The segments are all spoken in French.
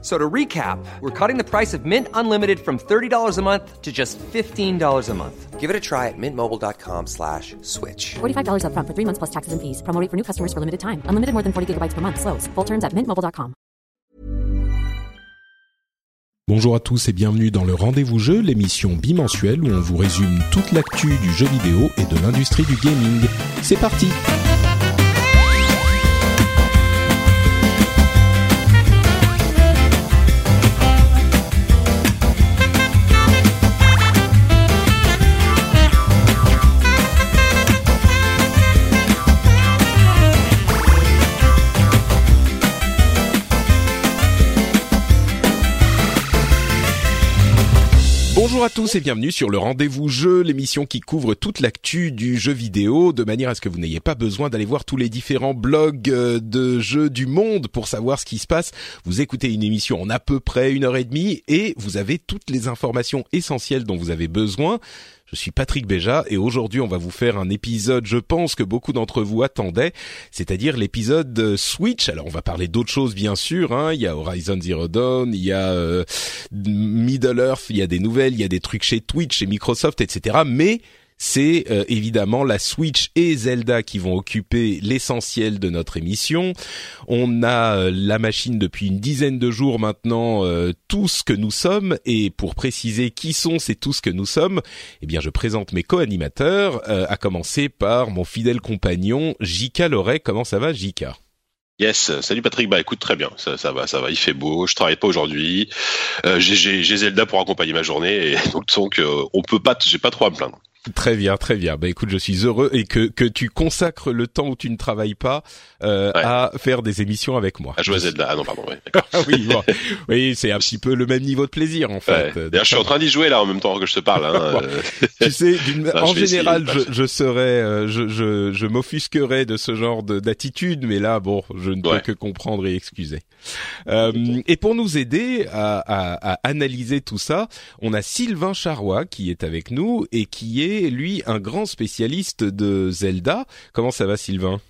So to recap, we're cutting the price of Mint Unlimited from $30 a month to just $15 a month. Give it a try at mintmobile.com slash switch. $45 upfront for three months plus taxes and fees. Promo rate for new customers for limited time. Unlimited more than 40 gigabytes per month. Slows. Full terms at mintmobile.com. Bonjour à tous et bienvenue dans le Rendez-vous Jeu, l'émission bimensuelle où on vous résume toute l'actu du jeu vidéo et de l'industrie du gaming. C'est parti Bonjour à tous et bienvenue sur le Rendez-vous Jeu, l'émission qui couvre toute l'actu du jeu vidéo de manière à ce que vous n'ayez pas besoin d'aller voir tous les différents blogs euh, de jeux du monde pour savoir ce qui se passe. Vous écoutez une émission en à peu près une heure et demie et vous avez toutes les informations essentielles dont vous avez besoin. Je suis Patrick Béja et aujourd'hui on va vous faire un épisode, je pense que beaucoup d'entre vous attendaient, c'est-à-dire l'épisode Switch. Alors on va parler d'autres choses bien sûr, hein. il y a Horizon Zero Dawn, il y a euh, Middle Earth, il y a des nouvelles, il y a des trucs chez Twitch, chez Microsoft, etc. Mais c'est euh, évidemment la Switch et Zelda qui vont occuper l'essentiel de notre émission. On a euh, la machine depuis une dizaine de jours maintenant, euh, tout ce que nous sommes, et pour préciser qui sont ces tous ce que nous sommes, eh bien je présente mes co-animateurs, euh, à commencer par mon fidèle compagnon Jika Loret. Comment ça va Jika? Yes, salut Patrick. Bah écoute, très bien, ça, va, ça va. Il fait beau. Je travaille pas aujourd'hui. Euh, j'ai Zelda pour accompagner ma journée et donc, donc euh, on peut pas, j'ai pas trop à me plaindre. Très bien, très bien. Bah écoute, je suis heureux et que que tu consacres le temps où tu ne travailles pas euh, Ouais. à faire des émissions avec moi. À jouer à Zelda. Ah non, pardon. Ouais. Ah oui, bon. oui, c'est un petit peu le même niveau de plaisir en fait. Ouais. D'ailleurs, je suis en train d'y jouer là en même temps que je te parle. Hein. tu sais, Ça, en je vais essayer, général, je, je serais, euh, je, je, je m'offusquerais de ce genre de- d'attitude, mais là, bon, je ne peux que comprendre et excuser. Euh, et pour nous aider à, à- à analyser tout ça, on a Sylvain Charrois qui est avec nous et qui est lui un grand spécialiste de Zelda. Comment ça va, Sylvain?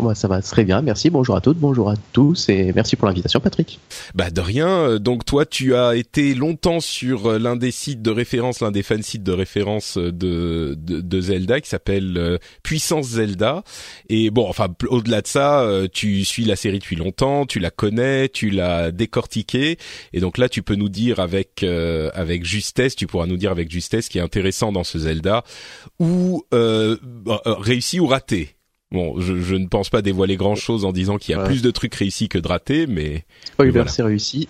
Moi, ça va très bien, merci. Bonjour à toutes, bonjour à tous, et merci pour l'invitation, Patrick. Bah de rien. Euh, Donc toi, tu as été longtemps sur euh, l'un des sites de référence, l'un des fan sites de référence euh, de de, de Zelda qui s'appelle euh, Puissance Zelda. Et bon, enfin au-delà de ça, euh, tu suis la série depuis longtemps, tu la connais, tu l'as décortiquée. Et donc là, tu peux nous dire avec euh, avec justesse, tu pourras nous dire avec justesse ce qui est intéressant dans ce Zelda ou bah, réussi ou raté. Bon, je, je ne pense pas dévoiler grand chose en disant qu'il y a Ouais. plus de trucs réussis que de ratés, mais Spoiler, Voilà. c'est réussi.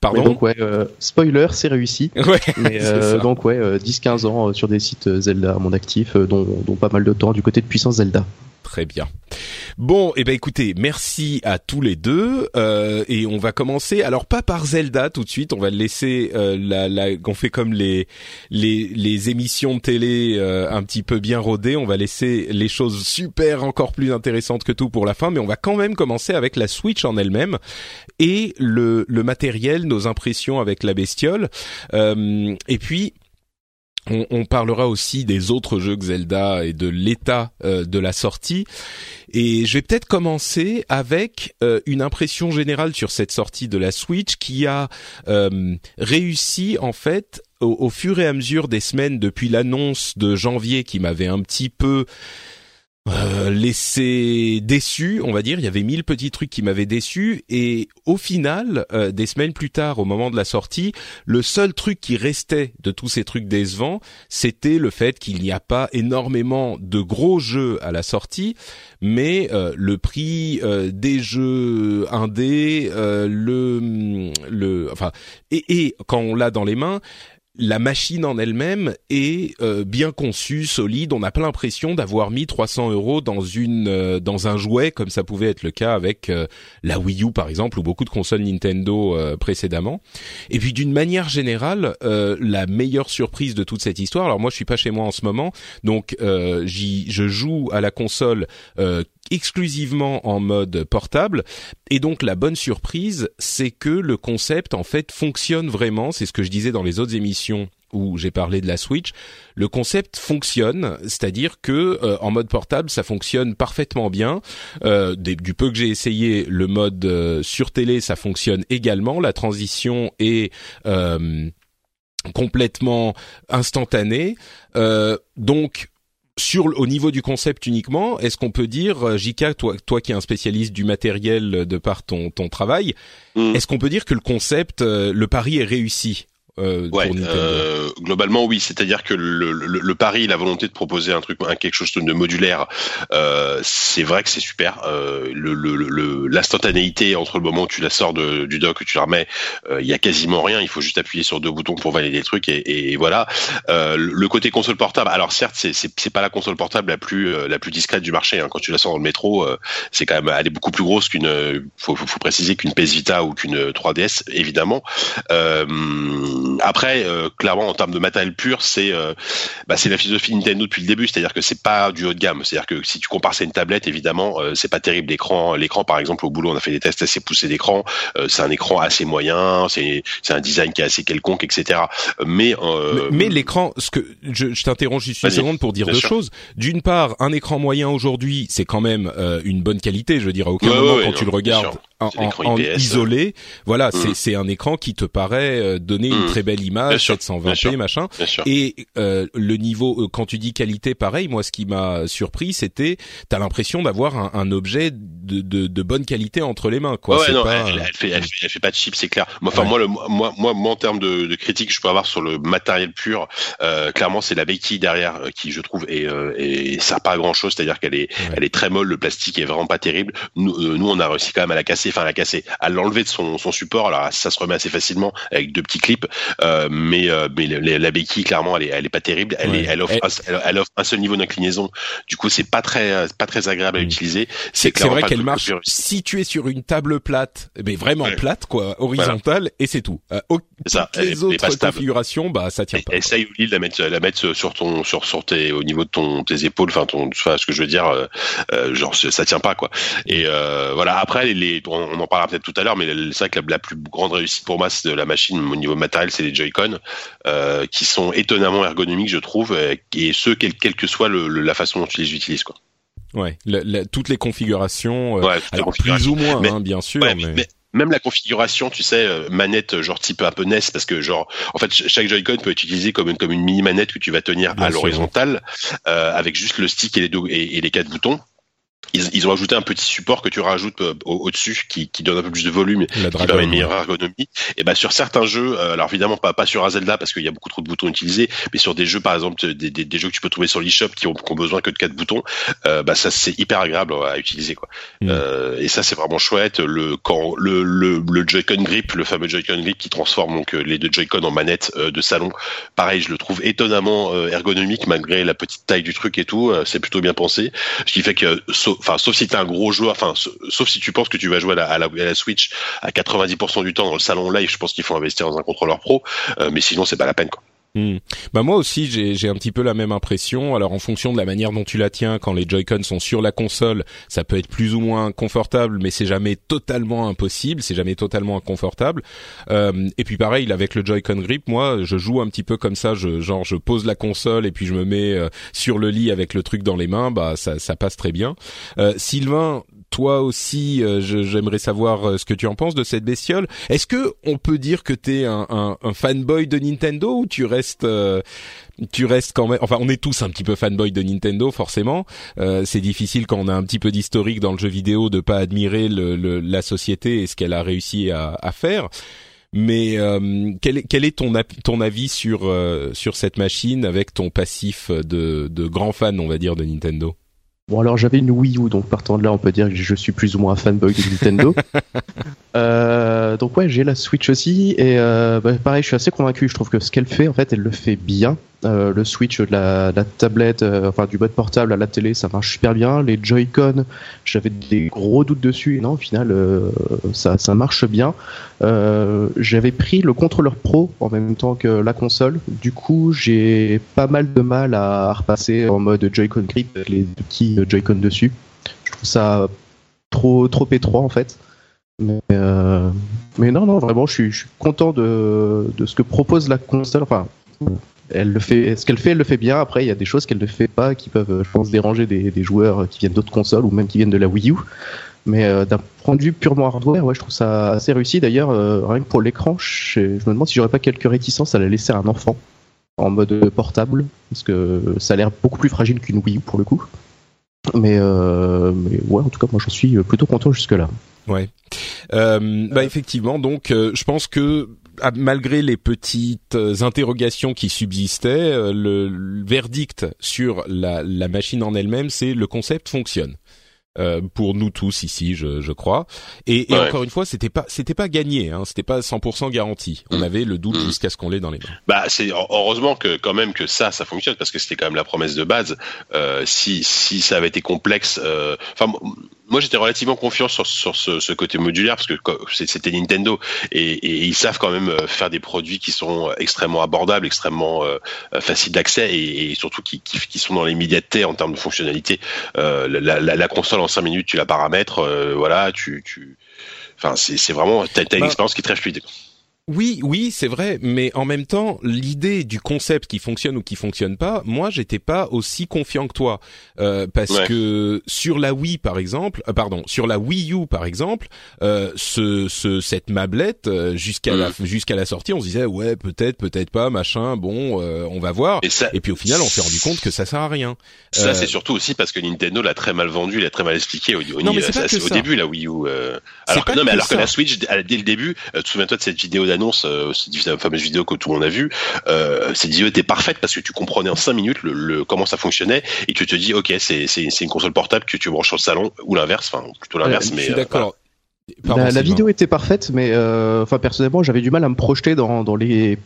pardon. Mais donc, ouais, euh, spoiler, c'est réussi. Ouais, Mais euh, donc, ouais, euh, 10-15 ans euh, sur des sites euh, Zelda à mon actif, euh, dont, dont pas mal de temps du côté de Puissance Zelda. Très bien. Bon, eh ben écoutez, merci à tous les deux euh, et on va commencer. Alors pas par Zelda tout de suite, on va laisser. Euh, la, la, fait comme les les, les émissions de télé euh, un petit peu bien rodées. On va laisser les choses super encore plus intéressantes que tout pour la fin, mais on va quand même commencer avec la Switch en elle-même et le le matériel, nos impressions avec la bestiole. Euh, et puis on, on parlera aussi des autres jeux que Zelda et de l'état euh, de la sortie. Et je vais peut-être commencer avec euh, une impression générale sur cette sortie de la Switch qui a euh, réussi en fait au, au fur et à mesure des semaines depuis l'annonce de janvier qui m'avait un petit peu euh, laissé déçu, on va dire. Il y avait mille petits trucs qui m'avaient déçu et au final, euh, des semaines plus tard, au moment de la sortie, le seul truc qui restait de tous ces trucs décevants, c'était le fait qu'il n'y a pas énormément de gros jeux à la sortie, mais euh, le prix euh, des jeux indés, le le enfin et quand on l'a dans les mains, la machine en elle-même est euh, bien conçue, solide. On n'a pas l'impression d'avoir mis 300 euros dans une euh, dans un jouet comme ça pouvait être le cas avec euh, la Wii U par exemple ou beaucoup de consoles Nintendo euh, précédemment. Et puis d'une manière générale, euh, la meilleure surprise de toute cette histoire. Alors moi je suis pas chez moi en ce moment, donc euh, j'y je joue à la console exclusivement en mode portable. Et donc la bonne surprise, c'est que le concept en fait fonctionne vraiment. C'est ce que je disais dans les autres émissions où j'ai parlé de la Switch, le concept fonctionne, c'est-à-dire que euh, en mode portable, ça fonctionne parfaitement bien. Euh, du peu que j'ai essayé, le mode euh, sur télé, ça fonctionne également. La transition est complètement instantanée. donc sur au niveau du concept uniquement, est-ce qu'on peut dire, Jika, toi, toi qui es un spécialiste du matériel de par ton, ton travail, mm. est-ce qu'on peut dire que le concept, le pari est réussi? Euh, ouais, euh, globalement oui, c'est-à-dire que le, le, le, pari, la volonté de proposer un truc, un, quelque chose de modulaire, euh, c'est vrai que c'est super. Euh, le l'instantanéité entre le moment où tu la sors de, du dock, où tu la remets, euh, il y a quasiment rien. Il faut juste appuyer sur deux boutons pour valider le truc et, et voilà. Euh, le côté console portable, alors certes, c'est c'est pas la console portable la plus la plus discrète du marché. Hein. Quand tu la sors dans le métro, c'est quand même elle est beaucoup plus grosse qu'une. Faut, faut, faut préciser qu'une PS Vita ou qu'une 3DS évidemment. Euh, après, euh, clairement, en termes de matériel pur, c'est euh, bah, c'est la philosophie Nintendo depuis le début, c'est-à-dire que c'est pas du haut de gamme. C'est-à-dire que si tu compares ça à une tablette, évidemment, euh, c'est pas terrible. L'écran, l'écran, par exemple, au boulot, on a fait des tests assez poussés d'écran. c'est un écran assez moyen, c'est c'est un design qui est assez quelconque, etc. Mais mais, l'écran, ce que je, je t'interromps juste une seconde pour dire deux choses. D'une part, un écran moyen aujourd'hui, c'est quand même une bonne qualité. Je veux dire, à aucun moment quand tu le regardes en, en, isolé, voilà, c'est mm. c'est un écran qui te paraît donner une mm. très belle image image, 720p, machin. Et euh, le niveau, euh, quand tu dis qualité, pareil. Moi, ce qui m'a surpris, c'était, t'as l'impression d'avoir un, un, objet de, de, de, bonne qualité entre les mains, quoi. Ouais, non, elle, fait, elle, fait, pas de chip, c'est clair. Enfin, moi, le, moi, moi, moi, en termes de, de critique, je peux avoir sur le matériel pur. Euh, clairement, c'est la béquille derrière euh, qui, je trouve, et et ça pas grand chose. C'est-à-dire qu'elle est, elle est très molle. Le plastique est vraiment pas terrible. Nous, nous, on a réussi quand même à la casser, enfin à la casser, à l'enlever de son, son support. Alors, ça se remet assez facilement avec deux petits clips. Euh, mais euh, mais la béquille clairement elle est elle est pas terrible. Elle est elle offre elle, offre un seul niveau d'inclinaison. Du coup c'est pas très pas très agréable à mm. utiliser. C'est vrai qu'elle marche si tu es sur une table plate mais vraiment plate quoi horizontale et c'est tout. Euh, ça. les autres configurations bah ça tient pas essaye de la mettre la mettre sur ton sur sur tes au niveau de ton tes épaules enfin ton enfin, ce que je veux dire euh, euh genre ça tient pas quoi. Et euh, voilà. Après les, on en parlera peut-être tout à l'heure mais c'est vrai que la, la, plus grande réussite pour moi c'est de la machine au niveau matériel c'est les Joy-Con euh, qui sont étonnamment ergonomiques, je trouve, euh, et ce quelle, que soit le, la façon dont tu les utilises, quoi. Ouais, toutes les configurations, euh, alors plus ou moins, hein, bien sûr. mais... même la configuration, tu sais, manette genre type un peu NES, parce que genre, en fait, chaque Joy-Con peut être utilisé comme une comme une mini manette que tu vas tenir à l'horizontale, avec juste le stick et les deux et les quatre boutons ils, ils, ont ajouté un petit support que tu rajoutes euh, au-dessus qui, qui, donne un peu plus de volume, qui permet une meilleure ergonomie. Et ben sur certains jeux, euh, alors évidemment pas, pas sur Zelda parce qu'il y a beaucoup trop de boutons utilisés, mais sur des jeux par exemple des, des, des jeux que tu peux trouver sur l'eShop qui ont, qui ont besoin que de quatre boutons, euh, bah ça c'est hyper agréable à utiliser quoi. Mm. Euh, et ça c'est vraiment chouette. Le quand le le, le Joy-Con grip, le fameux Joy-Con grip qui transforme donc les deux Joy-Con en manette de salon, pareil je le trouve étonnamment ergonomique malgré la petite taille du truc et tout. c'est plutôt bien pensé, ce qui fait que enfin sauf si t'es un gros joueur, enfin sauf si tu penses que tu vas jouer à la, à la, Switch à 90% du temps dans le salon live, je pense qu'il faut investir dans un contrôleur pro, euh, mais sinon c'est pas la peine quoi. Hmm. Bah moi aussi j'ai un petit peu la même impression. Alors en fonction de la manière dont tu la tiens, quand les Joy-Con sont sur la console, ça peut être plus ou moins confortable, mais c'est jamais totalement impossible, c'est jamais totalement inconfortable. Euh, et puis pareil avec le Joy-Con grip, moi je joue un petit peu comme ça, je, genre je pose la console et puis je me mets euh, sur le lit avec le truc dans les mains, bah ça, ça passe très bien. Euh, Sylvain, toi aussi, euh, j'aimerais savoir euh, ce que tu en penses de cette bestiole. Est-ce que on peut dire que t'es un, un, un fanboy de Nintendo ou tu restes euh, tu restes quand même. Enfin, on est tous un petit peu fanboy de Nintendo, forcément. c'est difficile quand on a un petit peu d'historique dans le jeu vidéo de pas admirer le, la société et ce qu'elle a réussi à, à faire. Mais quel, est, quel est ton, ton avis sur sur cette machine avec ton passif de, de grand fan, on va dire, de Nintendo? Bon alors j'avais une Wii U, donc partant de là on peut dire que je suis plus ou moins un fanboy de Nintendo. euh, donc ouais j'ai la Switch aussi et euh, bah, pareil je suis assez convaincu, je trouve que ce qu'elle fait en fait elle le fait bien. Euh, le switch de la, la tablette, euh, enfin du mode portable à la télé, ça marche super bien. Les Joy-Con, j'avais des gros doutes dessus et non, au final, euh, ça, ça marche bien. j'avais pris le contrôleur pro en même temps que la console. Du coup, j'ai pas mal de mal à repasser en mode Joy-Con grip avec les petits Joy-Con dessus trouve ça trop trop étroit en fait. Mais, non, non, vraiment, je suis, je suis content de, de ce que propose la console. Enfin, elle le fait, ce qu'elle fait, elle le fait bien. Après, il y a des choses qu'elle ne fait pas qui peuvent, je pense, déranger des, joueurs qui viennent d'autres consoles ou même qui viennent de la Wii U. Mais euh, d'un point de vue purement hardware, ouais, je trouve ça assez réussi. D'ailleurs, euh, rien que pour l'écran, je, me demande si j'aurais pas quelques réticences à la laisser à un enfant en mode portable, parce que ça a l'air beaucoup plus fragile qu'une Wii U pour le coup. Mais, euh, mais ouais, en tout cas, moi, j'en suis plutôt content jusque là. Ouais. Euh, bah effectivement, donc euh, je pense que malgré les petites euh, interrogations qui subsistaient, euh, le, verdict sur la, la machine en elle-même, c'est le concept fonctionne. Euh, pour nous tous ici, je, je crois. Et, et Ouais. encore une fois, c'était pas c'était pas gagné, hein, c'était pas 100% garanti. On Mm. avait le doute Mm. jusqu'à ce qu'on l'ait dans les mains. Bah, c'est heureusement que quand même que ça, ça fonctionne parce que c'était quand même la promesse de base. Euh, si si ça avait été complexe, euh, enfin moi j'étais relativement confiant sur sur ce, ce côté modulaire parce que c'était Nintendo et, et ils savent quand même euh, faire des produits qui sont extrêmement abordables, extrêmement euh, faciles d'accès et, et surtout qui, qui qui sont dans l'immédiateté en termes de fonctionnalité. Euh, la, la, la console en 5 minutes, tu la paramètres, euh, voilà, tu tu Enfin, c'est vraiment, t'as t'as une Bah, expérience qui est très fluide. Oui, oui, c'est vrai, mais en même temps, l'idée du concept qui fonctionne ou qui fonctionne pas, moi, j'étais pas aussi confiant que toi, euh, parce Ouais. que sur la Wii, par exemple, euh, pardon, sur la Wii U, par exemple, euh, ce, ce, cette mablette euh, jusqu'à la Mm. jusqu'à la sortie, on se disait ouais, peut-être, peut-être pas, machin, bon, euh, on va voir. Et ça, Et puis au final, on s'est rendu compte que ça sert à rien. Ça, Euh, c'est surtout aussi parce que Nintendo l'a très mal vendu, l'a très mal expliqué au, au, Non, mais au début, la Wii U. euh, alors que, non, mais que alors que la Switch, dès le début, euh, souviens-toi de cette vidéo d'annonce, euh, cette fameuse vidéo que tout le monde a vue, euh, cette vidéo était parfaite parce que tu comprenais en 5 minutes le, le- comment ça fonctionnait et tu te dis, ok, c'est une console portable que tu branches sur le salon ou l'inverse, enfin plutôt l'inverse, Ouais, mais je suis euh, d'accord. La, Pardon, la Sylvain. vidéo était parfaite, mais euh, enfin personnellement, j'avais du mal à me projeter dans, dans les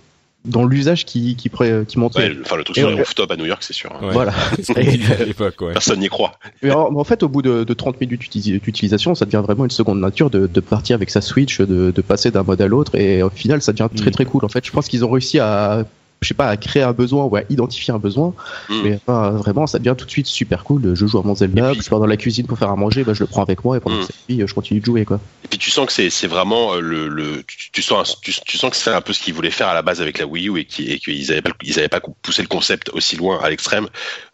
dans l'usage qui qui, qui voilà. montrait. Ouais, enfin le truc sur les rooftops à New York, c'est sûr. hein. Ouais. Voilà. C'est ce qu'on disait à l'époque, ouais. Personne n'y croit. Mais en, mais en fait, au bout de, de 30 minutes d'uti- d'utilisation, ça devient vraiment une seconde nature de, de partir avec sa Switch, de, de passer d'un mode à l'autre, et au final, ça devient très Mm. très cool. En fait, je pense qu'ils ont réussi à, je sais pas, à créer un besoin ou à identifier un besoin, Mm. mais enfin, vraiment, ça devient tout de suite super cool. Je joue à mon Zelda, puis- je pars dans la cuisine pour faire à manger, bah, je le prends avec moi, et pendant Mm. que ça cuit, je continue de jouer, quoi. Et puis tu sens que c'est vraiment euh, le, le tu, tu sens un- tu, tu sens que c'est un peu ce qu'ils voulaient faire à la base avec la Wii U et qui et qu'ils avaient pas ils avaient pas poussé le concept aussi loin à l'extrême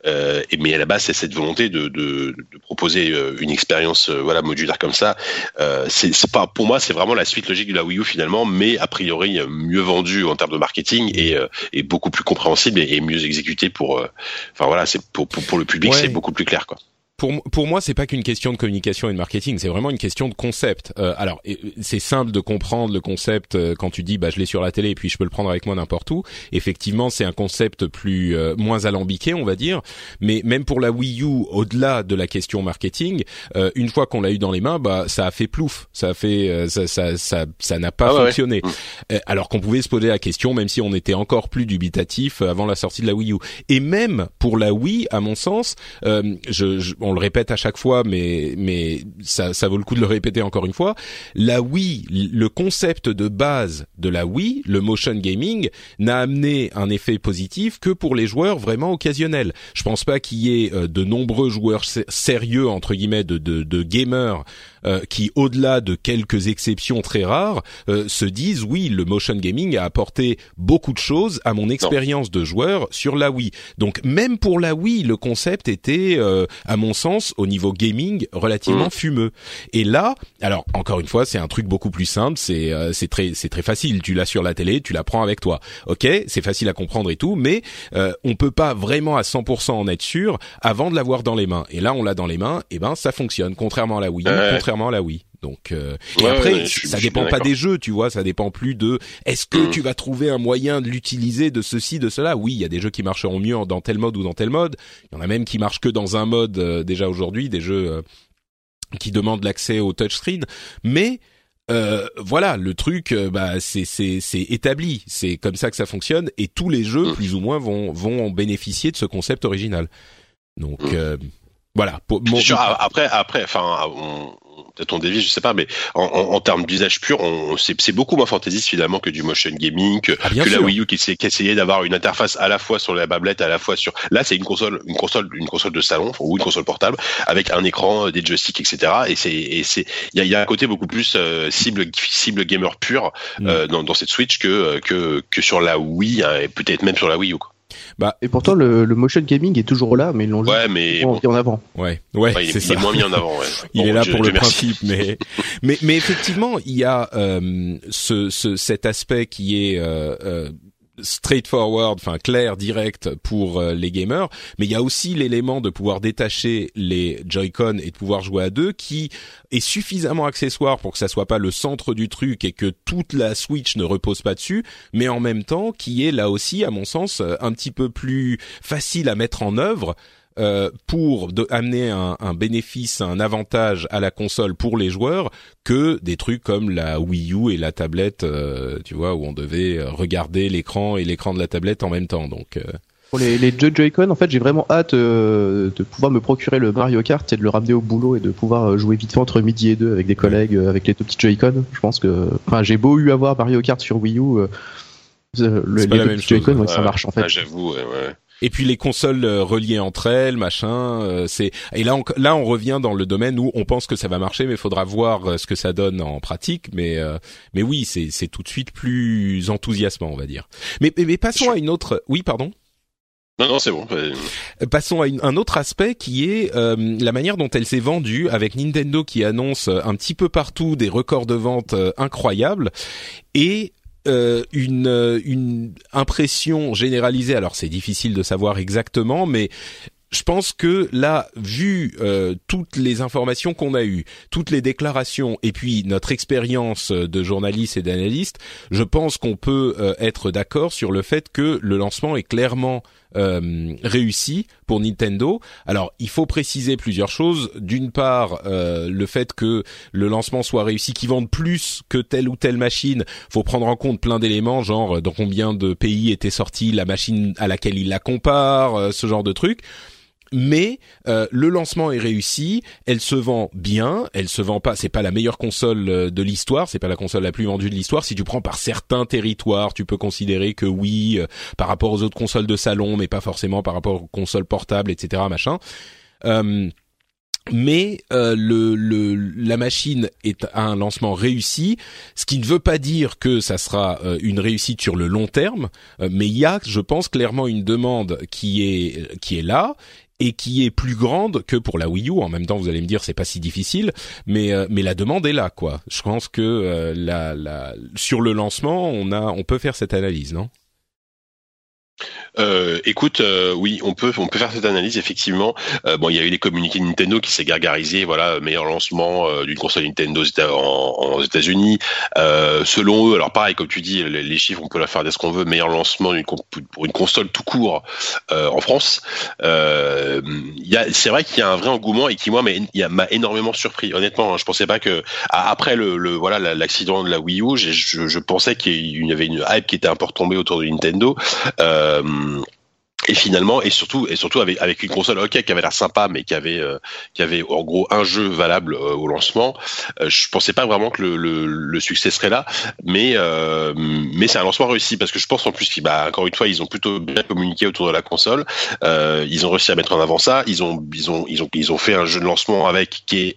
euh, mais à la base c'est cette volonté de de, de proposer euh, une expérience euh, voilà modulaire comme ça euh, c'est pas pour moi c'est vraiment la suite logique de la Wii U finalement mais a priori euh, mieux vendue en termes de marketing et et beaucoup plus compréhensible et, et mieux exécutée pour euh, enfin voilà c'est pour, pour pour le public Ouais. c'est beaucoup plus clair quoi pour, pour moi, c'est pas qu'une question de communication et de marketing, c'est vraiment une question de concept. Euh, alors, c'est simple de comprendre le concept euh, quand tu dis, bah, je l'ai sur la télé et puis je peux le prendre avec moi n'importe où. Effectivement, c'est un concept plus euh, moins alambiqué, on va dire. Mais même pour la Wii U, au-delà de la question marketing, euh, une fois qu'on l'a eu dans les mains, bah, ça a fait plouf, ça a fait, euh, ça, ça, ça, ça n'a pas Ah ouais, fonctionné. Mm. Euh, alors qu'on pouvait se poser la question, même si on était encore plus dubitatif avant la sortie de la Wii U. Et même pour la Wii, à mon sens, euh, je, je- on le répète à chaque fois, mais mais ça, vaut le coup de le répéter encore une fois. La Wii, le concept de base de la Wii, le motion gaming, n'a amené un effet positif que pour les joueurs vraiment occasionnels. Je pense pas qu'il y ait euh, de nombreux joueurs sé- sérieux entre guillemets de, de gamers euh, qui, au-delà de quelques exceptions très rares, euh, se disent oui, le motion gaming a apporté beaucoup de choses à mon expérience de joueur sur la Wii. Donc même pour la Wii, le concept était, euh, à mon sens, au niveau gaming, relativement Mhm. fumeux. Et là, alors encore une fois, c'est un truc beaucoup plus simple. C'est euh, c'est très c'est très facile. Tu l'as sur la télé, tu la prends avec toi. Ok, c'est facile à comprendre et tout, mais euh, on peut pas vraiment à 100% en être sûr avant de l'avoir dans les mains. Et là, on l'a dans les mains, et ben ça fonctionne. Contrairement à la Wii. Contrairement à la Wii. Donc euh, et après, ouais, ça dépend pas des jeux, tu vois. Ça dépend plus de est-ce que Mm. tu vas trouver un moyen de l'utiliser de ceci, de cela? Oui, il y a des jeux qui marcheront mieux dans tel mode ou dans tel mode. Il y en a même qui marchent que dans un mode euh, déjà aujourd'hui, des jeux euh, qui demandent l'accès au touchscreen. Mais euh, voilà, le truc, bah, c'est c'est c'est établi, c'est comme ça que ça fonctionne, et tous les jeux, Mm. plus ou moins, vont vont en bénéficier de ce concept original. Donc Mm. euh, Voilà. Pour, mon... sûr, après, après, enfin, on, peut-être on dévie, je sais pas, mais en, en, termes d'usage pur, c'est beaucoup moins fantaisiste finalement que du motion gaming, que, ah, que la Wii U qui, qui essayait d'avoir une interface à la fois sur la tablette, à la fois sur. Là, c'est une console, une console, une console de salon ou une console portable avec un écran, des joysticks, etc. Et c'est, et c'est, il y a, y a, un côté beaucoup plus euh, cible, cible gamer pur mm. euh, dans, dans, cette Switch que que que sur la Wii hein, et peut-être même sur la Wii U. Quoi. Bah, et pourtant le, le, motion gaming est toujours là, mais ils l'ont ouais, mais mis en avant. Ouais, ouais, c'est ça. Il est moins mis en avant. Ouais. il est là pour le principe, mais mais mais effectivement, il y a euh, ce, ce, cet aspect qui est euh, euh, straightforward, enfin clair, direct pour euh, les gamers, mais il y a aussi l'élément de pouvoir détacher les Joy-Con et de pouvoir jouer à deux qui est suffisamment accessoire pour que ça soit pas le centre du truc et que toute la Switch ne repose pas dessus, mais en même temps qui est là aussi à mon sens un petit peu plus facile à mettre en œuvre euh, pour amener un, un, bénéfice, un avantage à la console pour les joueurs que des trucs comme la Wii U et la tablette, euh, tu vois, où on devait euh, regarder l'écran et l'écran de la tablette en même temps. Donc pour les, les Joy-Con, en fait, j'ai vraiment hâte de pouvoir me procurer le Mario Kart et de le ramener au boulot et de pouvoir jouer vite fait entre midi et deux avec des collègues avec les deux petits Joy-Con. Je pense que, enfin, j'ai beau eu avoir Mario Kart sur Wii U, le, les deux petits Joy-Con, ça marche en fait. J'avoue, ouais, ouais. Et puis les consoles euh, reliées entre elles, machin. Euh, c'est et là on, là on revient dans le domaine où on pense que ça va marcher, mais il faudra voir euh, ce que ça donne en pratique. Mais mais oui, c'est c'est tout de suite plus enthousiasmant, on va dire. Mais mais, passons à une autre. Oui, pardon? Non, non, c'est bon. Passons à un autre aspect qui est la manière dont elle s'est vendue avec Nintendo qui annonce un petit peu partout des records de vente incroyables et euh, une, euh, une impression généralisée. Alors c'est difficile de savoir exactement, mais je pense que là, vu euh, toutes les informations qu'on a eues, toutes les déclarations, et puis notre expérience de journaliste et d'analyste, je pense qu'on peut être d'accord sur le fait que le lancement est clairement euh, réussi pour Nintendo. Alors, il faut préciser plusieurs choses. D'une part, euh, le fait que le lancement soit réussi, qu'ils vendent plus que telle ou telle machine, faut prendre en compte plein d'éléments, genre dans combien de pays était sortie la machine à laquelle il la compare, euh, ce genre de trucs mais euh, le lancement est réussi, elle se vend bien, elle se vend pas, c'est pas la meilleure console euh, de l'histoire, c'est pas la console la plus vendue de l'histoire. Si tu prends par certains territoires, tu peux considérer que oui, euh, par rapport aux autres consoles de salon, mais pas forcément par rapport aux consoles portables, etc. Machin. mais le, le, la machine est un lancement réussi, ce qui ne veut pas dire que ça sera une réussite sur le long terme, mais il y a, je pense, clairement une demande qui est qui est là et qui est plus grande que pour la Wii U. En même temps, vous allez me dire c'est pas si difficile, mais euh, mais la demande est là quoi. Je pense que euh, sur le lancement, on a on peut faire cette analyse, non? Euh, écoute, euh, oui, on peut on peut faire cette analyse effectivement. Euh, bon, il y a eu les communiqués Nintendo qui s'est gargarisé, voilà, meilleur lancement d'une console Nintendo aux États-Unis. selon eux, alors pareil, comme tu dis, les, chiffres, on peut la faire dès ce qu'on veut. Meilleur lancement pour une console tout court en France. c'est vrai qu'il y a un vrai engouement et qui moi m'a énormément surpris. Honnêtement, hein, je pensais pas que après le, voilà l'accident de la Wii U, je, pensais qu'il y avait une hype qui était un peu retombée autour de Nintendo. Et finalement et surtout et surtout avec une console ok qui avait l'air sympa mais qui avait euh, qui avait en gros un jeu valable euh, au lancement. Euh, je pensais pas vraiment que le, succès serait là mais euh, mais c'est un lancement réussi parce que je pense en plus qu'ils bah encore une fois ils ont plutôt bien communiqué autour de la console. Ils ont réussi à mettre en avant ça. Ils ont ils ont ils ont ils ont fait un jeu de lancement avec qui est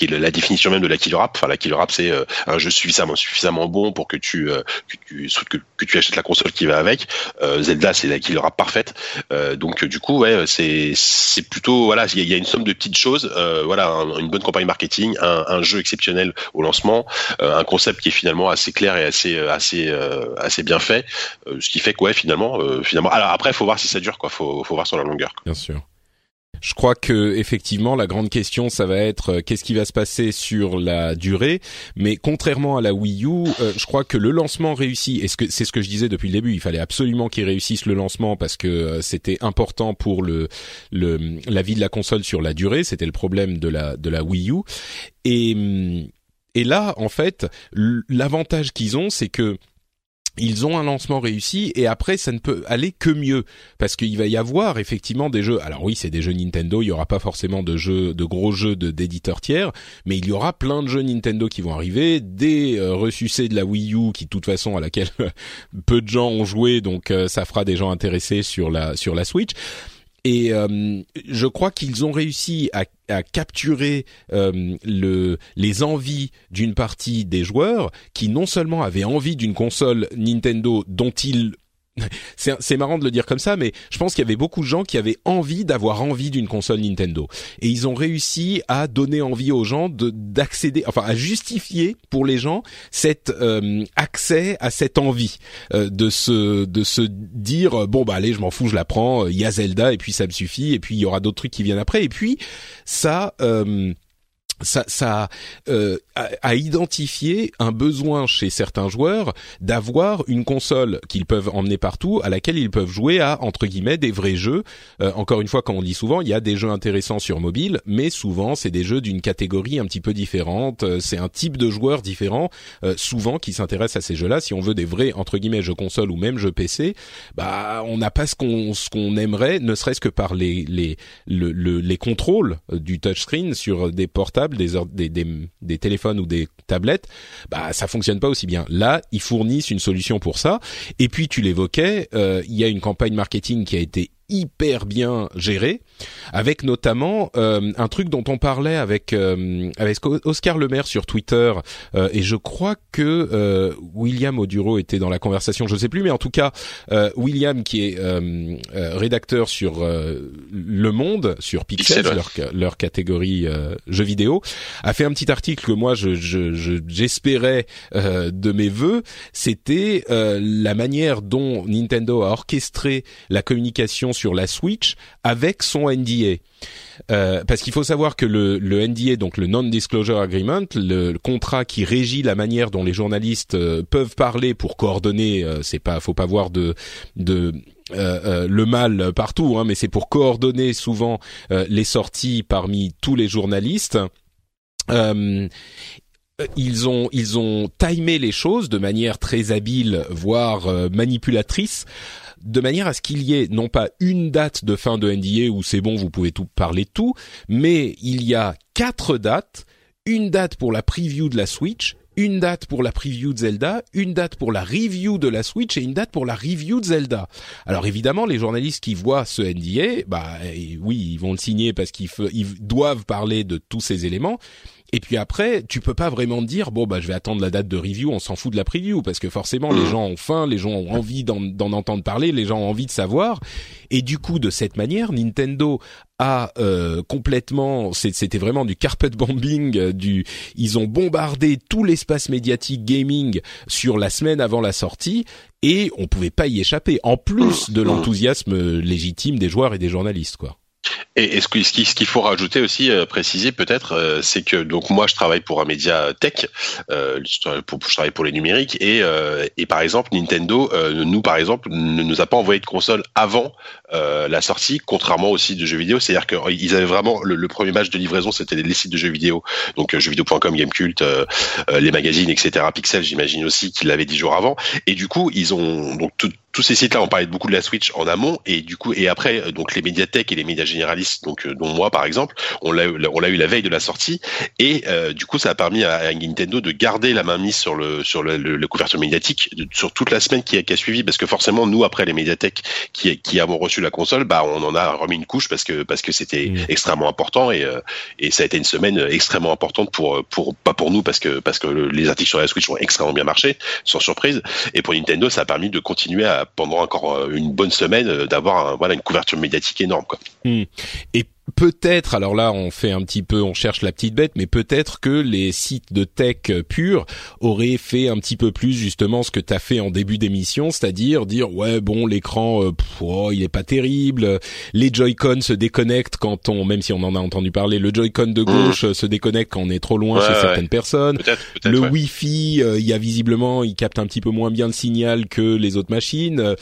qui est la définition même de la killer app. Enfin, la killer app, c'est euh, un jeu suffisamment suffisamment bon pour que tu euh, que tu que, tu achètes la console qui va avec. Euh, Zelda, c'est la killer app parfaite. donc du coup, ouais, c'est c'est plutôt voilà, il y, a une somme de petites choses. voilà, une bonne campagne marketing, un, un jeu exceptionnel au lancement, un concept qui est finalement assez clair et assez assez assez bien fait. ce qui fait que ouais, finalement, finalement. Alors après, faut voir si ça dure, quoi. Faut faut voir sur la longueur. Bien sûr. Je crois que effectivement la grande question ça va être euh, qu'est-ce qui va se passer sur la durée. Mais contrairement à la Wii U, euh, je crois que le lancement réussi. Et ce que c'est ce que je disais depuis le début. Il fallait absolument qu'ils réussissent le lancement parce que euh, c'était important pour le, le la vie de la console sur la durée. C'était le problème de la de la Wii U. Et et là en fait l'avantage qu'ils ont c'est que ils ont un lancement réussi et après ça ne peut aller que mieux parce qu'il va y avoir effectivement des jeux. Alors oui, c'est des jeux Nintendo, il y aura pas forcément de jeux de gros jeux d'éditeurs tiers, mais il y aura plein de jeux Nintendo qui vont arriver, des euh, ressucés de la Wii U qui de toute façon à laquelle peu de gens ont joué donc euh, ça fera des gens intéressés sur la sur la Switch. Et euh, je crois qu'ils ont réussi à, à capturer euh, le, les envies d'une partie des joueurs qui non seulement avaient envie d'une console Nintendo dont ils c'est marrant de le dire comme ça, mais je pense qu'il y avait beaucoup de gens qui avaient envie d'avoir envie d'une console Nintendo, et ils ont réussi à donner envie aux gens de d'accéder, enfin à justifier pour les gens cet euh, accès à cette envie euh, de se de se dire bon bah allez je m'en fous je la prends, il y a Zelda et puis ça me suffit et puis il y aura d'autres trucs qui viennent après. Et puis ça euh, ça, ça euh, a, identifié un besoin chez certains joueurs d'avoir une console qu'ils peuvent emmener partout, à laquelle ils peuvent jouer à entre guillemets des vrais jeux. Euh, encore une fois, comme on dit souvent, il y a des jeux intéressants sur mobile, mais souvent c'est des jeux d'une catégorie un petit peu différente. Euh, c'est un type de joueur différent, euh, souvent qui s'intéresse à ces jeux-là. Si on veut des vrais entre guillemets jeux console ou même jeux PC, bah on n'a pas ce qu'on ce qu'on aimerait, ne serait-ce que par les les le, les contrôles du touchscreen sur des portables des, téléphones ou des tablettes, bah ça fonctionne pas aussi bien. Là, ils fournissent une solution pour ça. Et puis tu l'évoquais, euh, il y a une campagne marketing qui a été hyper bien géré, avec notamment euh, un truc dont on parlait avec euh, avec Oscar Lemaire sur Twitter, euh, et je crois que William Oduro était dans la conversation, je sais plus, mais en tout cas William qui est rédacteur sur Le Monde, sur Pixel, leur, leur catégorie jeux vidéo, a fait un petit article que moi je j'espérais je, de mes voeux, c'était la manière dont Nintendo a orchestré la communication sur la Switch avec son NDA. Euh, parce qu'il faut savoir que le, le NDA, donc le Non-Disclosure Agreement, le, contrat qui régit la manière dont les journalistes euh, peuvent parler pour coordonner, euh, c'est pas, faut pas voir de, de le mal partout, hein, mais c'est pour coordonner souvent les sorties parmi tous les journalistes. ils ont ils ont timé les choses de manière très habile, voire manipulatrice, de manière à ce qu'il y ait non pas une date de fin de NDA où c'est bon, vous pouvez tout parler de tout, mais il y a quatre dates, une date pour la preview de la Switch, une date pour la preview de Zelda, une date pour la review de la Switch et une date pour la review de Zelda. Alors évidemment, les journalistes qui voient ce NDA, bah oui, ils vont le signer parce qu'ils doivent parler de tous ces éléments, et puis après, tu peux pas vraiment dire bon bah je vais attendre la date de review, on s'en fout de la preview parce que forcément les mm. gens ont faim, les gens ont envie d'en entendre parler, les gens ont envie de savoir. Et du coup, de cette manière, Nintendo a euh, complètement, c'était vraiment du carpet bombing, euh, du, ils ont bombardé tout l'espace médiatique gaming sur la semaine avant la sortie et on pouvait pas y échapper. En plus de l'enthousiasme légitime des joueurs et des journalistes, quoi. Et, ce qu'il faut rajouter aussi, euh, préciser peut-être, euh, c'est que donc moi je travaille pour un média tech, euh, je, travaille pour les numériques et, et par exemple Nintendo, nous par exemple, ne nous a pas envoyé de console avant la sortie, contrairement aux sites de jeux vidéo. C'est-à-dire qu'ils avaient vraiment le, premier match de livraison, c'était les, sites de jeux vidéo, donc jeuxvideo.com, Gamecult, les magazines, etc. Pixel, j'imagine aussi qu'ils l'avaient dix jours avant. Et du coup, ils ont donc tout, tous ces sites-là, on parlait beaucoup de la Switch en amont et du coup et après euh, donc les médiathèques et les médias généralistes, donc euh, dont moi par exemple, on l'a on l'a eu la veille de la sortie et euh, du coup ça a permis à, Nintendo de garder la main mise sur le sur le, le, couverture médiatique sur toute la semaine qui a, qui a, suivi parce que forcément nous après les médiathèques qui qui avons reçu la console, bah on en a remis une couche parce que parce que c'était mmh. extrêmement important et et ça a été une semaine extrêmement importante pour pour pas pour nous parce que parce que les articles sur la Switch ont extrêmement bien marché sans surprise et pour Nintendo ça a permis de continuer à pendant encore euh, une bonne semaine euh, d'avoir voilà une couverture médiatique énorme. Hmm. Peut-être, alors là on fait un petit peu, on cherche la petite bête, mais peut-être que les sites de tech purs auraient fait un petit peu plus justement ce que tu as fait en début d'émission, c'est-à-dire dire ouais bon l'écran euh, oh, il est pas terrible, les Joy-Con se déconnectent quand on, même si on en a entendu parler, le Joy-Con de gauche mmh. se déconnecte quand on est trop loin chez certaines personnes, le Wi-Fi, euh, il y a visiblement, il capte un petit peu moins bien le signal que les autres machines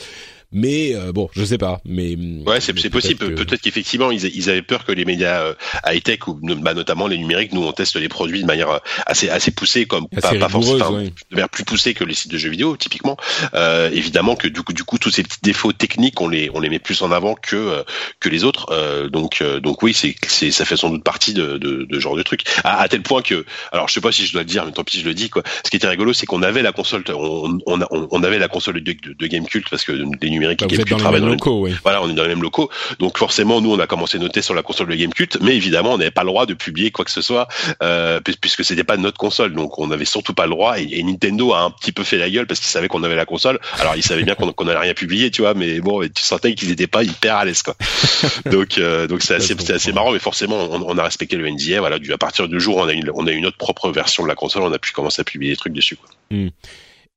Mais euh, bon, je sais pas. Mais ouais, c'est possible. Peut-être qu'effectivement ils, ils, avaient peur que les médias euh, high tech ou bah, notamment les numériques, nous on teste les produits de manière euh, assez assez poussée, comme pas, pas forcément de manière plus poussée que les sites de jeux vidéo typiquement. Euh, évidemment que du coup du coup tous ces petits défauts techniques on les on les met plus en avant que que les autres. donc donc oui c'est c'est ça fait sans doute partie de de, de genre de truc. À, tel point que alors je sais pas si je dois le dire, mais tant pis je le dis quoi. Ce qui était rigolo c'est qu'on avait la console, on on, on, avait la console de, de, de Gamecult parce que les numériques bah, qui dans, les mêmes locaux, oui. Voilà, on est dans les mêmes locaux. Donc forcément, nous, on a commencé à noter sur la console de Gamecult, mais évidemment, on n'avait pas le droit de publier quoi que ce soit, euh, puisque c'était pas notre console. Donc on n'avait surtout pas le droit. Et, Nintendo a un petit peu fait la gueule parce qu'il savait qu'on avait la console. Alors il savait bien qu'on qu n'allait rien publier, tu vois, mais bon, tu sentais qu'ils n'étaient pas hyper à l'aise, quoi. donc euh, donc c'est assez, assez marrant, mais forcément, on, on, a respecté le NDA. Voilà, du, à partir du jour où on a une, on a une autre propre version de la console, on a pu commencer à publier des trucs dessus, quoi. Hmm.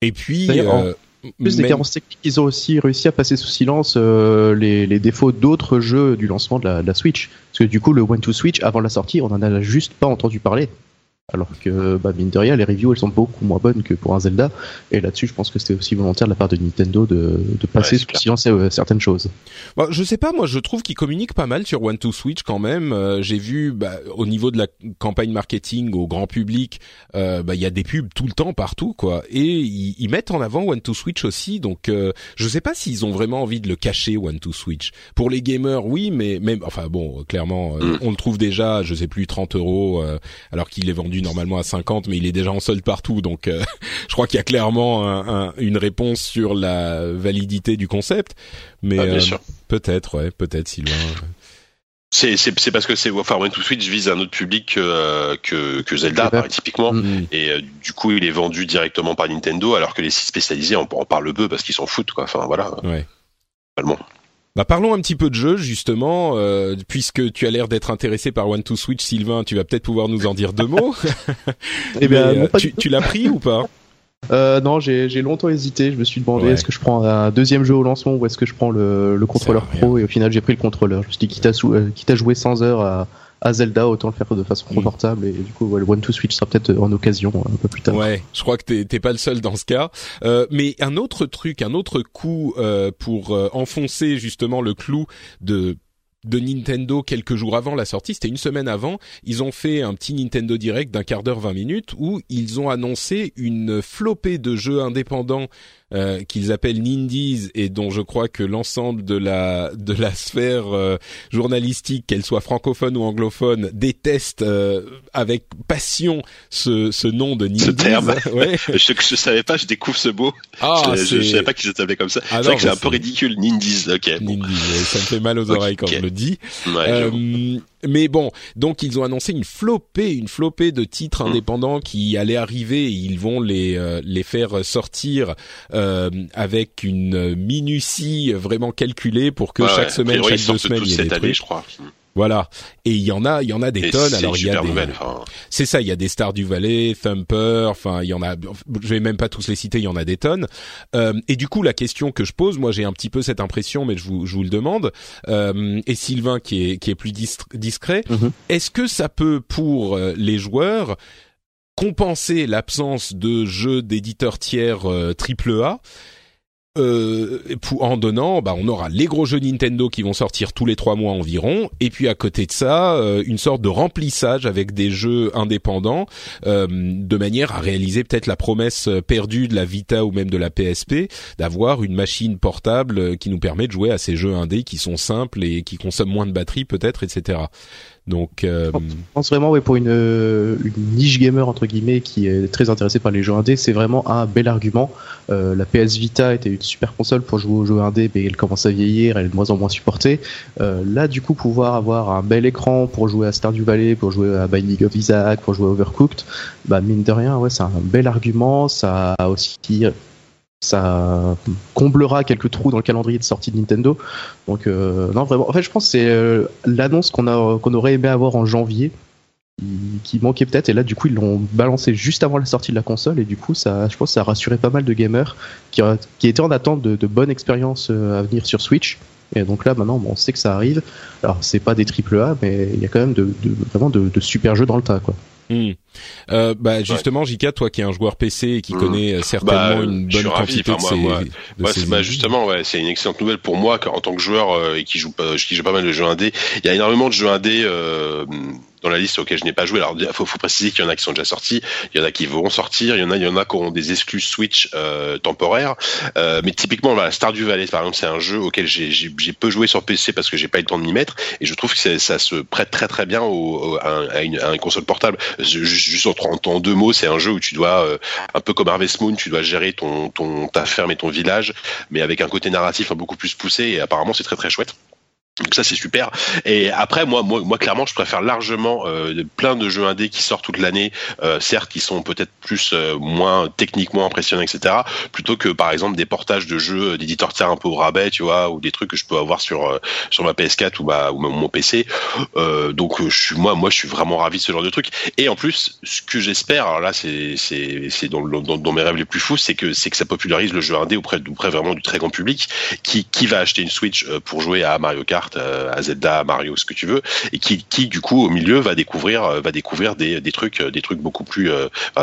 Et puis, plus des carences techniques, ils ont aussi réussi à passer sous silence euh, les, les, défauts d'autres jeux du lancement de la, de la, Switch. Parce que du coup, le One to Switch, avant la sortie, on en a juste pas entendu parler. Alors que, bah, mine de rien, les reviews, elles sont beaucoup moins bonnes que pour un Zelda. Et là-dessus, je pense que c'était aussi volontaire de la part de Nintendo de, de passer sous silence euh, certaines choses. Bah, je sais pas, moi, je trouve qu'ils communiquent pas mal sur One to Switch quand même. Euh, j'ai vu, bah, au niveau de la campagne marketing au grand public, euh, bah, il y a des pubs tout le temps partout, quoi. Et ils, mettent en avant One to Switch aussi. Donc, euh, je sais pas s'ils ont vraiment envie de le cacher One to Switch. Pour les gamers, oui, mais même, enfin bon, clairement, mm. on le trouve déjà, je sais plus, 30 euros, alors qu'il est vendu normalement à 50, mais il est déjà en solde partout. Donc, euh, je crois qu'il y a clairement un, une réponse sur la validité du concept. Mais ah, euh, peut-être, ouais, peut-être Sylvain. C'est c'est parce que c'est enfin One to Switch vise un autre public que euh, que, que Zelda typiquement mm. et du coup il est vendu directement par Nintendo alors que les sites spécialisés en, en parlent peu parce qu'ils s'en foutent quoi enfin voilà. Ouais. Bah parlons un petit peu de jeu justement, euh, puisque tu as l'air d'être intéressé par One to Switch, Sylvain, tu vas peut-être pouvoir nous en dire deux mots. eh bien, euh, tu, tu l'as pris ou pas? Euh, non, j'ai longtemps hésité. Je me suis demandé est-ce que je prends un deuxième jeu au lancement ou est-ce que je prends le, le contrôleur pro et au final j'ai pris le contrôleur. Je me suis dit quitte à, euh, quitte à jouer 100 heures à, à Zelda, autant le faire de façon mm. confortable et du coup le One to Switch sera peut-être en occasion un peu plus tard. Ouais, je crois que t'es pas le seul dans ce cas. Euh, mais un autre truc, un autre coup euh, pour euh, enfoncer justement le clou de de Nintendo quelques jours avant la sortie, c'était une semaine avant, ils ont fait un petit Nintendo Direct d'un quart d'heure, 20 minutes, où ils ont annoncé une flopée de jeux indépendants euh, qu'ils appellent Nindies et dont je crois que l'ensemble de la de la sphère euh, journalistique, qu'elle soit francophone ou anglophone, déteste euh, avec passion ce, ce nom de Nindies. Ce terme. Ouais. je, je savais pas, je découvre ce mot. Ah, je, je, savais pas qu'ils s'appelaient comme ça. Ah c'est vrai que c'est un peu ridicule, Nindies. Ok. Nindies, ça me fait mal aux oreilles quand je le dis. Ouais, mais bon, donc ils ont annoncé une flopée, une flopée de titres mm. indépendants qui allaient arriver. Et ils vont les euh, les faire sortir euh, avec une minutie vraiment calculée pour que chaque semaine, chaque deux semaines, il y ait des trucs. Année, je crois. Voilà. Et il y en a, il y en a des tonnes. Alors il y a des, c'est ça, il y a des stars du Valais, Thumper, enfin il y en a. Je vais même pas tous les citer, il y en a des tonnes. Euh, et du coup, la question que je pose, moi j'ai un petit peu cette impression, mais je vous, je vous le demande. Euh, et Sylvain qui est qui est plus discret, mm-hmm. est-ce que ça peut pour euh, les joueurs compenser l'absence de jeux d'éditeurs tiers euh, triple A euh, en donnant, bah, on aura les gros jeux Nintendo qui vont sortir tous les trois mois environ, et puis à côté de ça, euh, une sorte de remplissage avec des jeux indépendants, euh, de manière à réaliser peut-être la promesse perdue de la Vita ou même de la PSP, d'avoir une machine portable qui nous permet de jouer à ces jeux indés qui sont simples et qui consomment moins de batterie peut-être, etc. Donc, euh... je pense vraiment, ouais, pour une, une, niche gamer entre guillemets qui est très intéressée par les jeux indés, c'est vraiment un bel argument. Euh, la PS Vita était une super console pour jouer aux jeux indés, mais elle commence à vieillir, elle est de moins en moins supportée. Euh, là, du coup, pouvoir avoir un bel écran pour jouer à Stardew Valley, pour jouer à Binding of Isaac, pour jouer à Overcooked, bah mine de rien, ouais, c'est un bel argument. Ça a aussi ça comblera quelques trous dans le calendrier de sortie de Nintendo. Donc euh, non vraiment. En fait, je pense que c'est euh, l'annonce qu'on aurait aimé avoir en janvier qui, manquait peut-être et là du coup ils l'ont balancé juste avant la sortie de la console et du coup ça je pense que ça a rassuré pas mal de gamers qui, étaient en attente de, bonnes expériences euh, à venir sur Switch. Et donc là maintenant bon, on sait que ça arrive. Alors c'est pas des triple A mais il y a quand même de vraiment de, de super jeux dans le tas quoi. Hmm. Euh, bah justement, Jika, toi qui es un joueur PC et qui hmm. connaît euh, certainement bah, une bonne quantité enfin, moi, de ces, bah, justement, ouais, c'est une excellente nouvelle pour moi en tant que joueur euh, et qui joue, qui joue pas mal de jeux indés. Il y a énormément de jeux indés. Euh, dans la liste auquel je n'ai pas joué. Alors, il faut, faut, préciser qu'il y en a qui sont déjà sortis, il y en a qui vont sortir, il y en a, il y en a qui auront des exclus Switch euh, temporaires. Euh, mais typiquement, voilà, Stardew Valley, par exemple, c'est un jeu auquel j'ai peu joué sur PC parce que j'ai pas eu le temps de m'y mettre, et je trouve que ça se prête très très bien au, à, une, à, une, console portable. Juste, en, en, deux mots, c'est un jeu où tu dois, euh, un peu comme Harvest Moon, tu dois gérer ton, ton ta ferme et ton village, mais avec un côté narratif beaucoup plus poussé. Et apparemment, c'est très très chouette. Donc ça c'est super. Et après moi moi moi clairement je préfère largement euh, plein de jeux indés qui sortent toute l'année, euh, certes qui sont peut-être plus euh, moins techniquement impressionnants etc. Plutôt que par exemple des portages de jeux d'éditeurs tiers un peu au rabais tu vois ou des trucs que je peux avoir sur sur ma PS4 ou ma ou mon PC. donc je suis moi moi je suis vraiment ravi de ce genre de truc. Et en plus ce que j'espère alors là c'est c'est c'est dans, dans, dans, mes rêves les plus fous c'est que c'est que ça popularise le jeu indé auprès auprès vraiment du très grand public qui qui va acheter une Switch pour jouer à Mario Kart euh, à Zelda, Mario, ce que tu veux, et qui, qui du coup au milieu va découvrir, euh, va découvrir des, des trucs, euh, des trucs beaucoup plus,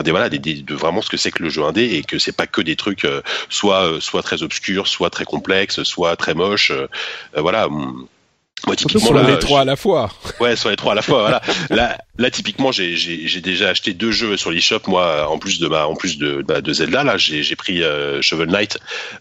des voilà, des, de vraiment ce que c'est que le jeu indé et que c'est pas que des trucs soit soit très obscurs, soit très complexes, soit très moches, voilà. Moi, typiquement, sur les trois à la fois. Ouais, sur les trois à la fois. voilà. Là, là, typiquement, j'ai, j'ai, déjà acheté deux jeux sur l'eShop. Moi, en plus de ma, en plus de, bah, de Zelda, là, j'ai, j'ai pris euh, Shovel Knight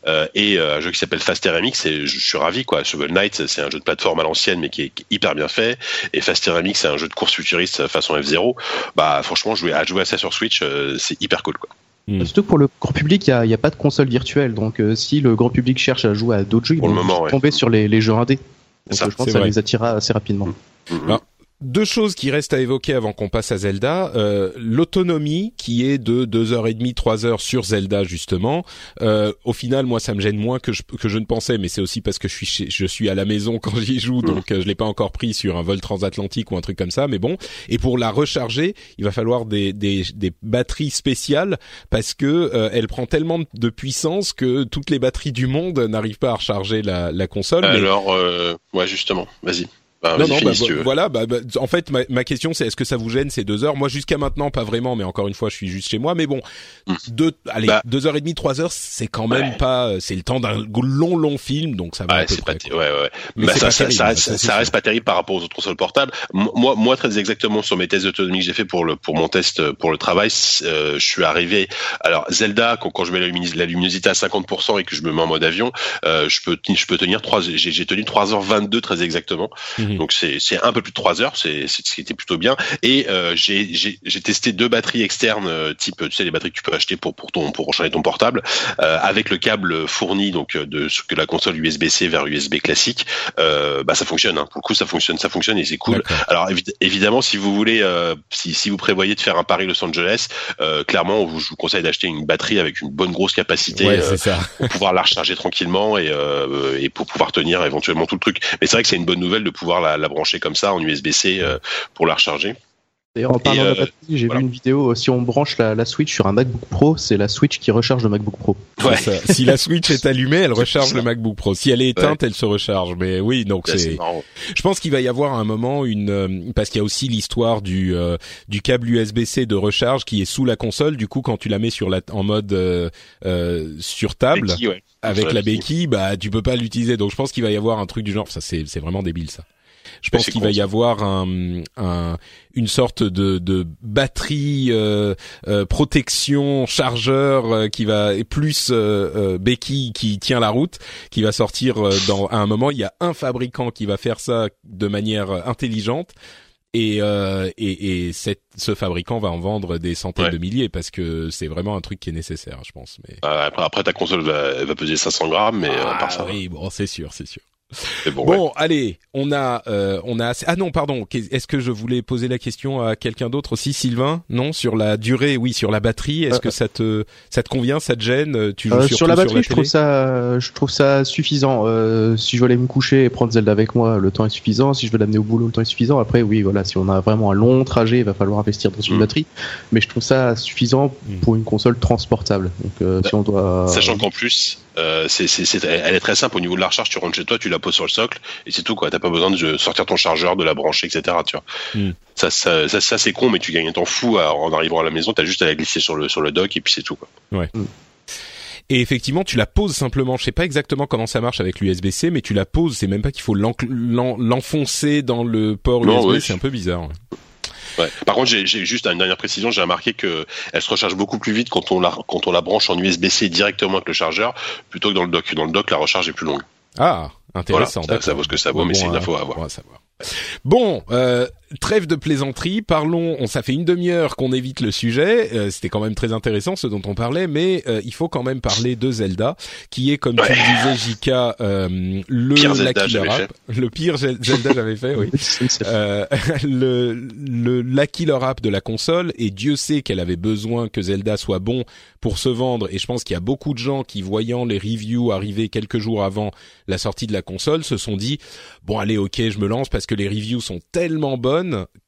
euh, et euh, un jeu qui s'appelle Faster MX. Et je, suis ravi, quoi. Shovel Knight, c'est un jeu de plateforme à l'ancienne, mais qui est, hyper bien fait. Et Faster MX, c'est un jeu de course futuriste façon F0. Bah, franchement, jouer à jouer à ça sur Switch, c'est hyper cool, quoi. Hmm. Surtout que pour le grand public, il n'y a, a, pas de console virtuelle. Donc, si le grand public cherche à jouer à d'autres jeux, il va tomber sur les, les jeux indés. Donc, je pense que ça les attirera assez rapidement. Mmh. Deux choses qui restent à évoquer avant qu'on passe à Zelda. Euh, L'autonomie qui est de deux heures et demie, trois heures sur Zelda justement. Euh, au final, moi, ça me gêne moins que je, que je ne pensais, mais c'est aussi parce que je suis je suis à la maison quand j'y joue, donc euh, je l'ai pas encore pris sur un vol transatlantique ou un truc comme ça. Mais bon. Et pour la recharger, il va falloir des des, des batteries spéciales parce que euh, elle prend tellement de puissance que toutes les batteries du monde n'arrivent pas à recharger la, la console. Alors, euh, ouais, justement. Vas-y. Bah, non, non, bah, voilà. Bah, bah, en fait, ma, ma question, c'est est-ce que ça vous gêne ces deux heures? Moi, jusqu'à maintenant, pas vraiment. Mais encore une fois, je suis juste chez moi. Mais bon, mm. deux, allez, bah. deux heures et demie, trois heures, c'est quand même pas. C'est le temps d'un long, long film, donc ça va. Ouais, c'est pas. Ouais, ouais. Mais ça, ça, ça, reste, ça, reste pas terrible par rapport aux autres consoles portables. Moi, moi, très exactement sur mes tests d'autonomie que j'ai fait pour le pour mon test euh, pour le travail, euh, je suis arrivé. Alors Zelda, quand, quand je mets la, luminosité à 50% et que je me mets en mode avion, euh, je peux je peux tenir trois. J'ai tenu 3h22 très exactement. Mm. Donc c'est un peu plus de 3 heures, c'est ce qui était plutôt bien. Et euh, j'ai testé deux batteries externes, euh, type tu sais les batteries que tu peux acheter pour pour ton pour recharger ton portable, euh, avec le câble fourni donc de ce que la console USB-C vers USB classique. bah ça fonctionne. Hein. Pour le coup ça fonctionne, ça fonctionne et c'est cool. Alors évidemment si vous voulez, si, si vous prévoyez de faire un Paris Los Angeles, clairement je vous conseille d'acheter une batterie avec une bonne grosse capacité pour pouvoir la recharger tranquillement et, et pour pouvoir tenir éventuellement tout le truc. Mais c'est vrai que c'est une bonne nouvelle de pouvoir la, brancher comme ça en USB-C euh, pour la recharger. D'ailleurs, en parlant de la euh, batterie, j'ai vu une vidéo. Si on branche la, Switch sur un MacBook Pro, c'est la Switch qui recharge le MacBook Pro. si la Switch est allumée, elle recharge le MacBook Pro. Si elle est éteinte, elle se recharge. Mais oui, donc c'est. Je pense qu'il va y avoir un moment une euh, parce qu'il y a aussi l'histoire du du câble USB-C de recharge qui est sous la console. Du coup, quand tu la mets sur la en mode sur table avec la béquille, bah tu peux pas l'utiliser. Donc je pense qu'il va y avoir un truc du genre. Ça c'est c'est vraiment débile ça. Je pense qu'il va y avoir un, un, une sorte de, de batterie euh, euh, protection chargeur euh, qui va plus béquille qui tient la route, qui va sortir dans à un moment. Il y a un fabricant qui va faire ça de manière intelligente. Et, euh, et, et cette, ce fabricant va en vendre des centaines de milliers parce que c'est vraiment un truc qui est nécessaire, je pense. Mais après, après ta console va, va peser 500 grammes, mais ah, à part ça. Oui, bon, c'est sûr, c'est sûr. Bon, allez, on a, euh, on a. Ah non, pardon. Est-ce que je voulais poser la question à quelqu'un d'autre aussi, Sylvain? Non, sur la durée, oui, sur la batterie. Est-ce que ça te, ça te convient, ça te gêne? Tu joues euh, sur la batterie, je trouve ça, je trouve ça suffisant. Euh, si je veux aller me coucher et prendre Zelda avec moi, le temps est suffisant. Si je veux l'amener au boulot, le temps est suffisant. Après, oui, voilà, si on a vraiment un long trajet, il va falloir investir dans une mm. batterie. Mais je trouve ça suffisant mm. pour une console transportable. Donc, si on doit. Sachant qu'en plus, c'est, c'est, elle est très simple au niveau de la recharge. Tu rentres chez toi, tu la poses sur le socle et c'est tout quoi. T'as pas besoin de sortir ton chargeur, de la brancher, etc. Tu vois. Hmm. Ça, ça, ça, ça, c'est con, mais tu gagnes un temps fou à- en arrivant à la maison. T'as juste à la glisser sur le sur le dock et puis c'est tout quoi. Et effectivement, tu la poses simplement. Je sais pas exactement comment ça marche avec l'USB-C, mais tu la poses. C'est même pas qu'il faut l'en- l'enfoncer dans le port Non, USB. oui. C'est un peu bizarre. ouais. Ouais. Par contre, j'ai juste une dernière précision. J'ai remarqué que elle se recharge beaucoup plus vite quand on la quand on la branche en USB-C directement avec le chargeur, plutôt que dans le dock. Dans le dock, la recharge est plus longue. Ah, intéressant. Voilà, ça- ça vaut ce que ça vaut, mais c'est une info à avoir. bon à savoir. Bon, euh, trêve de plaisanterie. Parlons. On ça fait une demi-heure qu'on évite le sujet. Euh, C'était quand même très intéressant ce dont on parlait, mais euh, il faut quand même parler de Zelda, qui est comme tu le disais, Jika, euh, le Pire la Zelda le pire Zel- Zelda j'avais fait, oui. Euh, le, le la killer app de la console et Dieu sait qu'elle avait besoin que Zelda soit bon pour se vendre et je pense qu'il y a beaucoup de gens qui voyant les reviews arriver quelques jours avant la sortie de la console se sont dit bon allez ok je me lance parce que les reviews sont tellement bonnes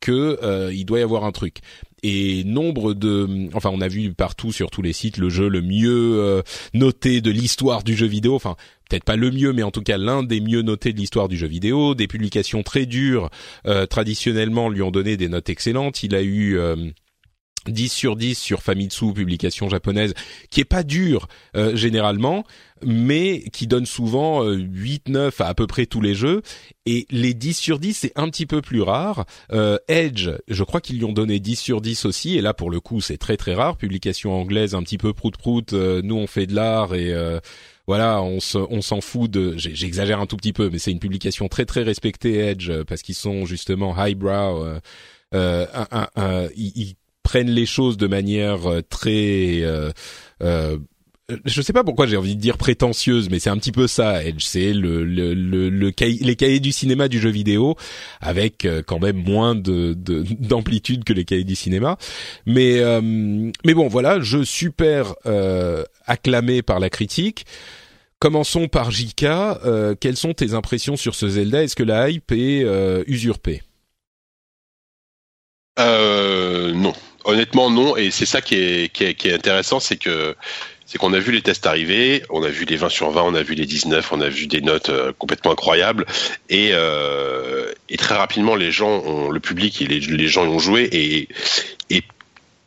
que euh, il doit y avoir un truc. Et nombre de enfin on a vu partout sur tous les sites le jeu le mieux euh, noté de l'histoire du jeu vidéo. Enfin peut-être pas le mieux mais en tout cas l'un des mieux notés de l'histoire du jeu vidéo. Des publications très dures euh, traditionnellement lui ont donné des notes excellentes. Il a eu euh, 10 sur 10 sur Famitsu, publication japonaise, qui est pas dur euh, généralement, mais qui donne souvent euh, 8-9 à à peu près tous les jeux. Et les 10 sur 10, c'est un petit peu plus rare. Euh, Edge, je crois qu'ils lui ont donné 10 sur 10 aussi, et là pour le coup c'est très très rare. Publication anglaise un petit peu prout-prout, euh, nous on fait de l'art et... euh, voilà, on se- on s'en fout de. J'exagère un tout petit peu, mais c'est une publication très très respectée Edge parce qu'ils sont justement highbrow. Euh, euh, un- un- ils prennent les choses de manière euh, très euh, euh, je sais pas pourquoi j'ai envie de dire prétentieuse, mais c'est un petit peu ça. Edge, c'est le, le, le, le les cahiers du cinéma du jeu vidéo, avec quand même moins de de- d'amplitude que les cahiers du cinéma. Mais euh, mais bon, voilà, jeu super euh, acclamé par la critique. Commençons par JK. Euh, quelles sont tes impressions sur ce Zelda? Est-ce que la hype est usurpée? Euh, non, honnêtement non, et c'est ça qui est, intéressant, c'est que c'est qu'on a vu les tests arriver, on a vu les 20 sur 20, on a vu les 19, on a vu des notes euh, complètement incroyables, et, euh, et très rapidement les gens, ont, le public et les, les gens y ont joué, et, et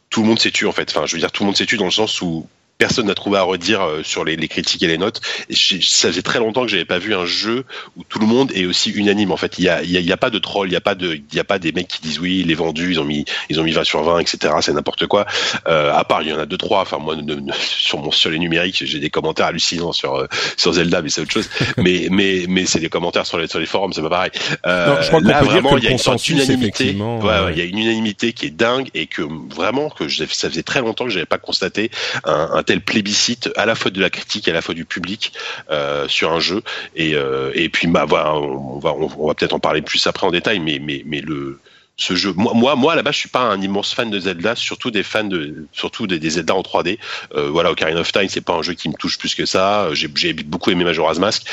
tout le monde s'est tué en fait. Enfin, je veux dire, tout le monde s'est tué dans le sens où personne n'a trouvé à redire euh, sur les, les critiques et les notes. Ça faisait très longtemps que j'avais pas vu un jeu où tout le monde est aussi unanime. En fait, il y a, il y a, il y a pas de troll, il y a pas de, il y a pas des mecs qui disent oui, il est vendu, ils ont mis, ils ont mis 20 sur 20, etc. C'est n'importe quoi. Euh, à part, il y en a deux trois. Enfin, moi, ne- ne- sur mon sur les numériques, j'ai des commentaires hallucinants sur euh, sur Zelda, mais c'est autre chose. mais mais mais c'est des commentaires sur les sur les forums, c'est pas pareil. Euh, Non, je crois là, peut vraiment, il y a une sorte d'unanimité. Ouais, ouais, il y a une unanimité qui est dingue et que vraiment que je- ça faisait très longtemps que j'avais pas constaté un, un plébiscite à la fois de la critique à la fois du public euh, sur un jeu. Et euh, puis bah voilà on va peut-être en parler plus après en détail mais mais le ce jeu moi moi moi base je suis pas un immense fan de Zelda surtout des fans de surtout des, Zelda en 3D euh, voilà Ocarina of Time c'est pas un jeu qui me touche plus que ça. J'ai beaucoup aimé Majora's Mask.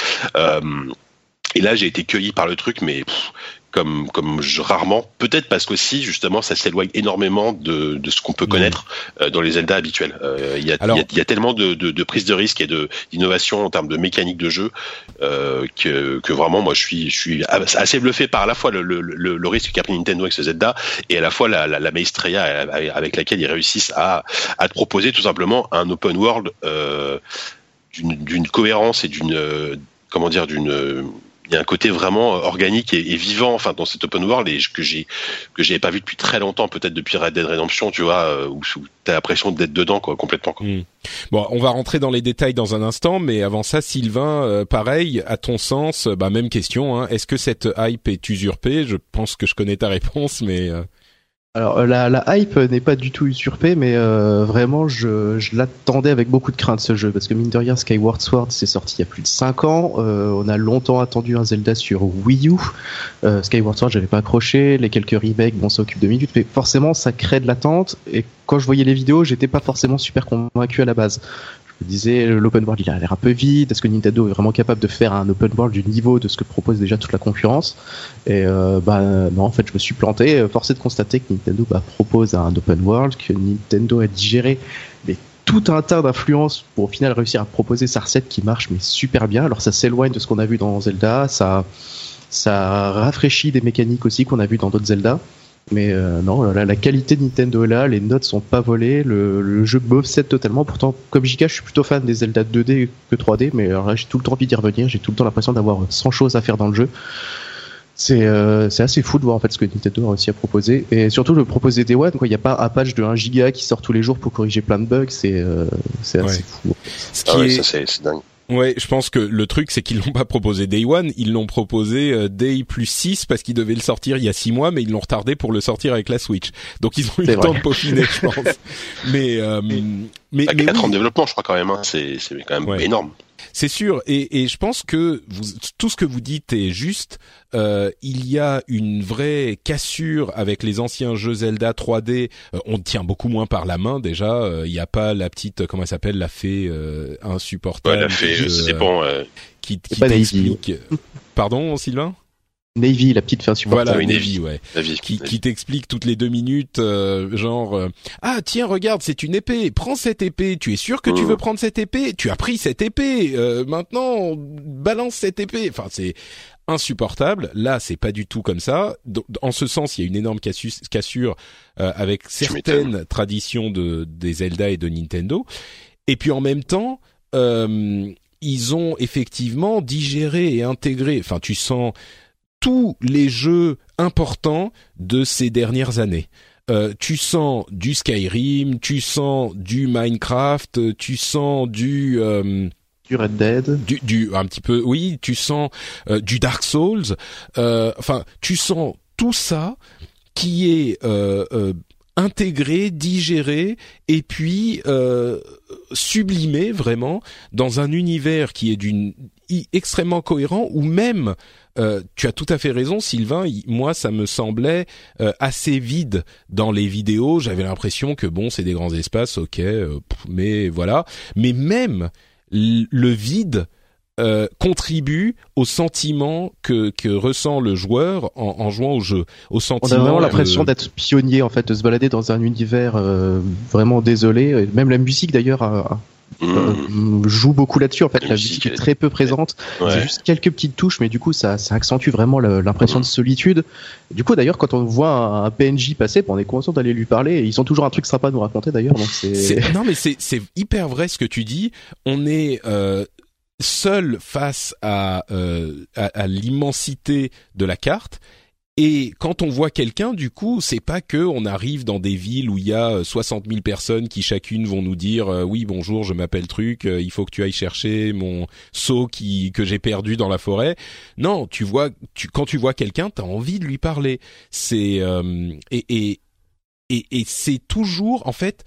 Et là, j'ai été cueilli par le truc, mais comme comme je, rarement. Peut-être parce qu'aussi, justement, ça s'éloigne énormément de, de ce qu'on peut connaître euh, dans les Zelda habituels. Euh, Il y, a, y, y tellement de, de, de prise de risque et d'innovation en termes de mécanique de jeu euh, que, que vraiment, moi, je suis je suis assez bluffé par à la fois le, le, le, le risque qu'a pris Nintendo avec ce Zelda et à la fois la, la, la maestria avec laquelle ils réussissent à à te proposer tout simplement un open world d'une cohérence et d'une comment dire d'une il y a un côté vraiment organique et, vivant enfin dans cet open world et que j'ai que j'avais pas vu depuis très longtemps peut-être depuis Red Dead Redemption tu vois euh, où, où t'as l'impression d'être dedans quoi complètement quoi. Mm. Bon, on va rentrer dans les détails dans un instant, mais avant ça, Sylvain, euh, pareil, à ton sens, euh, bah même question. Hein, Est-ce que cette hype est usurpée? Je pense que je connais ta réponse, mais euh, Alors euh, la, hype n'est pas du tout usurpée, mais euh, vraiment je, l'attendais avec beaucoup de crainte ce jeu, parce que mine de rien Skyward Sword c'est sorti il y a plus de 5 ans, euh, on a longtemps attendu un Zelda sur Wii U, Skyward Sword j'avais pas accroché, les quelques remakes bon ça occupe deux minutes, mais forcément ça crée de l'attente, et quand je voyais les vidéos j'étais pas forcément super convaincu à la base. Je disais l'open world il a l'air un peu vide, est-ce que Nintendo est vraiment capable de faire un open world du niveau de ce que propose déjà toute la concurrence? Et euh, bah non, en fait, je me suis planté. Forcé de constater que Nintendo bah, propose un open world, que Nintendo a digéré mais tout un tas d'influences pour au final réussir à proposer sa recette qui marche mais super bien. Alors ça s'éloigne de ce qu'on a vu dans Zelda, ça ça rafraîchit des mécaniques aussi qu'on a vu dans d'autres Zelda. Mais euh, non, la, la, qualité de Nintendo est là, les notes sont pas volées, le, le jeu m'obsède totalement. Pourtant, comme JK, je suis plutôt fan des Zelda 2D que 3D, mais alors là, j'ai tout le temps envie d'y revenir, j'ai tout le temps l'impression d'avoir 100 choses à faire dans le jeu. C'est euh, c'est assez fou de voir en fait ce que Nintendo a réussi à proposer et surtout le proposer Day One quoi il n'y a pas un patch de 1 giga qui sort tous les jours pour corriger plein de bugs c'est euh, c'est assez Ouais. fou Ce qui Ah ouais, est- ça c'est dingue. Ouais, je pense que le truc c'est qu'ils l'ont pas proposé Day One, ils l'ont proposé euh, Day plus 6 parce qu'ils devaient le sortir il y a 6 mois mais ils l'ont retardé pour le sortir avec la Switch. Donc ils ont eu le temps de peaufiner, je pense. Mais euh, mais, mais 4 oui. ans de développement, je crois quand même. Hein. C'est c'est quand même Ouais. énorme. C'est sûr, et, et je pense que vous, tout ce que vous dites est juste. Euh, il y a une vraie cassure avec les anciens jeux Zelda 3D. Euh, on tient beaucoup moins par la main déjà. Euh, Il n'y a pas la petite, comment elle s'appelle, la fée euh, insupportable. Ouais, la fée, euh, dépend. euh, Qui, qui t'explique. Pardon, Sylvain? Navy la petite fin supportable Voilà, oui, Navy, Navy. ouais. vie. Qui, qui t'explique toutes les deux minutes, euh, genre euh, ah tiens regarde c'est une épée, prends cette épée. Tu es sûr que tu Mm. veux prendre cette épée Tu as pris cette épée. euh, maintenant balance cette épée. Enfin c'est insupportable. Là c'est pas du tout comme ça. En ce sens il y a une énorme cassure euh, avec certaines traditions de des Zelda et de Nintendo. Et puis en même temps euh, ils ont effectivement digéré et intégré. Enfin tu sens tous les jeux importants de ces dernières années. Euh, tu sens du Skyrim, tu sens du Minecraft, tu sens du, euh, du Red Dead du, du un petit peu, oui, tu sens euh, du Dark Souls. euh, enfin, tu sens tout ça qui est euh, euh, intégré, digéré et puis euh, sublimé vraiment dans un univers qui est d'une extrêmement cohérent ou même euh, tu as tout à fait raison Sylvain. Il- moi ça me semblait euh, assez vide dans les vidéos. J'avais l'impression que bon c'est des grands espaces ok euh, mais voilà. Mais même le vide contribue au sentiment que, que ressent le joueur en, en jouant au jeu. Au on sentiment a vraiment l'impression d'être pionnier en fait de se balader dans un univers vraiment désolé. Même la musique d'ailleurs a- a- Mmh. euh, joue beaucoup là-dessus en fait La musique, est très peu présente c'est juste quelques petites touches mais du coup ça, ça accentue vraiment l'impression de solitude du coup d'ailleurs quand on voit un, un PNJ passer on est content d'aller lui parler et ils ont toujours un truc sympa à nous raconter d'ailleurs non mais c'est c'est hyper vrai ce que tu dis. On est euh, seul face à euh, à, à l'immensité de la carte. Et quand on voit quelqu'un, du coup, c'est pas que on arrive dans des villes où il y a euh, 60 000 personnes qui chacune vont nous dire euh, oui bonjour, je m'appelle truc, euh, il faut que tu ailles chercher mon seau qui que j'ai perdu dans la forêt. Non, tu vois, tu quand tu vois quelqu'un, t'as envie de lui parler. C'est euh, et et, et c'est toujours en fait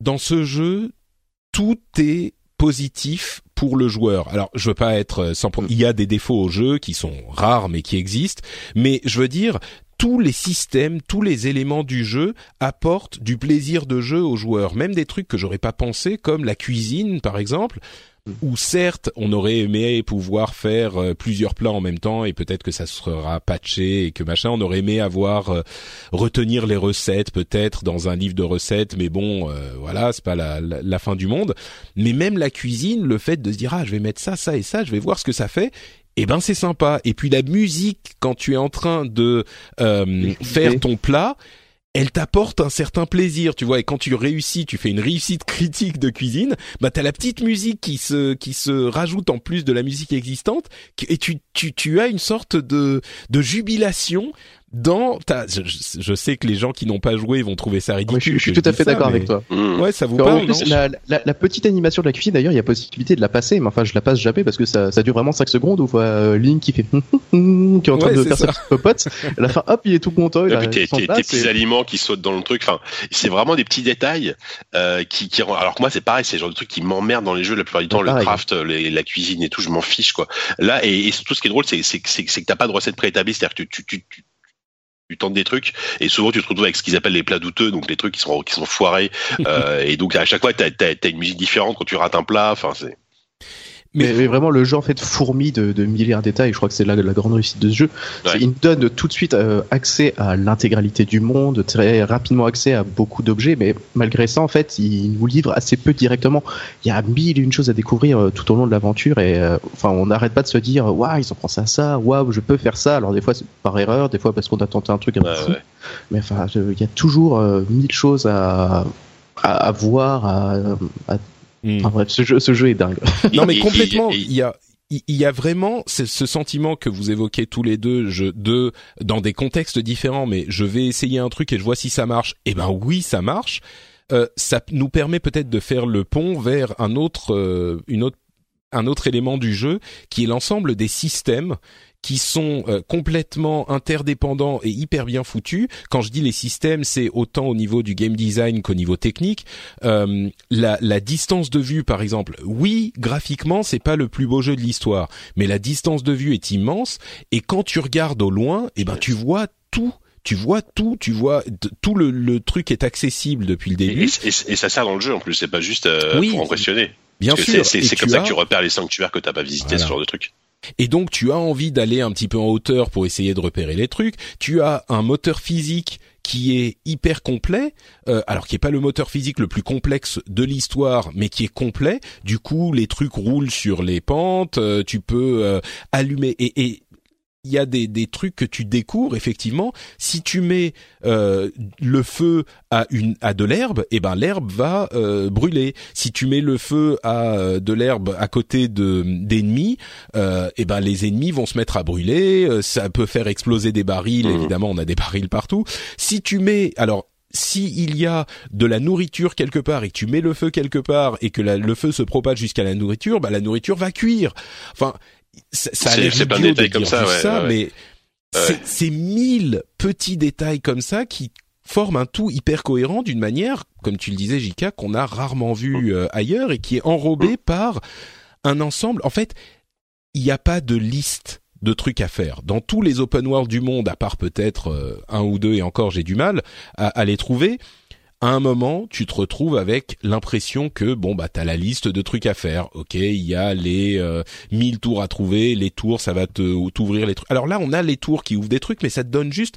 dans ce jeu tout est positif pour le joueur. Alors, je veux pas être euh, sans il y a des défauts au jeu qui sont rares mais qui existent, mais je veux dire tous les systèmes, tous les éléments du jeu apportent du plaisir de jeu aux joueurs, même des trucs que j'aurais pas pensé comme la cuisine par exemple où certes on aurait aimé pouvoir faire euh, plusieurs plats en même temps et peut-être que ça sera patché et que machin. On aurait aimé avoir euh, retenir les recettes peut-être dans un livre de recettes mais bon euh, voilà c'est pas la, la, la fin du monde. Mais même la cuisine le fait de se dire ah je vais mettre ça ça et ça je vais voir ce que ça fait eh ben c'est sympa. Et puis la musique quand tu es en train de euh, faire ton plat elle t'apporte un certain plaisir, tu vois. Et quand tu réussis, tu fais une réussite critique de cuisine, bah t'as la petite musique qui se qui se rajoute en plus de la musique existante, et tu tu tu as une sorte de de jubilation dans ta. Je, je- je sais que les gens qui n'ont pas joué vont trouver ça Ah, ridicule. je, suis- je suis tout à fait d'accord mais- avec toi Mmh. Ouais, ça vous en parle, plus, la, la, la petite animation de la cuisine, d'ailleurs, il y a possibilité de la passer, mais enfin, je la passe jamais parce que ça, ça dure vraiment 5 secondes où on voit euh, Link qui fait qui est en train Ouais, de faire sa ça. petite popote. À la fin, hop, il est tout content. Il a tes, tes- tes petits et- aliments qui sautent dans le truc. Enfin, c'est vraiment des petits détails euh, qui, qui rend- Alors que moi, c'est pareil, c'est le genre de truc qui m'emmerde dans les jeux la plupart du temps. Le craft, les- la cuisine et tout, je m'en fiche quoi. Là, et, et surtout, ce qui est drôle, c'est c'est que c'est que t'as pas de recette préétablie, c'est-à-dire que tu, tu, tu, tu- tentes des trucs et souvent tu te retrouves avec ce qu'ils appellent les plats douteux, donc les trucs qui sont qui sont foirés. euh, et donc à chaque fois, t'as as, une musique différente quand tu rates un plat. Enfin, c'est Mais, mais vraiment, le jeu en fait fourmi de, de milliards de détails. Je crois que c'est la, la grande réussite de ce jeu. Ouais. Il donne tout de suite euh, accès à l'intégralité du monde, très rapidement accès à beaucoup d'objets, mais malgré ça, en fait, il nous livre assez peu directement. Il y a mille et une choses à découvrir euh, tout au long de l'aventure, et euh, enfin, on n'arrête pas de se dire, waouh, ils ont pensé à ça, waouh, je peux faire ça. Alors des fois, c'est par erreur, des fois parce qu'on a tenté un truc un peu Ouais, fou. ouais. Mais enfin, il y a toujours euh, mille choses à, à, à voir, à, à- Hmm. enfin, bref, ce jeu, ce jeu est dingue. Non mais complètement. Il y a il y a vraiment ce, ce sentiment que vous évoquez tous les deux, je, de dans des contextes différents, mais je vais essayer un truc et je vois si ça marche. Eh ben oui, ça marche. Euh, ça nous permet peut-être de faire le pont vers un autre, euh, une autre, un autre élément du jeu, qui est l'ensemble des systèmes qui sont euh, complètement interdépendants et hyper bien foutus. Quand je dis les systèmes, c'est autant au niveau du game design qu'au niveau technique. Euh, la, la distance de vue, par exemple, oui, graphiquement, c'est pas le plus beau jeu de l'histoire, mais la distance de vue est immense. Et quand tu regardes au loin, eh ben tu vois tout. Tu vois tout, tu vois tout le, le truc est accessible depuis le début. et- et ça sert dans le jeu en plus, c'est pas juste euh, Oui. pour impressionner. Bien Parce sûr, c'est- comme ça que tu repères les sanctuaires que t'as pas visités, Voilà. ce genre de truc. Et donc tu as envie d'aller un petit peu en hauteur pour essayer de repérer les trucs. Tu as un moteur physique qui est hyper complet, euh, alors qui est pas le moteur physique le plus complexe de l'histoire, mais qui est complet. Du coup, les trucs roulent sur les pentes. euh, tu peux euh, allumer et, et il y a des, des trucs que tu découvres effectivement. Si tu mets euh, le feu à une à de l'herbe, et ben l'herbe va euh, brûler. Si tu mets le feu à euh, de l'herbe à côté de d'ennemis, euh, et ben les ennemis vont se mettre à brûler. euh, ça peut faire exploser des barils. Mhm. Évidemment, on a des barils partout. Si tu mets alors si il y a de la nourriture quelque part et que tu mets le feu quelque part et que la- le feu se propage jusqu'à la nourriture, bah la nourriture va cuire. Enfin, ça, ça a C'est- l'air idiot de dire ça, ouais, ouais. mais c'est- Ouais. c'est mille petits détails comme ça qui forment un tout hyper cohérent d'une manière, comme tu le disais, Jika, qu'on a rarement vu euh, ailleurs et qui est enrobé par un ensemble. En fait, il n'y a pas de liste de trucs à faire. Dans tous les open world du monde, à part peut-être euh, un ou deux, et encore j'ai du mal à, à les trouver, à un moment, tu te retrouves avec l'impression que bon bah t'as la liste de trucs à faire. Ok, il y a les euh, 1000 tours à trouver, les tours ça va te t'ouvrir les trucs. Alors là, on a les tours qui ouvrent des trucs, mais ça te donne juste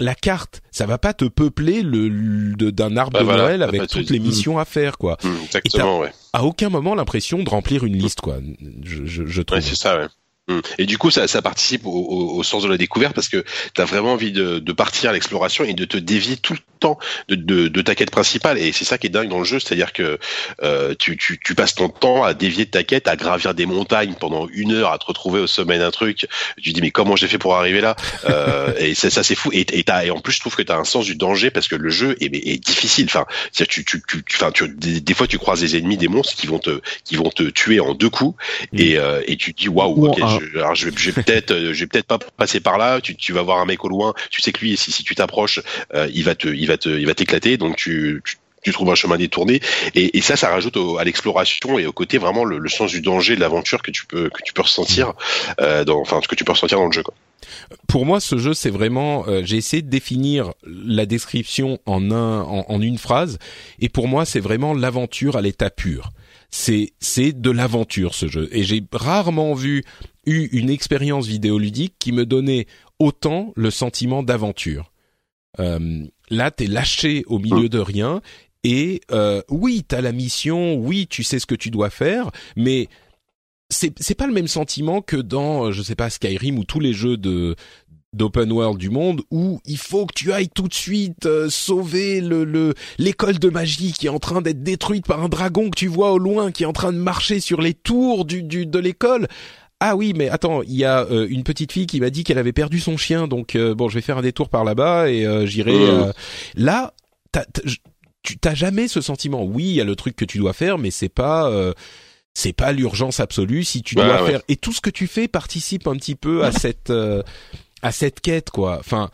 la carte. Ça va pas te peupler le, le- d'un arbre Bah de voilà, Noël avec toutes les missions à faire quoi. Hum, exactement, ouais. À aucun moment l'impression de remplir une liste quoi. Je, je, je trouve. Ouais, c'est ça, ouais. Hum. Et du coup, ça, ça participe au, au, au sens de la découverte parce que tu as vraiment envie de, de partir à l'exploration et de te dévier tout le temps de, de, de ta quête principale. Et c'est ça qui est dingue dans le jeu, c'est-à-dire que euh, tu, tu, tu passes ton temps à dévier de ta quête, à gravir des montagnes pendant une heure, à te retrouver au sommet d'un truc. Tu te dis mais comment j'ai fait pour arriver là euh, Et ça, ça c'est fou. Et, et, t'as- et en plus, je trouve que tu as un sens du danger parce que le jeu est, est difficile. Enfin, tu, tu, tu, tu, enfin, tu, des, des fois, tu croises des ennemis, des monstres qui vont te, qui vont te tuer en deux coups, et, euh, et tu te dis waouh, un. Je, alors je vais, je vais peut-être, euh, je vais peut-être pas passer par là. Tu, tu vas voir un mec au loin. Tu sais que lui, si, si tu t'approches, euh, il va te, il va te, il va t'éclater. Donc tu, tu tu trouves un chemin détourné et, et ça ça rajoute au- à l'exploration et au côté vraiment le, le sens du danger de l'aventure que tu peux que tu peux ressentir euh, dans enfin ce que tu peux ressentir dans le jeu quoi. pour moi, ce jeu, c'est vraiment. euh, J'ai essayé de définir la description en un, en, en une phrase, et pour moi, c'est vraiment l'aventure à l'état pur. C'est c'est de l'aventure ce jeu, et j'ai rarement vu eu une expérience vidéoludique qui me donnait autant le sentiment d'aventure. Euh, là, t'es lâché au milieu de rien. Et euh, oui, t'as la mission, oui, tu sais ce que tu dois faire, mais c'est c'est pas le même sentiment que dans euh, je sais pas Skyrim ou tous les jeux de d'open world du monde où il faut que tu ailles tout de suite euh, sauver le le l'école de magie qui est en train d'être détruite par un dragon que tu vois au loin qui est en train de marcher sur les tours du du de l'école. Ah oui, mais attends, il y a euh, une petite fille qui m'a dit qu'elle avait perdu son chien, donc euh, bon, je vais faire un détour par là-bas et euh, j'irai. Euh, Là, t'as- t'as- j- tu t'as jamais ce sentiment. Oui, il y a le truc que tu dois faire, mais c'est pas euh, c'est pas l'urgence absolue. Si tu Ouais, dois ouais. faire et tout ce que tu fais participe un petit peu à cette euh, à cette quête, quoi. Enfin,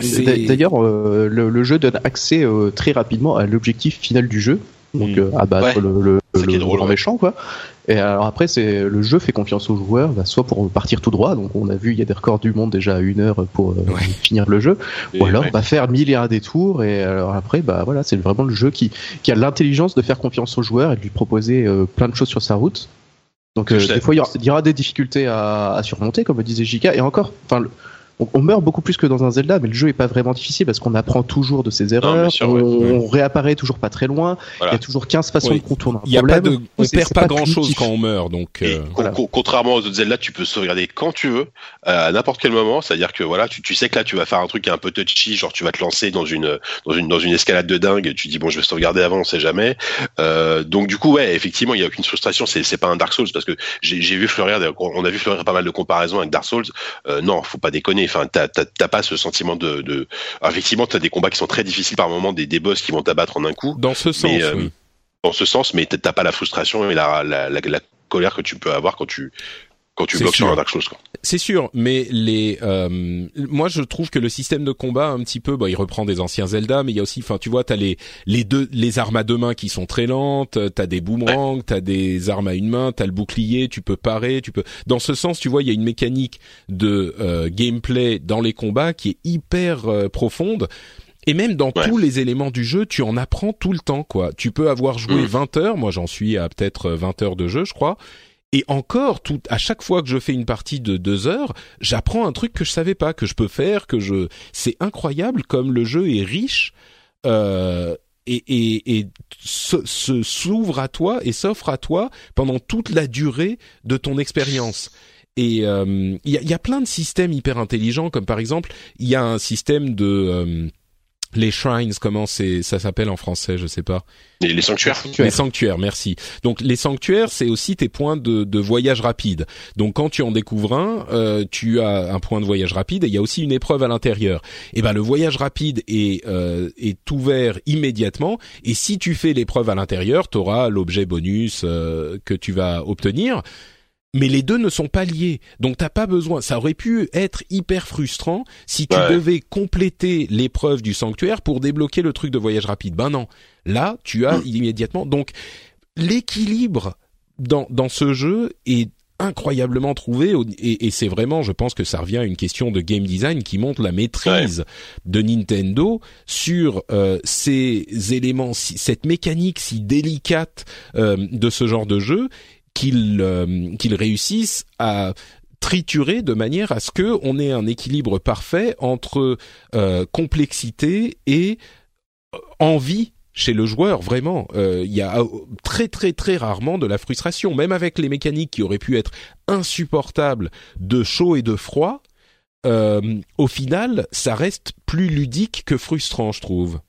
c'est- D'ailleurs, euh, le, le jeu donne accès euh, très rapidement à l'objectif final du jeu, donc Mm. euh, abattre Ouais. le, le, le drôle, grand ouais. méchant, quoi. Et alors après, c'est le jeu fait confiance aux joueurs, bah, soit pour partir tout droit, donc on a vu il y a des records du monde déjà à une heure pour euh, Ouais. finir le jeu, Et ou alors va faire mille et un détours, et alors après, bah voilà, c'est vraiment le jeu qui, qui a l'intelligence de faire confiance aux joueurs et de lui proposer euh, plein de choses sur sa route. Donc euh, des fois, il y, aura, il y, aura, des difficultés à, à surmonter, comme le disait Jika. Et encore, enfin, on, meurt beaucoup plus que dans un Zelda, mais le jeu est pas vraiment difficile parce qu'on apprend toujours de ses erreurs, on, réapparaît toujours pas très loin, il y a toujours 15 façons de contourner un il y a Pas de, on perd pas, grand chose quand on meurt, donc. Euh... Contrairement aux autres Zelda, tu peux sauvegarder quand tu veux, à n'importe quel moment. C'est-à-dire que voilà, tu, tu, sais que là, tu vas faire un truc un peu touchy, genre tu vas te lancer dans une dans une dans une escalade de dingue. Tu dis bon, je vais sauvegarder avant, on sait jamais. Euh, donc du coup, ouais, effectivement, il y a aucune frustration. C'est c'est pas un Dark Souls parce que j'ai vu fleurir, on a vu fleurir pas mal de comparaisons avec Dark Souls. Euh, non, faut pas déconner. Enfin, t'as pas ce sentiment de. de... effectivement, tu as des combats qui sont très difficiles par moment, des, des boss qui vont t'abattre en un coup. Dans ce sens, euh, oui. Dans ce sens, mais t'as pas la frustration et la, la, la, la, colère que tu peux avoir quand tu quand tu bloques sur un Dark Souls. C'est sûr, mais les, euh, moi je trouve que le système de combat un petit peu, bah, il reprend des anciens Zelda, mais il y a aussi, enfin tu vois, t'as les les deux les armes à deux mains qui sont très lentes, t'as des boomerangs, ouais. t'as des armes à une main, t'as le bouclier, tu peux parer, tu peux. Dans ce sens, tu vois, il y a une mécanique de euh, gameplay dans les combats qui est hyper euh, profonde. Et même dans ouais. tous les éléments du jeu, tu en apprends tout le temps, quoi. Tu peux avoir joué mmh. 20 heures, moi j'en suis à peut-être 20 heures de jeu, je crois, et encore, tout, à chaque fois que je fais une partie de deux heures, j'apprends un truc que je savais pas, que je peux faire, que je. C'est incroyable comme le jeu est riche euh, et, et, et se, se s'ouvre à toi et s'offre à toi pendant toute la durée de ton expérience. Et il euh, y, a, y, a, plein de systèmes hyper intelligents, comme par exemple, il y a un système de euh, les shrines, comment c'est ça s'appelle en français, je sais pas. Les, les sanctuaires. Les sanctuaires, merci. Donc les sanctuaires, c'est aussi tes points de, de, voyage rapide. Donc quand tu en découvres un, euh, tu as un point de voyage rapide et il y a aussi une épreuve à l'intérieur. Et ben le voyage rapide est euh, est ouvert immédiatement et si tu fais l'épreuve à l'intérieur, tu auras l'objet bonus euh, que tu vas obtenir mais les deux ne sont pas liés. Donc t'as pas besoin. Ça aurait pu être hyper frustrant si tu ouais. devais compléter l'épreuve du sanctuaire pour débloquer le truc de voyage rapide. Ben non. Là, tu as mmh. immédiatement. Donc l'équilibre dans dans ce jeu est incroyablement trouvé et, et c'est vraiment, je pense que ça revient à une question de game design qui montre la maîtrise ouais. de Nintendo sur euh, ces éléments, cette mécanique si délicate euh, de ce genre de jeu qu'ils euh, qu'ils réussissent à triturer de manière à ce que on ait un équilibre parfait entre euh, complexité et euh, envie chez le joueur vraiment. Euh, il y a très très très rarement de la frustration. Même avec les mécaniques qui auraient pu être insupportables de chaud et de froid au final ça reste plus ludique que frustrant je trouve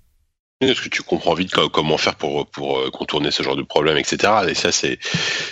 est-ce que tu comprends vite comment faire pour pour euh, contourner ce genre de problème, etc. Et ça, c'est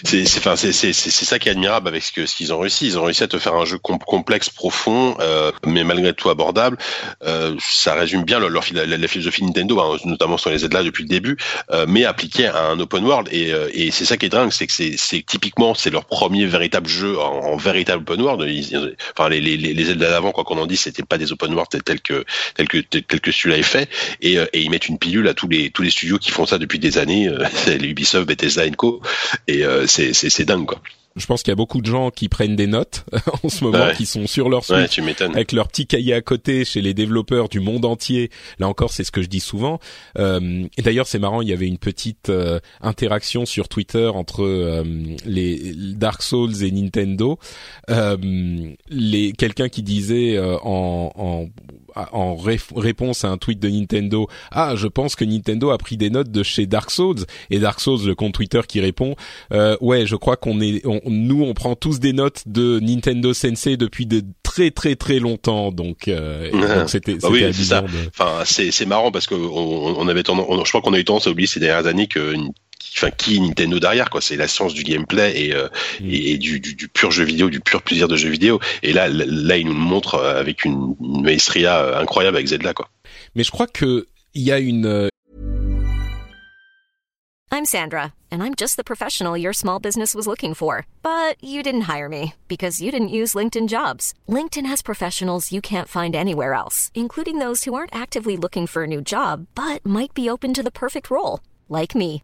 c'est c'est ça qui est admirable avec ce qu'ils ont réussi. Ils ont réussi à te faire un jeu complexe, profond, euh, mais malgré tout abordable. Euh, ça résume bien leur, leur la, la, philosophie Nintendo, hein, notamment sur les Zelda depuis le début, euh, mais appliqué à un open world. Et, euh, et c'est ça qui est dingue, c'est que c'est typiquement c'est leur premier véritable jeu en, en véritable open world. Enfin les les les d'avant, quoi qu'on en dise, c'était pas des open world tels que tels que tels que celui-là est fait. Et, euh, et ils mettent une pilule à tous les tous les studios qui font ça depuis des années, euh, les Ubisoft, Bethesda Co. Et euh, c'est c'est dingue quoi. Je pense qu'il y a beaucoup de gens qui prennent des notes en ce moment, ouais. qui sont sur leur Switch ouais, avec leur petit cahier à côté chez les développeurs du monde entier. Là encore, c'est ce que je dis souvent. Euh, et d'ailleurs, c'est marrant, il y avait une petite euh, interaction sur Twitter entre euh, les Dark Souls et Nintendo. Les quelqu'un qui disait euh, en, en réponse à un tweet de Nintendo, ah, je pense que Nintendo a pris des notes de chez Dark Souls. Et Dark Souls, le compte Twitter qui répond, euh, ouais, je crois qu'on est, on, nous, on prend tous des notes de Nintendo Sensei depuis de très très très longtemps, donc euh, c'était bah oui, ça. De... Enfin, c'est c'est marrant parce que on, on avait tendance, on, je crois qu'on a eu tendance à oublier ces dernières années que enfin qui Nintendo derrière quoi. C'est la science du gameplay et euh, mm. et, du, du, du, pur jeu vidéo du pur plaisir de jeu vidéo. Et là là il nous le montre avec une, une maestria incroyable avec Zelda quoi. Mais je crois que il y a une I'm Sandra and I'm just the professional your small business was looking for. But you didn't hire me because you didn't use LinkedIn jobs. LinkedIn has professionals you can't find anywhere else including those who aren't actively looking for a new job but might be open to the perfect role like me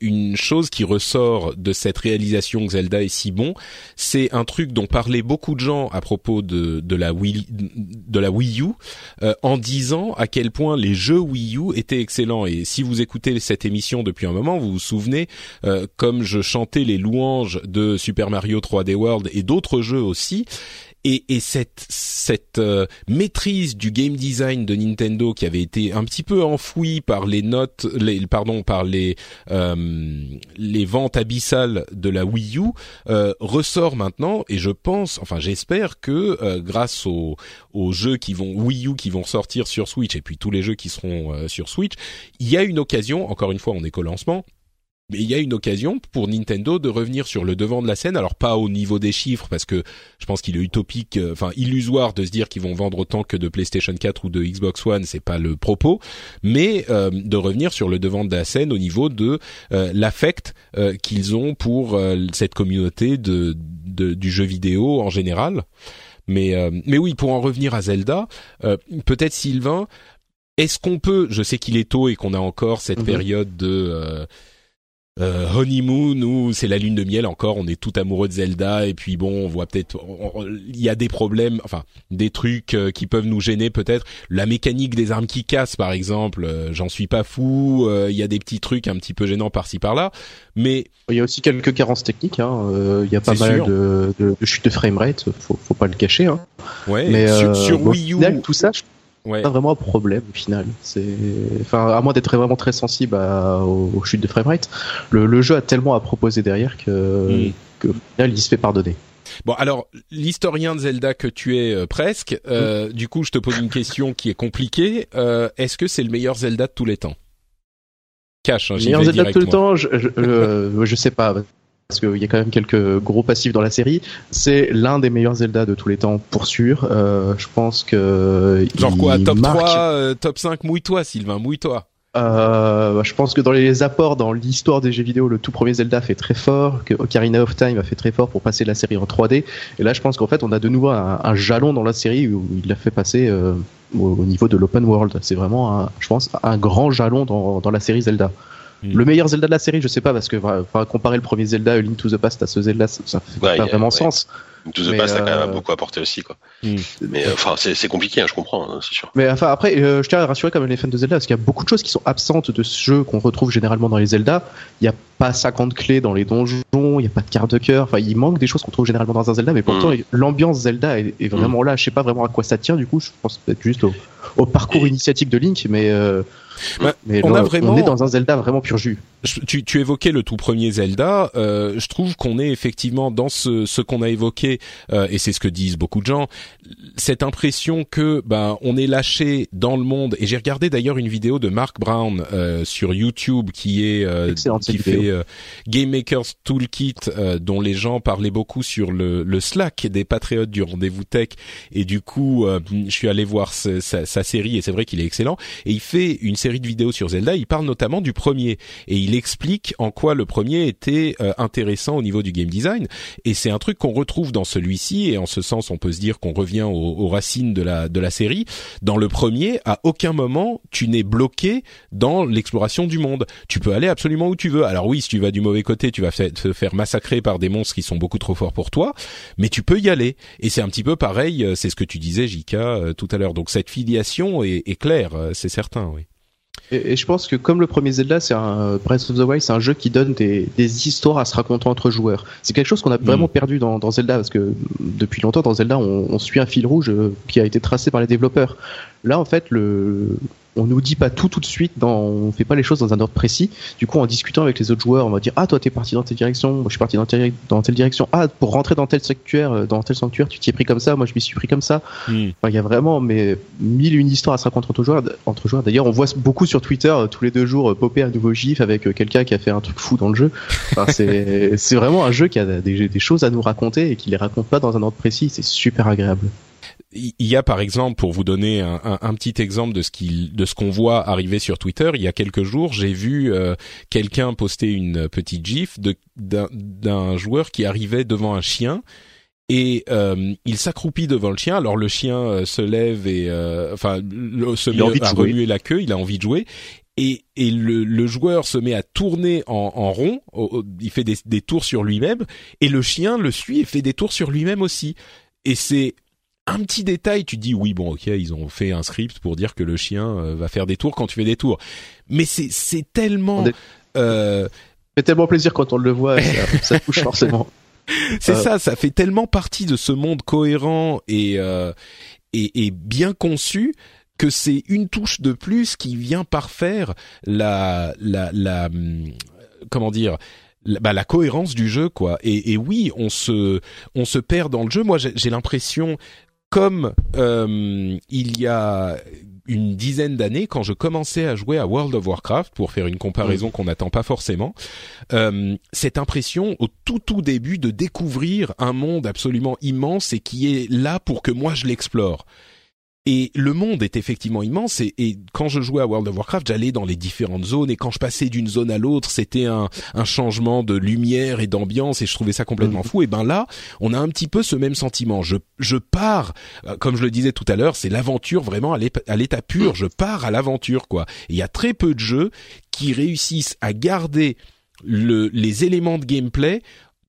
une chose qui ressort de cette réalisation que Zelda est si bon, c'est un truc dont parlaient beaucoup de gens à propos de, la Wii U, euh, en disant à quel point les jeux Wii U étaient excellents. Et si vous écoutez cette émission depuis un moment, vous vous souvenez, euh, comme je chantais les louanges de Super Mario 3D World et d'autres jeux aussi, et, et cette cette euh, maîtrise du game design de Nintendo qui avait été un petit peu enfouie par les notes, les, pardon, par les euh, les ventes abyssales de la Wii U euh, ressort maintenant. Et je pense, enfin j'espère que euh, grâce aux, aux jeux qui vont Wii U qui vont sortir sur Switch et puis tous les jeux qui seront euh, sur Switch, il y a une occasion. Encore une fois, on est qu'au lancement mais il y a une occasion pour Nintendo de revenir sur le devant de la scène. Alors pas au niveau des chiffres parce que je pense qu'il est utopique, euh, enfin illusoire de se dire qu'ils vont vendre autant que de PlayStation 4 ou de Xbox One, c'est pas le propos, mais euh, de revenir sur le devant de la scène au niveau de euh, l'affect euh, qu'ils ont pour euh, cette communauté de, de, du jeu vidéo en général. Mais euh, mais oui, pour en revenir à Zelda, peut-être Sylvain, est-ce qu'on peut, je sais qu'il est tôt et qu'on a encore cette Mhm. période de euh, honeymoon où c'est la lune de miel encore, on est tout amoureux de Zelda et puis bon, on voit peut-être il y a des problèmes, enfin des trucs euh, qui peuvent nous gêner peut-être. La mécanique des armes qui cassent par exemple, euh, j'en suis pas fou. euh, Il y a des petits trucs un petit peu gênants par-ci par-là, mais Il y a aussi quelques carences techniques. Hein. Il y a pas mal de, de, de chutes de framerate, faut, faut pas le cacher. Hein. ouais, Mais sur, Wii U, final, tout ça, je ouais, pas vraiment un problème au final. C'est, enfin, à moins d'être vraiment très sensible à- aux, chutes de framerate, le, le jeu a tellement à proposer derrière que, Mm. que au final, il se fait pardonner. Bon, alors l'historien de Zelda que tu es euh, presque, Mm. euh, du coup, je te pose une question qui est compliquée. Euh, Est-ce que c'est le meilleur Zelda de tous les temps? Cash, hein, Meilleur Zelda de tout le directement. temps, je, je, je, je sais pas. Parce qu'il y a quand même quelques gros passifs dans la série. C'est l'un des meilleurs Zelda de tous les temps, pour sûr. Euh, je pense que. Genre quoi, top marque- 3, euh, top 5, mouille-toi Sylvain, mouille-toi. Euh, je pense que dans les apports dans l'histoire des jeux vidéo, le tout premier Zelda fait très fort, que Ocarina of Time a fait très fort pour passer la série en 3D. Et là, je pense qu'en fait, on a de nouveau un, un jalon dans la série où il l'a fait passer euh, au, au niveau de l'open world. C'est vraiment, un, je pense, un grand jalon dans, dans la série Zelda. Mm. Le meilleur Zelda de la série, je sais pas, parce que va comparer le premier Zelda, A Link to the Past, à ce Zelda, ça, ça fait Ouais, pas a- vraiment ouais. sens. To the Mais, Past a quand euh, même beaucoup apporté aussi, quoi. Hmm. Mais euh, enfin, c'est c'est compliqué, hein, je comprends, hein, c'est sûr. Mais enfin après, euh, je tiens à rassurer quand même les fans de Zelda parce qu'il y a beaucoup de choses qui sont absentes de ce jeu qu'on retrouve généralement dans les Zelda. Il n'y a pas 50 clés dans les donjons, il n'y a pas de carte de cœur. Enfin, il manque des choses qu'on trouve généralement dans un Zelda, mais pourtant l'ambiance Zelda est, est vraiment là. Je sais pas vraiment à quoi ça tient. Du coup, je pense peut-être juste au, au parcours initiatique de Link, mais euh, Bah, mais on là, a vraiment- est dans un Zelda vraiment pur jus. Je- tu, tu évoquais le tout premier Zelda. Euh, je trouve qu'on est effectivement dans ce, ce qu'on a évoqué, euh, et c'est ce que disent beaucoup de gens, cette impression que ben on est lâché dans le monde. Et j'ai regardé d'ailleurs une vidéo de Mark Brown euh, sur YouTube qui est euh, qui fait euh, Game Maker's Toolkit, euh, dont les gens parlaient beaucoup sur le, le Slack des patriotes du rendez-vous tech. Et du coup, euh, je suis allé voir ce- sa, sa série, et c'est vrai qu'il est excellent. Et il fait une série de vidéos sur Zelda. Il parle notamment du premier. Et il explique en quoi le premier était euh, intéressant au niveau du game design. Et c'est un truc qu'on retrouve dans celui-ci. Et en ce sens on peut se dire qu'on revient aux, racines de la de la série. Dans le premier à aucun moment tu n'es bloqué dans l'exploration du monde. Tu peux aller absolument où tu veux. Alors oui si tu vas du mauvais côté tu vas te faire massacrer par des monstres qui sont beaucoup trop forts pour toi. Mais tu peux y aller. Et c'est un petit peu pareil euh, c'est ce que tu disais Jika euh, tout à l'heure. Donc cette filiation est, est claire c'est certain oui Et, et je pense que comme le premier Zelda, c'est un Breath of the Wild, c'est un jeu qui donne des, des histoires à se raconter entre joueurs. C'est quelque chose qu'on a vraiment perdu dans, dans Zelda parce que mm, depuis longtemps dans Zelda, on, on suit un fil rouge euh, qui a été tracé par les développeurs. Là, en fait, le on nous dit pas tout tout de suite, dans, on fait pas les choses dans un ordre précis. Du coup, en discutant avec les autres joueurs, on va dire ah toi t'es parti dans telle direction, moi je suis parti dans telle, dans telle direction. Ah pour rentrer dans tel sanctuaire, euh, dans tel sanctuaire, tu t'y es pris comme ça, moi je m'y suis pris comme ça. Hmm. Enfin, il y a vraiment mais mille et une histoires à se raconter entre joueurs. Entre joueurs. D'ailleurs, on voit beaucoup sur Twitter euh, tous les deux jours euh, popper un nouveau gif avec quelqu'un qui a fait un truc fou dans le jeu. Enfin, c'est c'est vraiment un jeu qui a des, des choses à nous raconter et qui les raconte pas dans un ordre précis. C'est super agréable. Il y a par exemple, pour vous donner un, un- un petit exemple de ce qu'il, de ce qu'on voit arriver sur Twitter, il y a quelques jours, j'ai vu euh, quelqu'un poster une petite gif de d'un, d'un joueur qui arrivait devant un chien et euh, il s'accroupit devant le chien. Alors le chien euh, se lève et enfin le- se met à remuer la queue. Il a envie de jouer. Et, et le, le joueur se met à tourner en, en rond, il fait des, des tours sur lui-même, et le chien le suit et fait des tours sur lui-même aussi. Et c'est un petit détail, tu te dis oui bon ok ils ont fait un script pour dire que le chien euh, va faire des tours quand tu fais des tours, mais c'est c'est tellement est- euh, fait tellement plaisir quand on le voit, ça, ça touche forcément. c'est Euh, ça, ça fait tellement partie de ce monde cohérent et euh, et, et bien conçu que c'est une touche de plus qui vient parfaire la la la hum, comment dire la, bah, la cohérence du jeu quoi. Et, et oui on se on se perd dans le jeu. Moi j'ai j'ai l'impression comme euh, il y a une dizaine d'années quand je commençais à jouer à World of Warcraft pour faire une comparaison qu'on n'attend pas forcément euh, cette impression au tout tout début de découvrir un monde absolument immense et qui est là pour que moi je l'explore. Et le monde est effectivement immense et, et quand je jouais à World of Warcraft, j'allais dans les différentes zones et quand je passais d'une zone à l'autre, c'était un, un changement de lumière et d'ambiance et je trouvais ça complètement fou. Et ben là, on a un petit peu ce même sentiment. Je, je pars, euh, comme je le disais tout à l'heure, c'est l'aventure vraiment à l'état pur. Je pars à l'aventure quoi. Et il y a très peu de jeux qui réussissent à garder le, les éléments de gameplay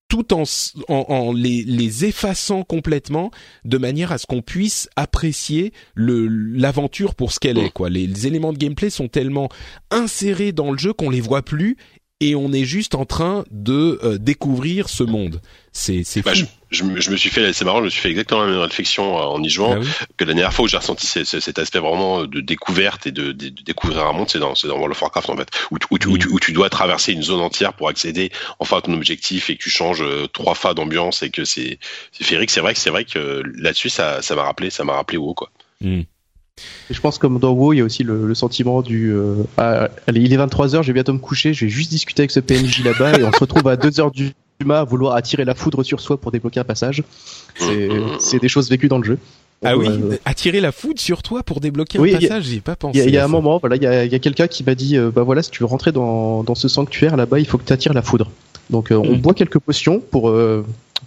tout en, en, en les, les effaçant complètement de manière à ce qu'on puisse apprécier l'aventure pour ce qu'elle est quoi. Les, les éléments de gameplay sont tellement insérés dans le jeu qu'on les voit plus et on est juste en train de euh, découvrir ce monde. C'est c'est Bah, fou. je, je, me- je me suis fait, c'est marrant, je me suis fait exactement la même réflexion euh, en y jouant Ah oui que la dernière fois où j'ai ressenti ce- ce- cet aspect vraiment de découverte et de, de- de découvrir un monde, c'est dans, dans World of Warcraft en fait, où, tu- où, tu- où, tu, où tu dois traverser une zone entière pour accéder enfin à ton objectif et que tu changes euh, trois fois d'ambiance et que c'est c'est féerique. C'est vrai que c'est vrai que là-dessus ça ça m'a rappelé ça m'a rappelé WoW quoi. Mm. Et je pense comme dans WoW, il y a aussi le, le sentiment du euh, ah, allez, il est 23h, je vais bientôt me coucher, je vais juste discuter avec ce PNJ là-bas et on se retrouve à 2h du mat à vouloir attirer la foudre sur soi pour débloquer un passage. C'est des choses vécues dans le jeu. Ah oui, Euh, attirer la foudre sur toi pour débloquer Oui, un passage, j'y ai pas pensé. Il y a, y un moment, voilà, il y a, quelqu'un qui m'a dit, euh, bah voilà, si tu veux rentrer dans, dans ce sanctuaire là-bas, il faut que tu attires la foudre. Donc euh, on Hmm. boit quelques potions pour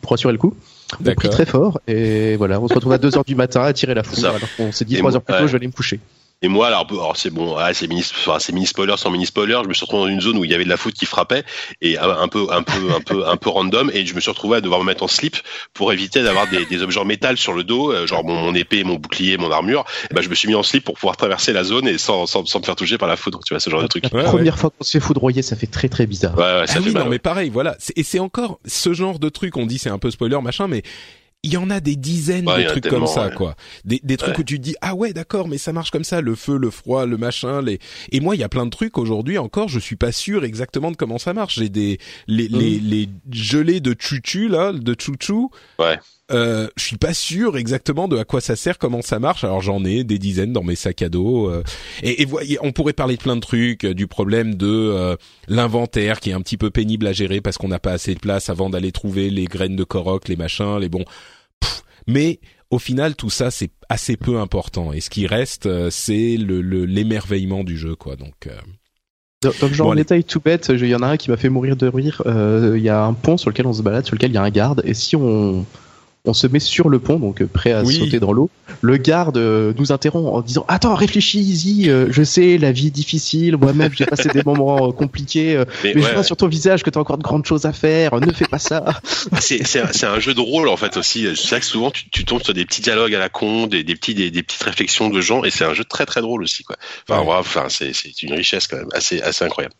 pour assurer le coup. On prie très fort et voilà, on se retrouve à 2h du matin à attirer la foudre. Alors qu'on s'est dit Et 3 moi- heures plus tôt, ouais. je vais aller me coucher. Et moi, alors, alors c'est bon, ah, c'est mini, enfin, c'est mini spoiler sans mini spoiler. Je me suis retrouvé dans une zone où il y avait de la foudre qui frappait et un, peu, un peu, un peu, un peu random. Et je me suis retrouvé à devoir me mettre en slip pour éviter d'avoir des, des objets en métal sur le dos, euh, genre mon, mon épée, mon bouclier, mon armure. Et ben, je me suis mis en slip pour pouvoir traverser la zone et sans, sans, sans me faire toucher par la foudre. Tu vois, ce genre de truc. La Ouais, première fois qu'on se fait foudroyer, ça fait très très bizarre. Ouais, ouais, ça ah fait oui, mal. non, mais pareil, voilà. Et c'est encore ce genre de truc, on dit c'est un peu spoiler, machin, mais il y en a des dizaines Ouais, de trucs comme ça, ouais. quoi. Des, des trucs Ouais. où tu te dis, ah ouais, d'accord, mais ça marche comme ça, le feu, le froid, le machin, les... Et moi, il y a plein de trucs aujourd'hui encore, je suis pas sûr exactement de comment ça marche. J'ai des, les, les, les gelées de chuchu, là, de chouchou. Ouais. Euh, je suis pas sûr exactement de à quoi ça sert, comment ça marche. Alors j'en ai des dizaines dans mes sacs à dos. euh, et, et voyez, on pourrait parler de plein de trucs, euh, du problème de euh, l'inventaire qui est un petit peu pénible à gérer parce qu'on n'a pas assez de place avant d'aller trouver les graines de Korok, les machins, les bons. Pff, mais au final, tout ça c'est assez peu important. Et ce qui reste, euh, c'est le le- l'émerveillement du jeu, quoi. Donc euh, le genre Bon, détail tout bête, il y en a un qui m'a fait mourir de rire. Euh, Il y a un pont sur lequel on se balade, sur lequel il y a un garde, et si on on se met sur le pont, donc euh, prêt à Oui. sauter dans l'eau, le garde euh, nous interrompt en disant Attends, réfléchis-y, euh, je sais, la vie est difficile, moi-même j'ai passé des moments compliqués, euh, Mais mais ouais, je vois sur ton visage que t'as encore de grandes choses à faire, ne fais pas ça. c'est c'est un, c'est un jeu de rôle en fait aussi. C'est vrai que souvent tu, tu tombes sur des petits dialogues à la con, des, des petits des, des petites réflexions de gens et c'est un jeu très très drôle aussi quoi. Enfin Ouais. bref, enfin c'est c'est une richesse quand même assez assez incroyable.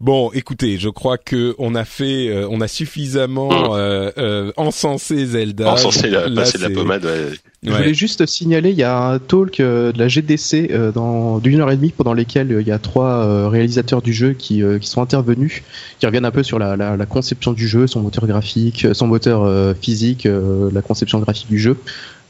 Bon, écoutez, je crois que on a fait, euh, on a suffisamment Mm. euh, euh, encensé Zelda. Encensé, la, Là, passer de la pommade. ouais. Je Ouais. voulais juste signaler, il y a un talk euh, de la GDC euh, dans d'une heure et demie pendant lesquels euh, il y a trois euh, réalisateurs du jeu qui, euh, qui sont intervenus, qui reviennent un peu sur la, la, la conception du jeu, son moteur graphique, euh, son moteur euh, physique, euh, la conception graphique du jeu.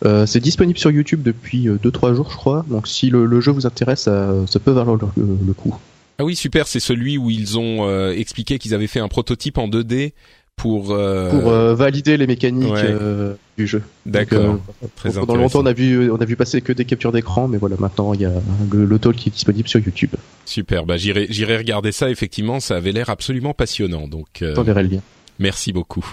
Euh, c'est disponible sur YouTube depuis 2-3 jours, je crois. Donc si le, le jeu vous intéresse, ça, ça peut valoir le, le- le coup. Ah oui, super. C'est celui où ils ont euh, expliqué qu'ils avaient fait un prototype en 2D pour. euh, Pour euh, valider les mécaniques ouais. euh, du jeu. D'accord. Pendant longtemps, on a vu, on a vu passer que des captures d'écran, mais voilà, maintenant il y a le, le talk qui est disponible sur YouTube. Super. Bah j'irai, j'irai regarder ça. Effectivement, ça avait l'air absolument passionnant. Donc. euh, T'enverrai le lien. Merci beaucoup.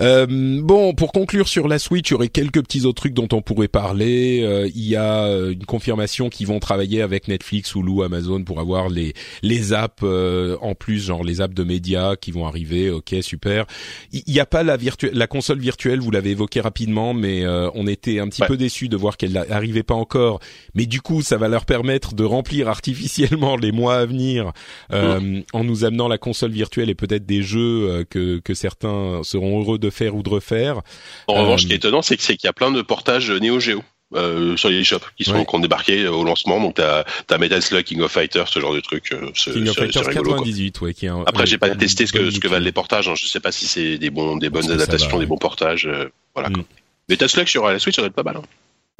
Euh, bon, pour conclure sur la Switch, il y aurait quelques petits autres trucs dont on pourrait parler. Euh, il y a euh, une confirmation qu'ils vont travailler avec Netflix, Hulu, Amazon pour avoir les les apps euh, en plus, genre les apps de médias qui vont arriver. Ok, super. Il n'y a pas la la console virtuelle, vous l'avez évoqué rapidement, mais euh, on était un petit Ouais. peu déçus de voir qu'elle n'arrivait pas encore. Mais du coup, ça va leur permettre de remplir artificiellement les mois à venir euh, en nous amenant la console virtuelle et peut-être des jeux euh, que que certains seront heureux de faire ou de refaire. En Euh, revanche, ce qui est étonnant, c'est qu'il y a plein de portages Neo Geo. Euh, sur les shops qui sont Ouais. qui ont débarqué euh, au lancement donc t'as as Metal Slug King of Fighters ce genre de truc euh, King of Fighters c'est rigolo, quoi. 98, ouais, qui est un, après j'ai pas testé ce que ce valent les portages hein. je sais pas si c'est des bons des bonnes adaptations va, des bons portages euh, voilà quoi. Mm. Metal Slug sur la Switch ça doit être pas mal hein.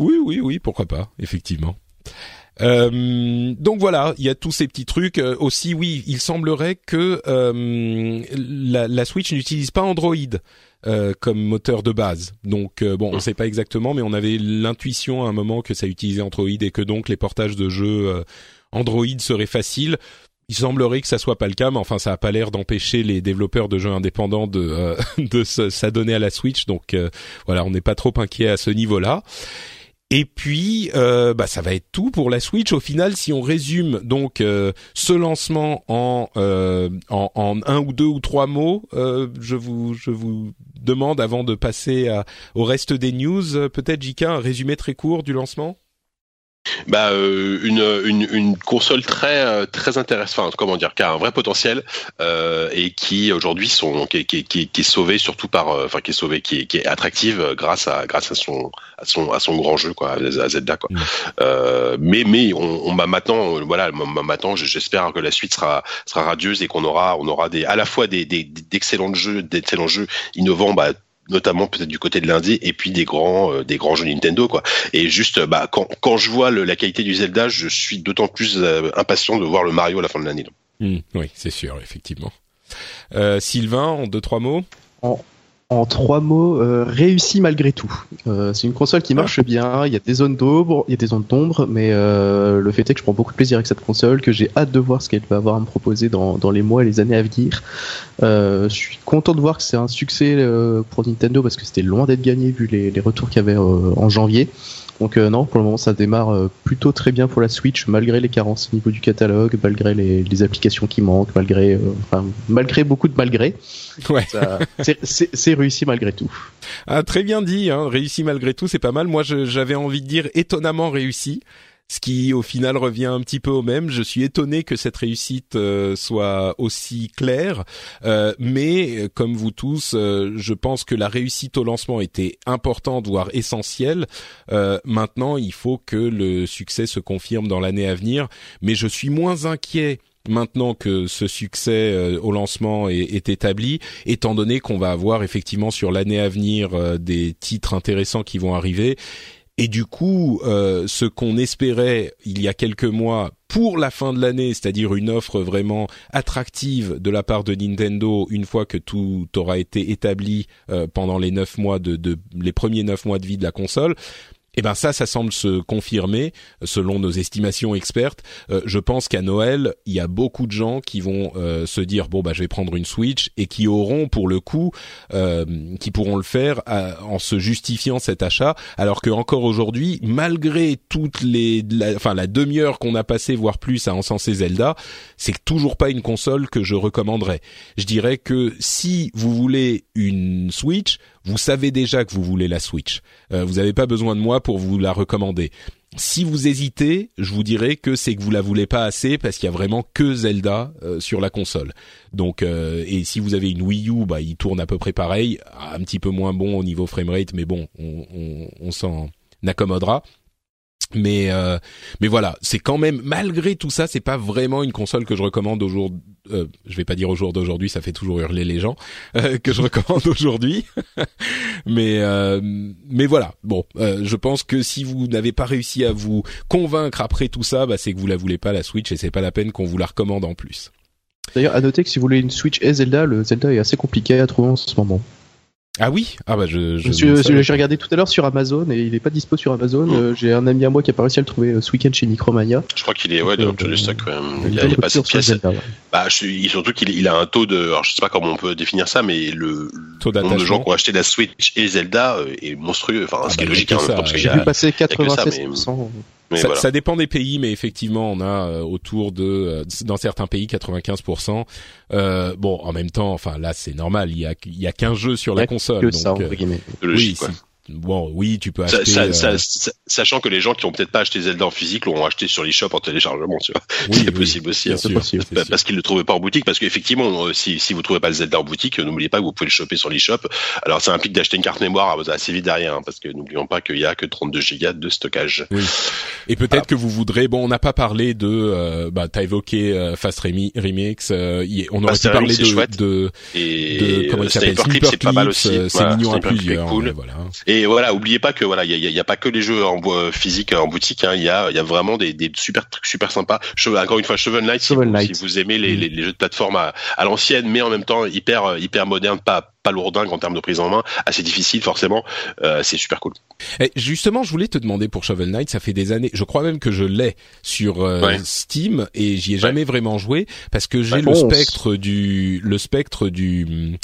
Oui, oui, oui, pourquoi pas, effectivement. Euh, donc voilà, il y a tous ces petits trucs. Euh, aussi, oui, il semblerait que euh, la, la Switch n'utilise pas Android euh, comme moteur de base. Donc euh, bon, on Mm. sait pas exactement, mais on avait l'intuition à un moment que ça utilisait Android et que donc les portages de jeux euh, Android seraient faciles. Il semblerait que ça soit pas le cas, mais enfin ça a pas l'air d'empêcher les développeurs de jeux indépendants de euh, de s'adonner à la Switch. Donc euh, voilà, on n'est pas trop inquiet à ce niveau-là. Et puis, euh, bah, ça va être tout pour la Switch. Au final, si on résume donc euh, ce lancement en, euh, en en un ou deux ou trois mots, je vous je vous demande avant de passer au reste des news, peut-être JK un résumé très court du lancement? Bah euh, une, une une console très euh, très intéressante enfin comment dire qui a un vrai potentiel euh, et qui aujourd'hui sont qui, qui, qui, qui est sauvée surtout par euh, enfin qui est sauvée qui est, qui est attractive euh, grâce à grâce à son à son à son grand jeu quoi à Zelda quoi Mm. euh, mais mais on, on bah, maintenant voilà maintenant j'espère que la suite sera sera radieuse et qu'on aura on aura des à la fois des des d'excellents jeux d'excellents jeux innovants bah notamment peut-être du côté de l'indie et puis des grands euh, des grands jeux Nintendo quoi et juste euh, bah quand quand je vois le- la qualité du Zelda je suis d'autant plus euh, impatient de voir le Mario à la fin de l'année Hmm, oui, c'est sûr, effectivement. Euh, Sylvain, en deux trois mots? En trois mots, euh, réussi malgré tout. Euh, c'est une console qui marche bien. Il y a des zones d'ombre, il y a des zones d'ombre, mais euh, le fait est que je prends beaucoup de plaisir avec cette console, que j'ai hâte de voir ce qu'elle va avoir à me proposer dans, dans les mois et les années à venir. Euh, je suis content de voir que c'est un succès euh, pour Nintendo parce que c'était loin d'être gagné vu les, les retours qu'il y avait euh, en janvier. Donc euh, non, pour le moment ça démarre euh, plutôt très bien pour la Switch, malgré les carences au niveau du catalogue, malgré les, les applications qui manquent, malgré, euh, enfin, malgré beaucoup de malgré. Ouais. Ça- c'est- réussi malgré tout. Ah, très bien dit, hein, réussi malgré tout, c'est pas mal. Moi, j'avais envie de dire étonnamment réussi, ce qui au final revient un petit peu au même. Je suis étonné que cette réussite euh, soit aussi claire, Euh, mais euh, comme vous tous, euh, je pense que la réussite au lancement était importante, voire essentielle. Euh, maintenant, il faut que le succès se confirme dans l'année à venir, mais je suis moins inquiet maintenant que ce succès euh, au lancement est, est établi, étant donné qu'on va avoir effectivement sur l'année à venir euh, des titres intéressants qui vont arriver. Et du coup, euh, ce qu'on espérait il y a quelques mois pour la fin de l'année, c'est-à-dire une offre vraiment attractive de la part de Nintendo une fois que tout aura été établi euh, pendant les neuf mois de, de les premiers neuf mois de vie de la console, eh ben ça, ça semble se confirmer selon nos estimations expertes. Euh, je pense qu'à Noël, il y a beaucoup de gens qui vont euh, se dire bon bah je vais prendre une Switch et qui auront pour le coup, euh, qui pourront le faire en se justifiant cet achat, alors que encore aujourd'hui, malgré toutes les, la, enfin la demi-heure qu'on a passé voire plus à encenser Zelda, c'est toujours pas une console que je recommanderais. Je dirais que si vous voulez une Switch, vous savez déjà que vous voulez la Switch. Euh, vous n'avez pas besoin de moi pour vous la recommander. si vous hésitez, je vous dirais que c'est que vous la voulez pas assez parce qu'il y a vraiment que Zelda euh, sur la console. Donc euh, et si vous avez une Wii U, bah il tourne à peu près pareil, un petit peu moins bon au niveau framerate, mais bon, on, on, on s'en accommodera. Mais euh, mais voilà, c'est quand même malgré tout ça, c'est pas vraiment une console que je recommande au jour. Euh, je vais pas dire au jour d'aujourd'hui, ça fait toujours hurler les gens euh, que je recommande aujourd'hui. mais euh, mais voilà, bon, euh, je pense que si vous n'avez pas réussi à vous convaincre après tout ça, bah, c'est que vous la voulez pas la Switch et c'est pas la peine qu'on vous la recommande en plus. D'ailleurs, à noter que si vous voulez une Switch et Zelda, le Zelda est assez compliqué à trouver en ce moment. Ah oui, ah bah je. J'ai regardé tout à l'heure sur Amazon et il est pas dispo sur Amazon. Mm. Euh, J'ai un ami à moi qui a pas réussi à le trouver euh, ce week-end chez Micromania. Je crois qu'il est ouais, Euh, dans tous les stocks. ouais. Il Il y a, il a pas cette pièce. Zelda, ouais. Bah, je suis, surtout qu'il il a un taux de, alors je sais pas comment on peut définir ça, mais le Taux le nombre de gens qui ont acheté la Switch et Zelda euh, est monstrueux. Enfin, Ah ce qui bah, est y a logique que en même ça, temps, parce qu'il y J'ai a- vu passer que ça, 96%. Mais ça, voilà. ça dépend des pays, mais effectivement, on a euh, autour de, euh, dans certains pays, 95%. Euh, bon, en même temps, enfin là, c'est normal. Il y a, il y a qu'un jeu sur la console, que donc ça, euh, entre guillemets. oui, logique, quoi. Bon, oui, tu peux acheter. ça- euh, ça- sachant que les gens qui ont peut-être pas acheté Zelda en physique l'ont acheté sur l'eShop en téléchargement, tu vois. oui, c'est oui, possible aussi. hein. sûr, Bah, sûr. parce qu'ils le trouvaient pas en boutique, parce qu'effectivement, euh, si, si vous trouvez pas le Zelda en boutique, euh, n'oubliez pas que vous pouvez le choper sur l'eShop. Alors, ça implique d'acheter une carte mémoire euh, assez vite derrière, hein, parce que n'oublions pas qu'il y a que 32 gigas de stockage. Et peut-être que vous voudrez. Bon, on n'a pas parlé de. Euh, bah, t'as évoqué euh, Fast Remi- Remix. euh, y- on aurait Fast pu parler de, de, Et de comment euh, il s'appelle Sniper Clip, c'est pas mal aussi. C'est Voilà, mignon à plusieurs. cool. mais voilà. Et voilà, oubliez pas que voilà, il y a, y y pas que les jeux en bois physique en boutique. hein, Il y a, y a vraiment des, des super trucs super sympas. Encore une fois, Shovel Knight, si, Shovel vous, Knight. si vous aimez les, les, les jeux de plateforme à, à l'ancienne, mais en même temps hyper euh, hyper moderne, pas pas lourdingue en termes de prise en main, assez difficile forcément. euh, c'est super cool. Et justement, je voulais te demander pour Shovel Knight, ça fait des années, je crois même que je l'ai sur euh, Ouais. Steam et j'y ai jamais vraiment joué parce que j'ai Ouais. le spectre du le spectre du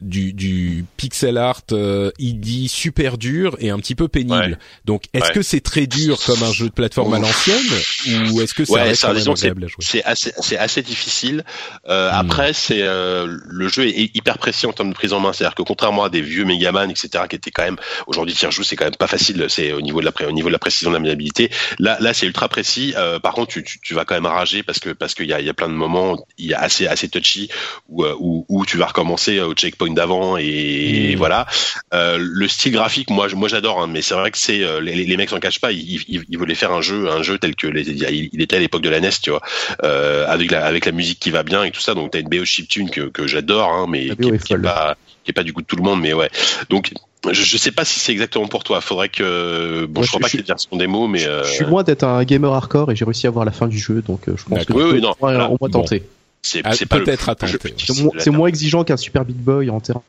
du, du pixel art euh, ID super dur et un petit peu pénible. Ouais. Donc, est-ce Ouais. que c'est très dur comme un jeu de plateforme à l'ancienne ou est-ce que ça Ouais, reste agréable à jouer c'est assez, c'est assez difficile. Euh, Hmm. Après, c'est euh, le jeu est hyper précis en termes de prise en main. C'est-à-dire que contrairement à des vieux Megaman, etc., qui étaient quand même aujourd'hui tire joue, c'est quand même pas facile. C'est au niveau de la au niveau de la précision de la maniabilité. Là, là, c'est ultra précis. Euh, par contre, tu, tu, tu vas quand même rager parce que parce qu'il y a, y a plein de moments, il y a assez assez touchy où euh, où, où tu vas recommencer au checkpoint d'avant et, Hmm. voilà. Euh, le style graphique, moi, moi j'adore, hein, mais c'est vrai que c'est euh, les, les mecs s'en cachent pas. Ils, ils, ils voulaient faire un jeu, un jeu tel que les, il était à l'époque de la NES, tu vois, euh, avec la avec la musique qui va bien et tout ça. Donc t'as une BO chiptune que que j'adore, hein, mais qui, est qui est pas qui est pas du goût de tout le monde, mais ouais. Donc je, je sais pas si c'est exactement pour toi. Faudrait que bon, Ouais, je crois je- pas qu'il y ait version démo, mais Je- euh, Je suis loin d'être un gamer hardcore et j'ai réussi à voir la fin du jeu, donc euh, je pense que je Oui, oui, non, moins Bon. tenter. c'est Ah, c'est pas le peut-être à tenter. C'est moins, exigeant qu'un Super Big Boy en termes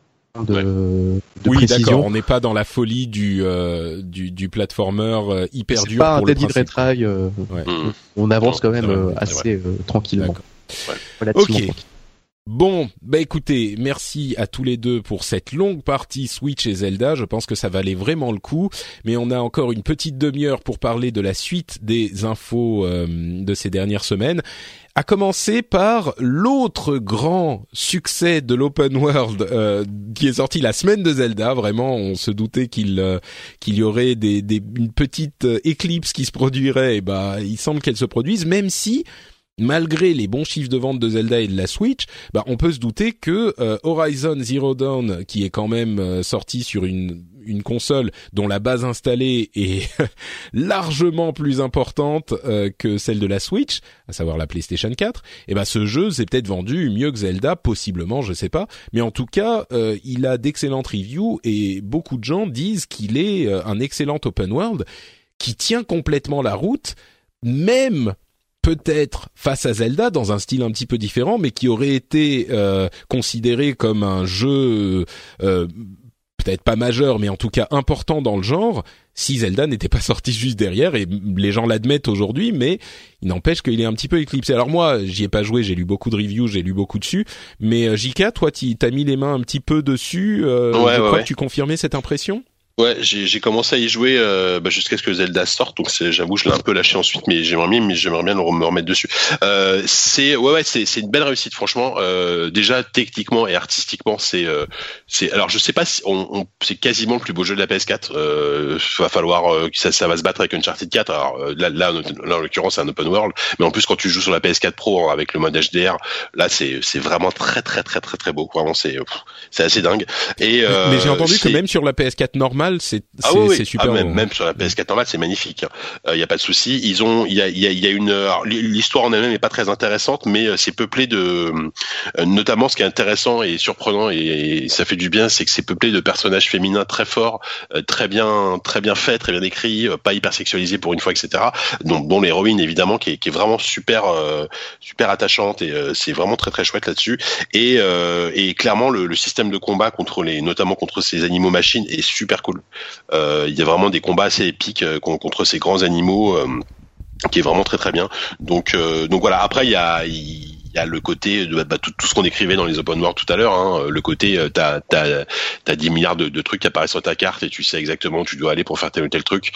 de, de Oui, d'accord. précision. On n'est pas dans la folie du euh, du, du platformer euh, hyper C'est dur pas un pour le Dead. Retry. euh, Ouais. Hmm. on avance Non, quand même vrai, euh, assez euh, tranquillement. Ok. tranquille. Bon, bah écoutez, merci à tous les deux pour cette longue partie Switch et Zelda. Je pense que ça valait vraiment le coup. Mais on a encore une petite demi-heure pour parler de la suite des infos euh, de ces dernières semaines. À commencer par l'autre grand succès de l'open world euh, qui est sorti la semaine de Zelda. Vraiment, on se doutait qu'il euh, qu'il y aurait des, des une petite euh, éclipse qui se produirait. Et bah, il semble qu'elle se produise, même si malgré les bons chiffres de vente de Zelda et de la Switch, bah, on peut se douter que euh, Horizon Zero Dawn, qui est quand même euh, sorti sur une, une console dont la base installée est largement plus importante euh, que celle de la Switch, à savoir la PlayStation 4, et ben ce jeu s'est peut-être vendu mieux que Zelda, possiblement, je sais pas, mais en tout cas, euh, il a d'excellentes reviews et beaucoup de gens disent qu'il est euh, un excellent open world qui tient complètement la route, même peut-être face à Zelda dans un style un petit peu différent, mais qui aurait été euh, considéré comme un jeu euh, peut-être pas majeur, mais en tout cas important dans le genre, si Zelda n'était pas sorti juste derrière, et les gens l'admettent aujourd'hui, mais il n'empêche qu'il est un petit peu éclipsé. Alors moi, j'y ai pas joué, j'ai lu beaucoup de reviews, j'ai lu beaucoup dessus, mais euh, JK, toi, t'as mis les mains un petit peu dessus, euh, Ouais, je ouais, crois ouais. que tu confirmais cette impression? Ouais, j'ai commencé à y jouer euh, bah, jusqu'à ce que Zelda sorte, donc j'avoue je l'ai un peu lâché ensuite, mais j'aimerais bien, mais j'aimerais bien me remettre dessus. Euh, c'est ouais ouais c'est une belle réussite franchement. Euh, déjà techniquement et artistiquement c'est euh, c'est alors je sais pas si on, on c'est quasiment le plus beau jeu de la PS4. Euh, va falloir euh, ça ça va se battre avec Uncharted 4. Alors euh, là là, en l'occurrence c'est un open world, mais en plus quand tu joues sur la PS4 Pro avec le mode HDR, là c'est c'est vraiment très très très très très beau. Vraiment c'est c'est assez dingue. Et mais j'ai entendu que même sur la PS4 normale c'est ah oui, super. Ah, même, même, sur la PS4 normale, c'est magnifique. Il hein. n'y euh, a pas de souci. Ils ont, il y a, y, a, y a, une, l'histoire en elle-même n'est pas très intéressante, mais euh, c'est peuplé de, euh, notamment ce qui est intéressant et surprenant et, ça fait du bien, c'est que c'est peuplé de personnages féminins très forts, très bien, très bien faits, très bien écrits, pas hyper sexualisés pour une fois, etc. Donc, dont l'héroïne évidemment qui est, qui est vraiment super, super attachante et c'est vraiment très très chouette là-dessus. Et, et clairement le, le système de combat contre les, notamment contre ces animaux machines est super cool. Euh, il y a vraiment des combats assez épiques euh, contre ces grands animaux euh, qui est vraiment très très bien. Donc donc voilà. Après il y a il y a le côté de bah, tout, ce qu'on écrivait dans les open world tout à l'heure. Hein, le côté t'as t'as t'as 10 milliards de, de, trucs qui apparaissent sur ta carte et tu sais exactement où tu dois aller pour faire tel ou tel truc.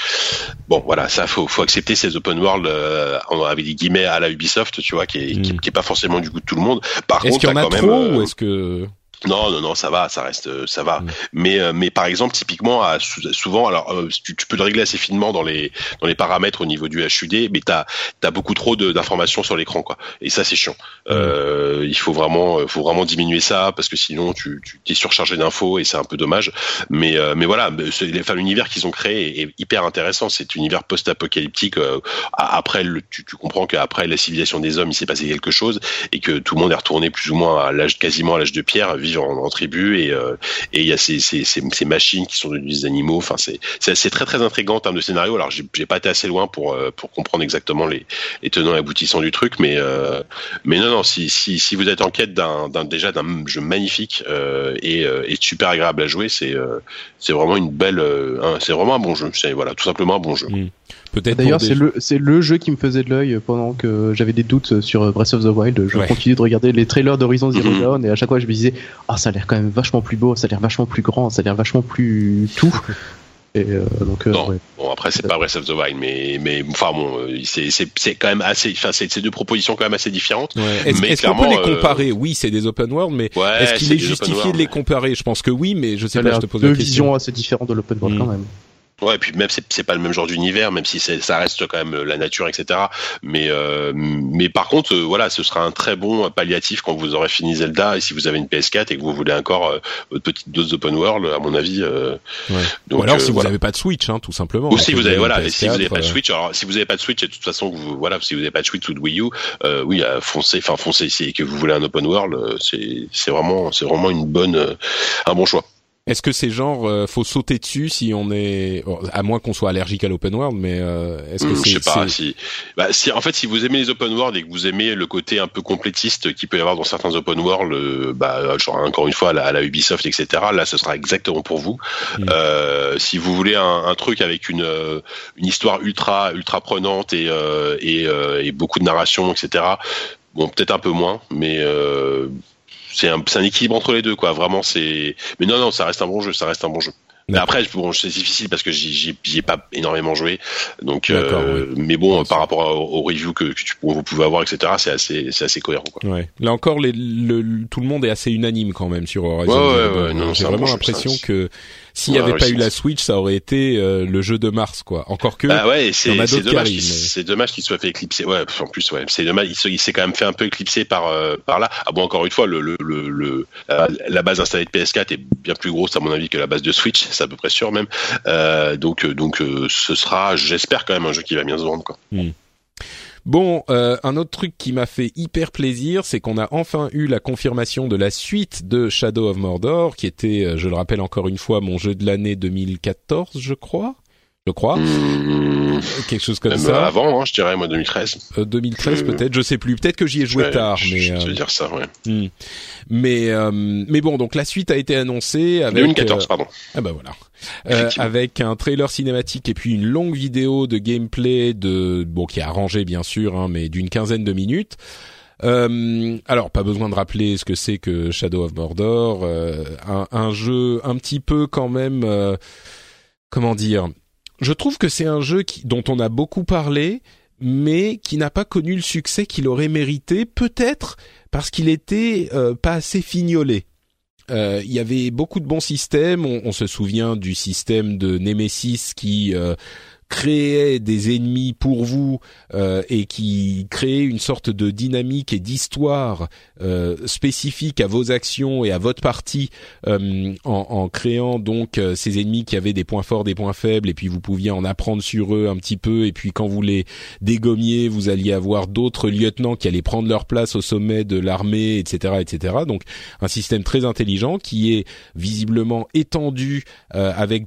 Bon voilà, ça faut faut accepter ces open world euh, avec des guillemets à la Ubisoft, tu vois, qui est, qui, est pas forcément du goût de tout le monde. Par est-ce qu'il y en a trop même, ou est-ce que non, non, non, ça va, ça reste, euh, ça va. Mais, euh, mais par exemple, typiquement, souvent, alors euh, tu, peux le régler assez finement dans les dans les paramètres au niveau du HUD, mais t'as as beaucoup trop d'informations sur l'écran, quoi. Et ça, c'est chiant. Euh, il faut vraiment, faut vraiment diminuer ça parce que sinon, tu, tu t'es surchargé d'infos et c'est un peu dommage. Mais, mais voilà, enfin, l'univers qu'ils ont créé est, hyper intéressant. C'est univers post-apocalyptique. après, le, tu, tu comprends qu'après la civilisation des hommes, il s'est passé quelque chose et que tout le monde est retourné plus ou moins à l'âge, quasiment à l'âge de pierre en, tribu et euh, et il y a ces, ces, machines qui sont des animaux. Enfin, c'est très très intrigant en termes de scénario. Alors j'ai pas été assez loin pour euh, pour comprendre exactement les, tenants et aboutissants du truc, mais euh, mais non non si si vous êtes en quête d'un déjà d'un jeu magnifique et, et super agréable à jouer, c'est c'est vraiment une belle c'est vraiment un bon jeu. Voilà tout simplement un bon jeu. Mm. Peut-être. D'ailleurs, c'est le c'est le jeu qui me faisait de l'œil pendant que j'avais des doutes sur Breath of the Wild. Je continue de regarder les trailers d'Horizon Zero mhm. Dawn et à chaque fois je me disais ah ça a l'air quand même vachement plus beau, ça a l'air vachement plus grand, ça a l'air vachement plus tout. Et euh, donc, euh. Bon après c'est pas Breath of the Wild mais mais enfin bon euh, c'est c'est c'est quand même assez enfin c'est deux propositions quand même assez différentes. Est-ce est qu'on peut les comparer? Oui c'est des open world mais est-ce qu'il est, justifié de les comparer? Je pense que oui mais je sais pas. Je te pose la question. Deux visions assez différentes de l'open world quand même. Ouais, et puis même c'est c'est pas le même genre d'univers, même si ça reste quand même la nature, etc. Mais euh, mais par contre, euh, voilà, ce sera un très bon palliatif quand vous aurez fini Zelda et si vous avez une PS4 et que vous voulez encore euh, votre petite dose d'open world, à mon avis. Euh, ouais. donc, Ou alors si vous n'avez pas de Switch, hein, tout simplement. Ou si vous avez voilà, si vous n'avez pas de Switch, alors si vous n'avez pas de Switch, et de toute façon, vous, voilà, si vous n'avez pas de Switch ou de Wii U, oui, foncez, enfin foncez, si que vous voulez un open world, c'est c'est vraiment c'est vraiment une bonne un bon choix. Est-ce que c'est genre euh, faut sauter dessus si on est à moins qu'on soit allergique à l'open world mais euh, est-ce que hmm, c'est je sais pas si bah, si en fait si vous aimez les open world et que vous aimez le côté un peu complétiste qui peut y avoir dans certains open world euh, bah genre encore une fois à la, à la, Ubisoft etc là ce sera exactement pour vous hmm. euh, si vous voulez un, un, truc avec une une histoire ultra ultra prenante et et, et beaucoup de narration etc bon peut-être un peu moins mais c'est un, un, équilibre entre les deux, quoi. Vraiment, c'est. Mais non, non, ça reste un bon jeu, ça reste un bon jeu. Mais après, bon, c'est difficile parce que j'y ai pas énormément joué. Donc, euh, mais bon, par rapport aux reviews que, que tu, vous pouvez avoir, etc., c'est assez, c'est assez cohérent. Quoi. Ouais. Là encore, les, le, tout le monde est assez unanime quand même sur Horizon. Ouais, ouais, ouais, J'ai vraiment l'impression que s'il n'y avait pas eu la Switch, ça aurait été euh, le jeu de mars, quoi. Encore que. Bah ouais, c'est dommage. C'est dommage qu'il soit fait éclipser. Ouais, en plus, ouais, c'est dommage. Il s'est quand même fait un peu éclipser par euh, par là. Ah bon, encore une fois, le, le, le, la, base installée de PS4 est bien plus grosse à mon avis que la base de Switch. C'est à peu près sûr même. Euh, donc donc ce sera, j'espère quand même un jeu qui va bien se vendre, quoi. Hmm. Bon, euh, un autre truc qui m'a fait hyper plaisir, c'est qu'on a enfin eu la confirmation de la suite de Shadow of Mordor, qui était, euh, je le rappelle encore une fois, mon jeu de l'année 2014, je crois je crois. Mmh. Quelque chose comme ça. Avant, hein, je dirais moi 2013. 2013 euh, peut-être, je sais plus. Peut-être que j'y ai joué tard, mais. Je, je dire ça, ouais. Hmm. Mais euh, mais bon, donc la suite a été annoncée avec. 2014, pardon. Ah bah voilà. avec un trailer cinématique et puis une longue vidéo de gameplay de bon qui est arrangé bien sûr, hein, mais d'une quinzaine de minutes. Euh, alors, pas besoin de rappeler ce que c'est que Shadow of Mordor, un, un, jeu un petit peu quand même comment dire Je trouve que c'est un jeu dont on a beaucoup parlé, mais qui n'a pas connu le succès qu'il aurait mérité, peut-être parce qu'il était euh, pas assez fignolé. Euh, il y avait beaucoup de bons systèmes. On, on, se souvient du système de Nemesis qui euh, créait des ennemis pour vous euh, et qui créait une sorte de dynamique et d'histoire euh, spécifique à vos actions et à votre partie euh, en, créant donc euh, ces ennemis qui avaient des points forts, des points faibles et puis vous pouviez en apprendre sur eux un petit peu et puis quand vous les dégommiez, vous alliez avoir d'autres lieutenants qui allaient prendre leur place au sommet de l'armée, etc., etc. Donc un système très intelligent qui est visiblement étendu avec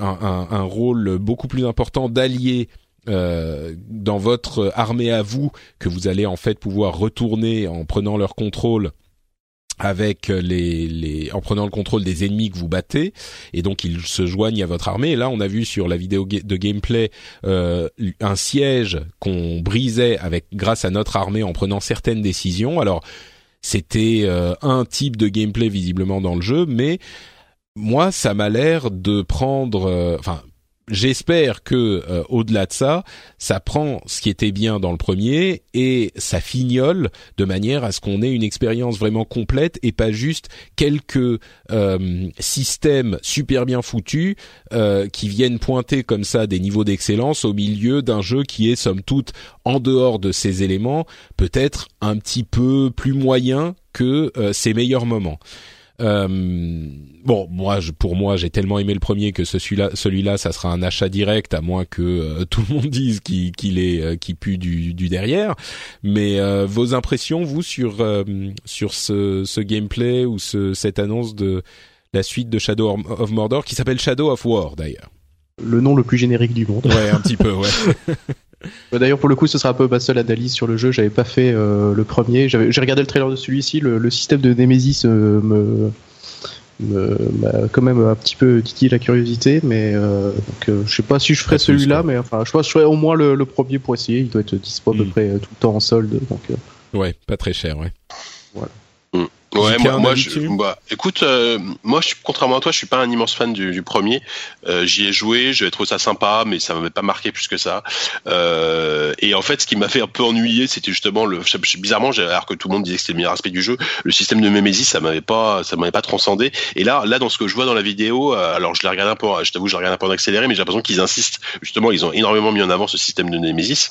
un rôle beaucoup plus important d'alliés euh, dans votre armée à vous que vous allez en fait pouvoir retourner en prenant leur contrôle avec les, les en prenant le contrôle des ennemis que vous battez. Et donc ils se joignent à votre armée. Là on a vu sur la vidéo de gameplay euh, un siège qu'on brisait avec grâce à notre armée en prenant certaines décisions. Alors c'était euh, un type de gameplay visiblement dans le jeu mais moi ça m'a l'air de prendre euh, enfin j'espère que euh, au-delà de ça, ça prend ce qui était bien dans le premier et ça fignole de manière à ce qu'on ait une expérience vraiment complète et pas juste quelques euh, systèmes super bien foutus euh, qui viennent pointer comme ça des niveaux d'excellence au milieu d'un jeu qui est somme toute en dehors de ces éléments peut-être un petit peu plus moyen que ses meilleurs moments. Euh, bon, moi, je, pour moi, j'ai tellement aimé le premier que celui-là, celui-là, ça sera un achat direct, à moins que euh, tout le monde dise qu'il, est, euh, qu'il pue du, du derrière. Mais euh, vos impressions, vous, sur euh, sur ce, ce gameplay ou ce, cette annonce de la suite de Shadow of Mordor, qui s'appelle Shadow of War, d'ailleurs? Le nom le plus générique du monde. Ouais, un petit peu, ouais. D'ailleurs, pour le coup, ce sera un peu ma seule analyse sur le jeu. J'avais pas fait euh, le premier. J'ai regardé le trailer de celui-ci. Le, le système de Nemesis euh, me, m'a quand même un petit peu titillé la curiosité, mais euh, donc, euh, je sais pas si je ferai celui-là, mais enfin, je pense que je ferai au moins le, le premier pour essayer. Il doit être dispo à peu Mm. près tout le temps en solde, donc. euh, Ouais, pas très cher, ouais. Ouais, moi, moi je, bah, écoute, euh, moi, je, suis- contrairement à toi, je suis pas un immense fan du, du premier. Euh, J'y ai joué, j'avais trouvé ça sympa, mais ça m'avait pas marqué plus que ça. Euh, et en fait, ce qui m'a fait un peu ennuyer, c'était justement le, bizarrement, j'ai- alors que tout le monde disait que c'était le meilleur aspect du jeu, le système de Nemesis, ça m'avait pas, ça m'avait pas transcendé. Et là, là, dans ce que je vois dans la vidéo, euh, alors je l'ai regardé un peu, je t'avoue, je l'ai regardé un peu en accéléré, mais j'ai l'impression qu'ils insistent. Justement, ils ont énormément mis en avant ce système de Nemesis.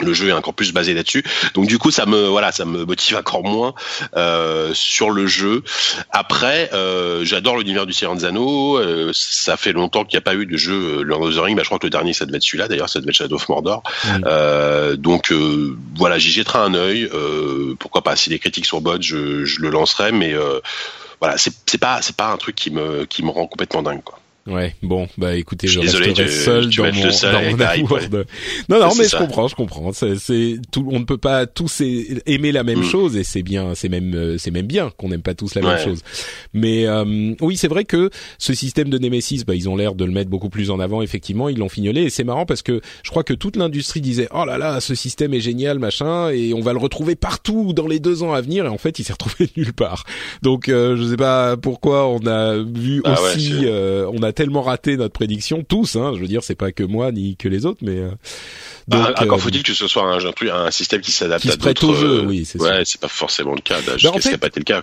Le jeu est encore plus basé là-dessus, donc du coup ça me voilà ça me motive encore moins euh, sur le jeu. Après, euh, j'adore l'univers du Anneaux. euh, ça fait longtemps qu'il n'y a pas eu de jeu euh, Lord of the Rings. Bah, je crois que le dernier ça devait être celui-là. D'ailleurs, ça devait être Shadow of Mordor. Mm. Euh, donc euh, voilà, j'y jetterai un œil. Euh, pourquoi pas Si les critiques sont bonnes, je, je le lancerai. Mais euh, voilà, c'est c'est pas c'est pas un truc qui me qui me rend complètement dingue quoi. Ouais, bon, bah écoutez, Je je, désolé, resterai tu- seul tu dans mon, le seul mon amour de- Non, non, mais je ça. comprends, je comprends. C'est, tout, on ne peut pas tous aimer la même Mm. chose et c'est bien, c'est même, euh, c'est même bien qu'on n'aime pas tous la même chose. Mais euh, oui, c'est vrai que ce système de Nemesis, bah ils ont l'air de le mettre beaucoup plus en avant. Effectivement, ils l'ont fignolé et c'est marrant parce que je crois que toute l'industrie disait oh là là, ce système est génial, machin, et on va le retrouver partout dans les deux ans à venir. Et en fait, il s'est retrouvé nulle part. Donc, euh, je sais pas pourquoi on a vu Ah aussi, euh, on a tellement raté notre prédiction tous. Hein, je veux dire, c'est pas que moi ni que les autres, mais euh, donc, Ah, encore euh, faut-il que ce soit un, un, système qui s'adapte Qui à se prête d'autres. au jeu, euh, oui, c'est Ouais, c'est pas forcément le cas. En Jusqu'à ce fait- qui n'a pas été le cas.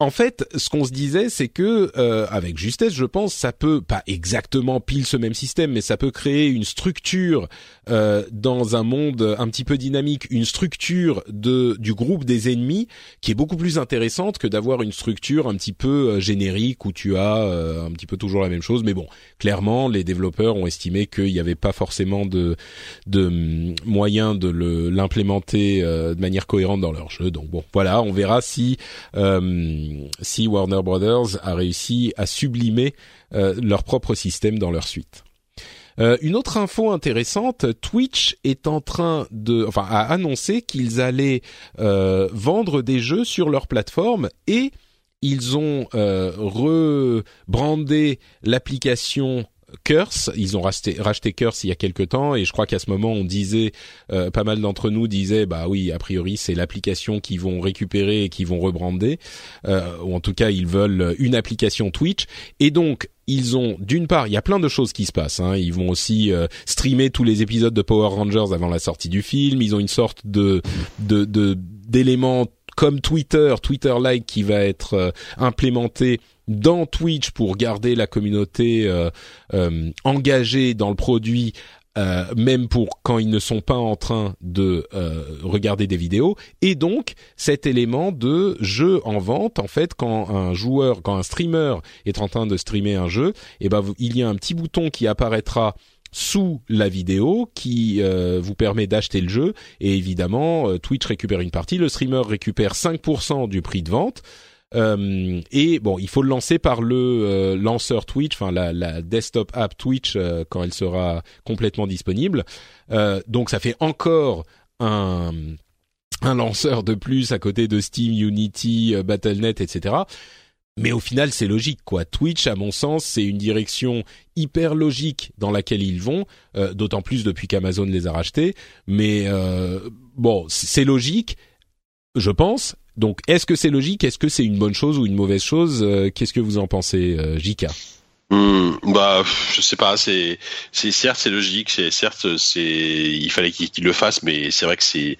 En fait, ce qu'on se disait, c'est que euh, avec justesse, je pense, ça peut pas exactement pile ce même système, mais ça peut créer une structure euh, dans un monde un petit peu dynamique, une structure de du groupe des ennemis qui est beaucoup plus intéressante que d'avoir une structure un petit peu euh, générique où tu as euh, un petit peu toujours la même chose. Mais bon, clairement, les développeurs ont estimé qu'il n'y avait pas forcément de de hum, moyens de l'implémenter euh, de manière cohérente dans leur jeu. Donc bon, voilà, on verra si euh, si Warner Brothers a réussi à sublimer leur propre système dans leur suite. Euh, une autre info intéressante, Twitch est en train de, enfin, a annoncé qu'ils allaient euh, vendre des jeux sur leur plateforme et ils ont euh, rebrandé l'application Curse. Ils ont racheté, racheté Curse il y a quelque temps et je crois qu'à ce moment on disait, euh, pas mal d'entre nous disaient, bah oui, a priori c'est l'application qu'ils vont récupérer et qu'ils vont rebrander, euh, ou en tout cas ils veulent une application Twitch. Et donc ils ont d'une part, il y a plein de choses qui se passent. Hein. Ils vont aussi euh, streamer tous les épisodes de Power Rangers avant la sortie du film. Ils ont une sorte de de d'éléments comme Twitter, Twitter-like qui va être euh, implémenté dans Twitch pour garder la communauté euh, euh, engagée dans le produit. même pour quand ils ne sont pas en train de regarder des vidéos et donc cet élément de jeu en vente en fait quand un joueur quand un streamer est en train de streamer un jeu et eh ben il y a un petit bouton qui apparaîtra sous la vidéo qui euh, vous permet d'acheter le jeu et évidemment euh, Twitch récupère une partie, le streamer récupère 5% du prix de vente. Euh, et bon, il faut le lancer par le lanceur Twitch, enfin la, la, desktop app Twitch quand elle sera complètement disponible. donc ça fait encore un un lanceur de plus à côté de Steam, Unity, Battle.net, etc. Mais au final, c'est logique, quoi. Twitch, à mon sens, c'est une direction hyper logique dans laquelle ils vont, euh, d'autant plus depuis qu'Amazon les a rachetés. Mais euh, bon, c'est logique, je pense. Donc, est-ce que c'est logique? Est-ce que c'est une bonne chose ou une mauvaise chose? Euh, Qu'est-ce que vous en pensez, Jika hmm, bah, je sais pas. C'est, c'est certes c'est logique. C'est certes c'est, il fallait qu'il le fasse, mais c'est vrai que c'est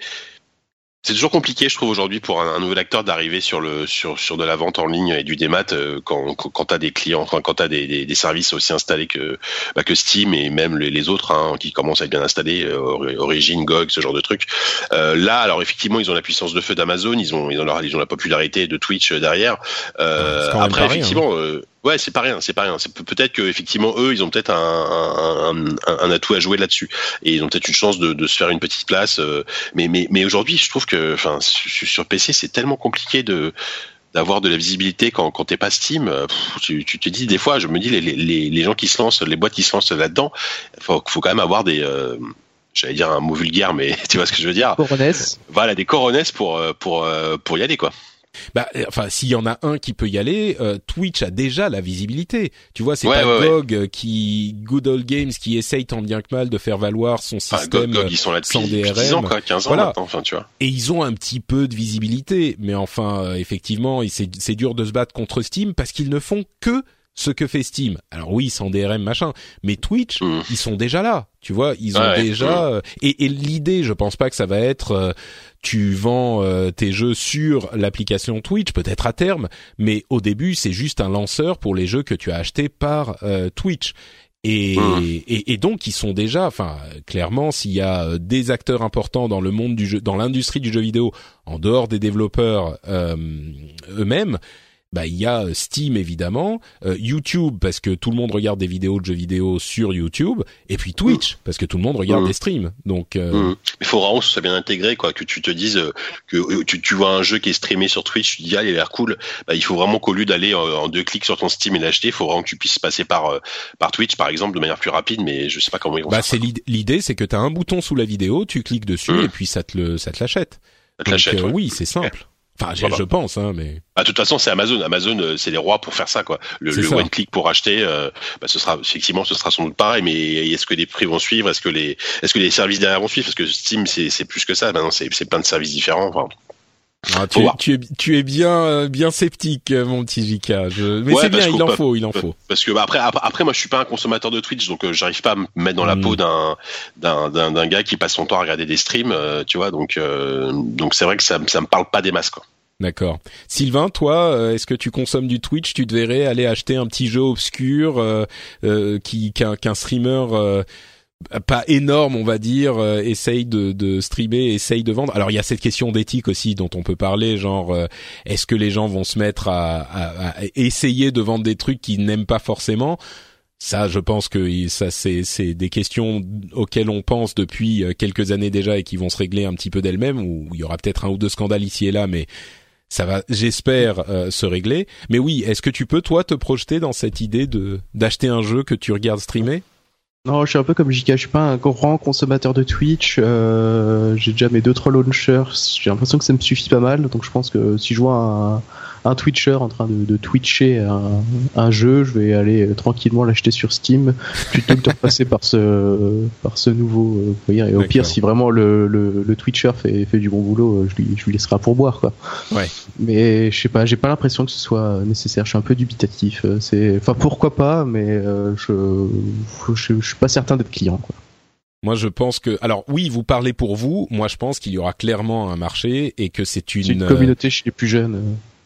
c'est toujours compliqué, je trouve, aujourd'hui pour un, nouvel acteur d'arriver sur le sur sur de la vente en ligne et du démat euh, quand quand t'as des clients, enfin quand t'as des, des, des services aussi installés que bah, que Steam et même les, autres hein, qui commencent à être bien installés, euh, Origin, GOG, ce genre de trucs. Euh, là, alors effectivement, ils ont la puissance de feu d'Amazon, ils ont ils ont ils ont la popularité de Twitch derrière. Euh, après, hein. effectivement. Ouais, c'est pas rien, c'est pas rien. C'est peut-être que effectivement eux, ils ont peut-être un, un, un, atout à jouer là-dessus et ils ont peut-être une chance de, de, se faire une petite place. Euh, mais mais mais aujourd'hui, je trouve que, enfin, sur PC, c'est tellement compliqué de d'avoir de la visibilité quand quand t'es pas Steam. tu, tu te dis des fois, je me dis les, les, les gens qui se lancent, les boîtes qui se lancent là-dedans, faut faut quand même avoir des euh, j'allais dire un mot vulgaire, mais tu vois ce que je veux dire. Coronesses. Voilà, des coronesses pour pour pour y aller quoi. Bah, euh, enfin, s'il y en a un qui peut y aller, euh, Twitch a déjà la visibilité. Tu vois, c'est pas GOG euh, qui, Good Old Games, qui essaye tant bien que mal de faire valoir son système GOG, ils sont là sans depuis DRM. 10 ans, quoi, 15 ans voilà. enfin, tu vois. Et ils ont un petit peu de visibilité, mais enfin, effectivement, c'est dur de se battre contre Steam parce qu'ils ne font que ce que fait Steam. Alors oui, sans DRM machin, mais Twitch, mmh. ils sont déjà là. Tu vois, ils ont déjà et, et l'idée, je pense pas que ça va être tu vends euh, tes jeux sur l'application Twitch, peut-être à terme, mais au début c'est juste un lanceur pour les jeux que tu as achetés par euh, Twitch. Et, mmh. et, et, donc ils sont déjà, enfin clairement, s'il y a euh, des acteurs importants dans le monde du jeu, dans l'industrie du jeu vidéo, en dehors des développeurs eux-mêmes, bah il y a euh, Steam évidemment, euh, YouTube parce que tout le monde regarde des vidéos de jeux vidéo sur YouTube, et puis Twitch parce que tout le monde regarde mmh. des streams. Donc, euh... Mmh. il faut vraiment que ce soit bien intégré, quoi, que tu te dises euh, que tu, tu, vois un jeu qui est streamé sur Twitch, tu te dis ah il a l'air cool. Bah, il faut vraiment qu'au lieu d'aller en, deux clics sur ton Steam et l'acheter, il faut vraiment que tu puisses passer par par Twitch par exemple de manière plus rapide, mais je sais pas comment ils vont. Bah c'est l'idée, c'est que tu as un bouton sous la vidéo, tu cliques dessus mmh. et puis ça te le ça te l'achète. Donc, oui, c'est simple. Enfin, je, pense, hein, mais. Bah, de toute façon, c'est Amazon. Amazon, euh, c'est les rois pour faire ça, quoi. Le, le one click pour acheter, euh, bah, ce sera effectivement, ce sera sans doute pareil. Mais est-ce que les prix vont suivre? Est-ce que les, est-ce que les services derrière vont suivre? Parce que Steam, c'est plus que ça. Maintenant, c'est plein de services différents. Enfin, ah, tu, es, tu, es, tu es bien euh, bien sceptique, euh, mon petit Jika. Je... Mais c'est bien, il en faut, il en faut. Parce que bah, après, après, moi, je suis pas un consommateur de Twitch, donc euh, j'arrive pas à me mettre dans la mm. peau d'un d'un d'un gars qui passe son temps à regarder des streams, tu vois. Donc donc c'est vrai que ça ça me parle pas des masses, quoi. D'accord. Sylvain, toi, est-ce que tu consommes du Twitch? Tu devrais aller acheter un petit jeu obscur euh, qui qu'un streamer pas énorme, on va dire, euh, essaye de, de streamer, essaye de vendre. Alors il y a cette question d'éthique aussi dont on peut parler, genre euh, est-ce que les gens vont se mettre à, à, à essayer de vendre des trucs qu'ils n'aiment pas forcément? Ça, je pense que ça, c'est des questions auxquelles on pense depuis euh, quelques années déjà et qui vont se régler un petit peu d'elles-mêmes. Ou il y aura peut-être un ou deux scandales ici et là, mais ça va, j'espère, se régler. Mais oui, est-ce que tu peux toi te projeter dans cette idée de d'acheter un jeu que tu regardes streamer? Non, je suis un peu comme JK, je suis pas un grand consommateur de Twitch. Euh, j'ai déjà mes deux trois launchers. J'ai l'impression que ça me suffit pas mal. Donc je pense que si je vois un Twitcher en train de, de Twitcher un, un, jeu, je vais aller tranquillement l'acheter sur Steam plutôt que de repasser par ce par ce nouveau. et au pire, si vraiment le, le, le, Twitcher fait, fait du bon boulot, je lui je lui laisserai pour boire quoi. Ouais. Mais je sais pas, j'ai pas l'impression que ce soit nécessaire. Je suis un peu dubitatif. C'est, enfin pourquoi pas, mais je, je, je suis pas certain d'être client quoi. Moi, je pense que, alors oui, vous parlez pour vous. Moi, je pense qu'il y aura clairement un marché et que c'est une, une communauté chez les plus jeunes.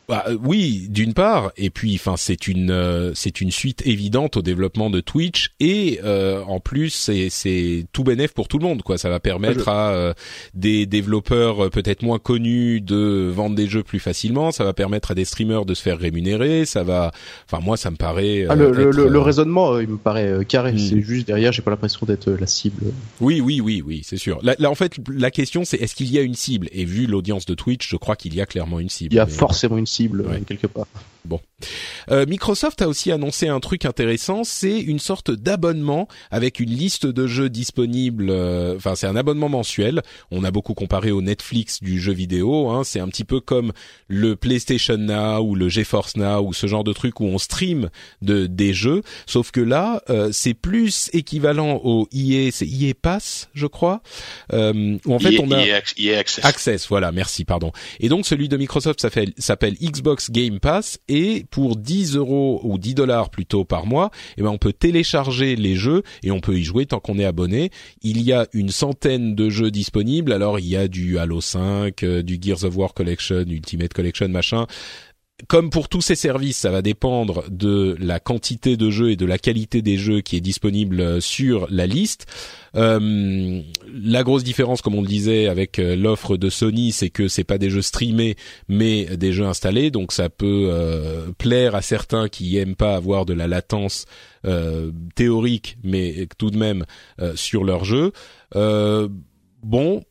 Bah, euh, oui, d'une part, et puis enfin c'est une euh, c'est une suite évidente au développement de Twitch et euh, en plus c'est c'est tout bénéf pour tout le monde quoi. Ça va permettre à des développeurs peut-être moins connus de vendre des jeux plus facilement. Ça va permettre à des streamers de se faire rémunérer. Ça va, enfin moi ça me paraît. Ah, le, le, le, raisonnement il me paraît carré. Hmm. C'est juste derrière j'ai pas l'impression d'être la cible. Oui oui oui oui c'est sûr. Là, là, en fait la question c'est est-ce qu'il y a une cible? Et vu l'audience de Twitch je crois qu'il y a clairement une cible. Il y a forcément une cible quelque part. Bon. Euh, Microsoft a aussi annoncé un truc intéressant, c'est une sorte d'abonnement avec une liste de jeux disponibles. Euh, enfin, c'est un abonnement mensuel. On a beaucoup comparé au Netflix du jeu vidéo. Hein. C'est un petit peu comme le PlayStation Now ou le GeForce Now ou ce genre de truc où on stream de des jeux. Sauf que là, euh, c'est plus équivalent au EA, c'est EA Pass, je crois. Euh, où en fait, EA, on a EA Access. Access. Voilà, merci, pardon. Et donc celui de Microsoft s'appelle Xbox Game Pass et pour 10 euros ou 10 dollars plutôt par mois, eh ben on peut télécharger les jeux et on peut y jouer tant qu'on est abonné. Il y a une centaine de jeux disponibles. Alors il y a du Halo 5, euh, du Gears of War Collection, Ultimate Collection, machin comme pour tous ces services, ça va dépendre de la quantité de jeux et de la qualité des jeux qui est disponible euh, sur la liste. Euh, la grosse différence, comme on le disait avec euh, l'offre de Sony, c'est que c'est pas des jeux streamés, mais des jeux installés. Donc ça peut plaire à certains qui aiment pas avoir de la latence théorique, mais tout de même sur leur jeu. bon,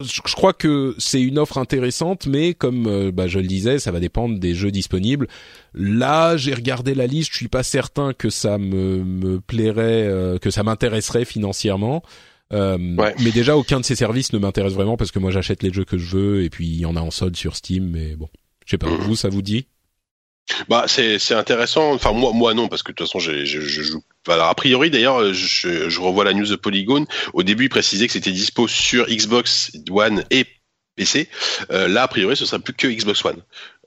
je crois que c'est une offre intéressante, mais comme euh, bah, je le disais, ça va dépendre des jeux disponibles. Là, j'ai regardé la liste, je suis pas certain que ça me, me plairait, euh, que ça m'intéresserait financièrement. Euh, Mais déjà, aucun de ces services ne m'intéresse vraiment parce que moi, j'achète les jeux que je veux et puis il y en a en solde sur Steam. Mais bon, je sais pas. Vous, ça vous dit? Bah c'est c'est intéressant. Enfin moi moi non parce que de toute façon je, je, je joue. Alors a priori d'ailleurs je, je revois la news de Polygon. Au début il précisait que c'était dispo sur Xbox One et PC. Euh, là, a priori, ce sera plus que Xbox One.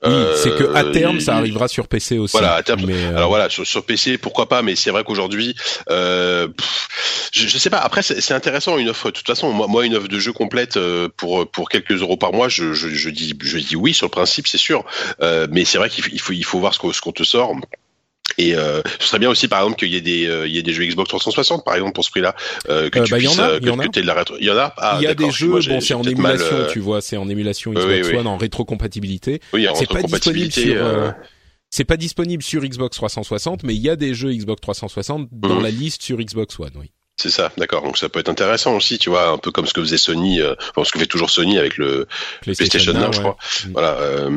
Oui, c'est que à terme, ça arrivera sur PC aussi. Voilà, à terme. Euh, Alors voilà, sur, sur, PC, pourquoi pas, mais c'est vrai qu'aujourd'hui, euh, je, je, sais pas. Après, c'est intéressant une offre. De toute façon, moi, moi, une offre de jeu complète euh, pour pour quelques euros par mois, je, je, je dis je dis oui sur le principe, c'est sûr. Euh, mais c'est vrai qu'il faut il faut voir ce qu'on ce qu'on te sort. Et euh, ce serait bien aussi, par exemple, qu'il y ait des, euh, il y ait des jeux Xbox 360, par exemple, pour ce prix-là, euh, que euh, tu bah, puisses, y en a, que, y en a. que de la rétro. Il y en a? Ah, il y a des jeux, moi, bon, c'est en émulation, mal, tu vois, c'est en émulation Xbox oui, oui. One en rétrocompatibilité. Oui, en c'est pas disponible rétrocompatibilité. sur. euh, euh, c'est pas disponible sur Xbox 360, mais il y a des jeux Xbox 360 dans Mhm. la liste sur Xbox One, oui. C'est ça, d'accord. Donc ça peut être intéressant aussi, tu vois, un peu comme ce que faisait Sony, euh, enfin ce que fait toujours Sony avec le PlayStation Now, je ouais. crois. Mm. Voilà, euh,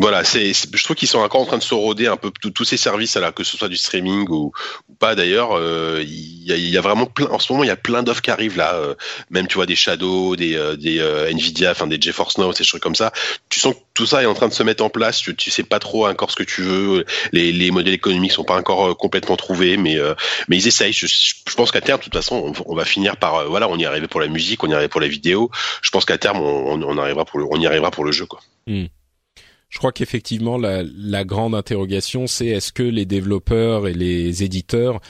voilà. C'est, je trouve qu'ils sont encore en train de se roder un peu tous ces services, là, que ce soit du streaming ou, ou pas d'ailleurs. euh, Il y, y a vraiment plein. En ce moment, il y a plein d'offres qui arrivent là. euh, même tu vois des Shadow, des, euh, des Nvidia, enfin des GeForce Now, ces trucs comme ça. Tu sens tout ça est en train de se mettre en place. Tu, tu sais pas trop encore ce que tu veux. Les, les modèles économiques sont pas encore euh, complètement trouvés, mais euh, ils essayent. Je, pense qu'à terme, de toute façon, on, va finir par euh, voilà, on y arrive pour la musique, on y arrive pour la vidéo. Je pense qu'à terme, on, arrivera pour le, on y arrivera pour le jeu, quoi. Je crois qu'effectivement, la, grande interrogation, c'est est-ce que les développeurs et les éditeurs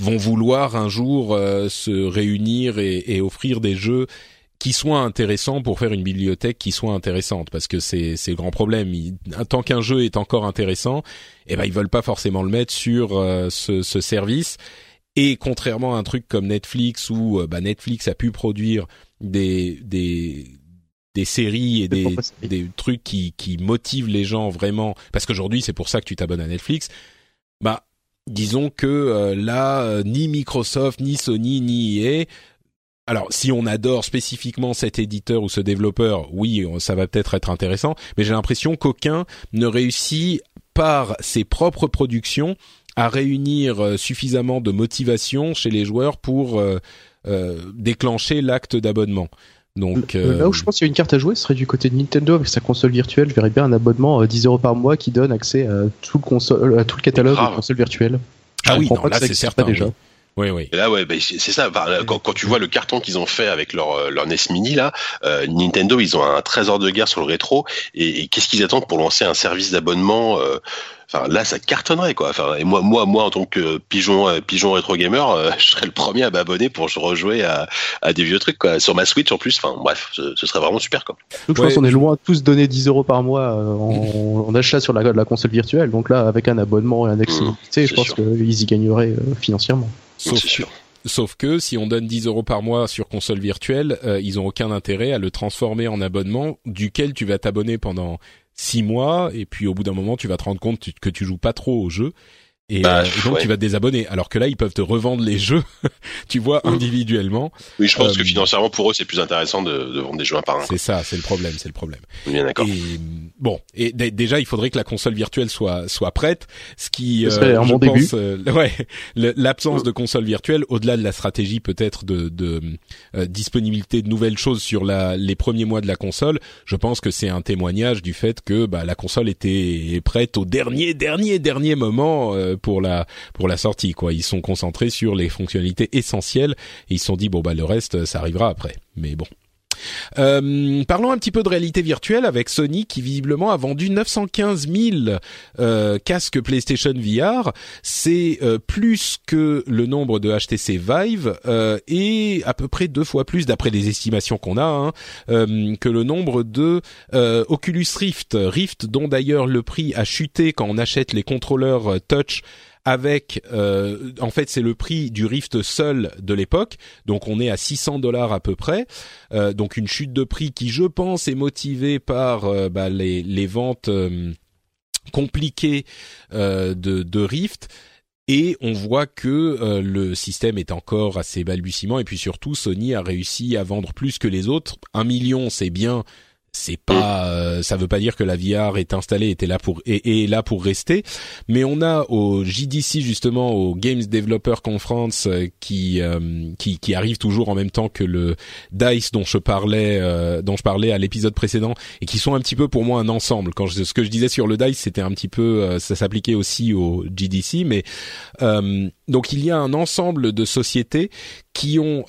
vont vouloir un jour se réunir et offrir des jeux qui soient intéressants pour faire une bibliothèque qui soit intéressante parce que c'est c'est le grand problème. Tant qu'un jeu est encore intéressant eh ben ils veulent pas forcément le mettre sur euh, ce, ce service. Et contrairement à un truc comme Netflix où euh, bah, Netflix a pu produire des des des séries et Des des trucs qui qui motivent les gens vraiment parce qu'aujourd'hui c'est pour ça que tu t'abonnes à Netflix bah disons que euh, là euh, ni Microsoft ni Sony ni EA alors, si on adore spécifiquement cet éditeur ou ce développeur, oui, ça va peut-être être intéressant, mais j'ai l'impression qu'aucun ne réussit par ses propres productions à réunir euh, suffisamment de motivation chez les joueurs pour euh, euh, déclencher l'acte d'abonnement. Donc Euh, Là où je pense qu'il y a une carte à jouer, ce serait du côté de Nintendo avec sa console virtuelle. Je verrais bien un abonnement à 10 euros par mois qui donne accès à tout le, console, à tout le catalogue Grave. de consoles virtuelles. ah Je oui, comprends non, là c'est certain. pas déjà. Oui, oui. oui. Et là, ouais, bah, c'est ça. Enfin, là, quand, quand tu vois le carton qu'ils ont fait avec leur, euh, leur NES Mini, là, euh, Nintendo, ils ont un trésor de guerre sur le rétro. Et, et qu'est-ce qu'ils attendent pour lancer un service d'abonnement euh, Enfin, là, ça cartonnerait, quoi. Enfin, et moi, moi, moi, en tant que pigeon, euh, pigeon rétro gamer, euh, je serais le premier à m'abonner pour rejouer à, à des vieux trucs, quoi. Sur ma Switch, en plus. Enfin, bref, ce, ce serait vraiment super, quoi. Donc je Ouais, pense qu'on est loin de tous donner 10 euros par mois euh, en, en achat sur la, la console virtuelle. Donc là, avec un abonnement et un accès Mmh, je pense qu'ils y gagneraient euh, financièrement. Sauf que, sûr. sauf que si on donne 10 euros par mois sur console virtuelle, euh, ils ont aucun intérêt à le transformer en abonnement duquel tu vas t'abonner pendant 6 mois et puis au bout d'un moment tu vas te rendre compte que tu joues pas trop au jeu. Et, Bah, euh, et donc ouais. tu vas te désabonner. Alors que là, ils peuvent te revendre les jeux, tu vois, individuellement. Oui, je pense Euh, que financièrement, pour eux, c'est plus intéressant de, de vendre des jeux un par un. C'est ça, c'est le problème, c'est le problème. Bien d'accord. Et bon, et d- déjà, il faudrait que la console virtuelle soit soit prête, ce qui, un je bon pense, début. euh, ouais, le- l'absence de console virtuelle, au-delà de la stratégie peut-être de, de euh, disponibilité de nouvelles choses sur la, les premiers mois de la console, je pense que c'est un témoignage du fait que bah, la console était prête au dernier, dernier, dernier moment euh, pour la pour la sortie. Quoi, ils sont concentrés sur les fonctionnalités essentielles et ils se sont dit bon bah le reste, ça arrivera après. Mais bon. Euh, parlons un petit peu de réalité virtuelle avec Sony qui visiblement a vendu 915 000 euh, casques PlayStation VR. C'est euh, plus que le nombre de HTC Vive euh, et à peu près deux fois plus d'après les estimations qu'on a hein, que le nombre de Oculus Rift. Rift dont d'ailleurs le prix a chuté quand on achète les contrôleurs touch avec euh, en fait c'est le prix du Rift seul de l'époque donc on est à 600 dollars à peu près euh, donc une chute de prix qui, je pense, est motivée par euh, bah, les, ventes compliquées de, de Rift. Et on voit que le système est encore assez balbutiement. Et puis surtout, Sony a réussi à vendre plus que les autres. Un million, c'est bien. C'est pas, euh, ça veut pas dire que la VR est installée, était là pour et est là pour rester. Mais on a au JDC justement au Games Developer Conference euh, qui euh, qui qui arrive toujours en même temps que le Dice dont je parlais euh, dont je parlais à l'épisode précédent et qui sont un petit peu pour moi un ensemble. Quand je, ce que je disais sur le Dice, c'était un petit peu euh, ça s'appliquait aussi au GDC, mais donc il y a un ensemble de sociétés qui ont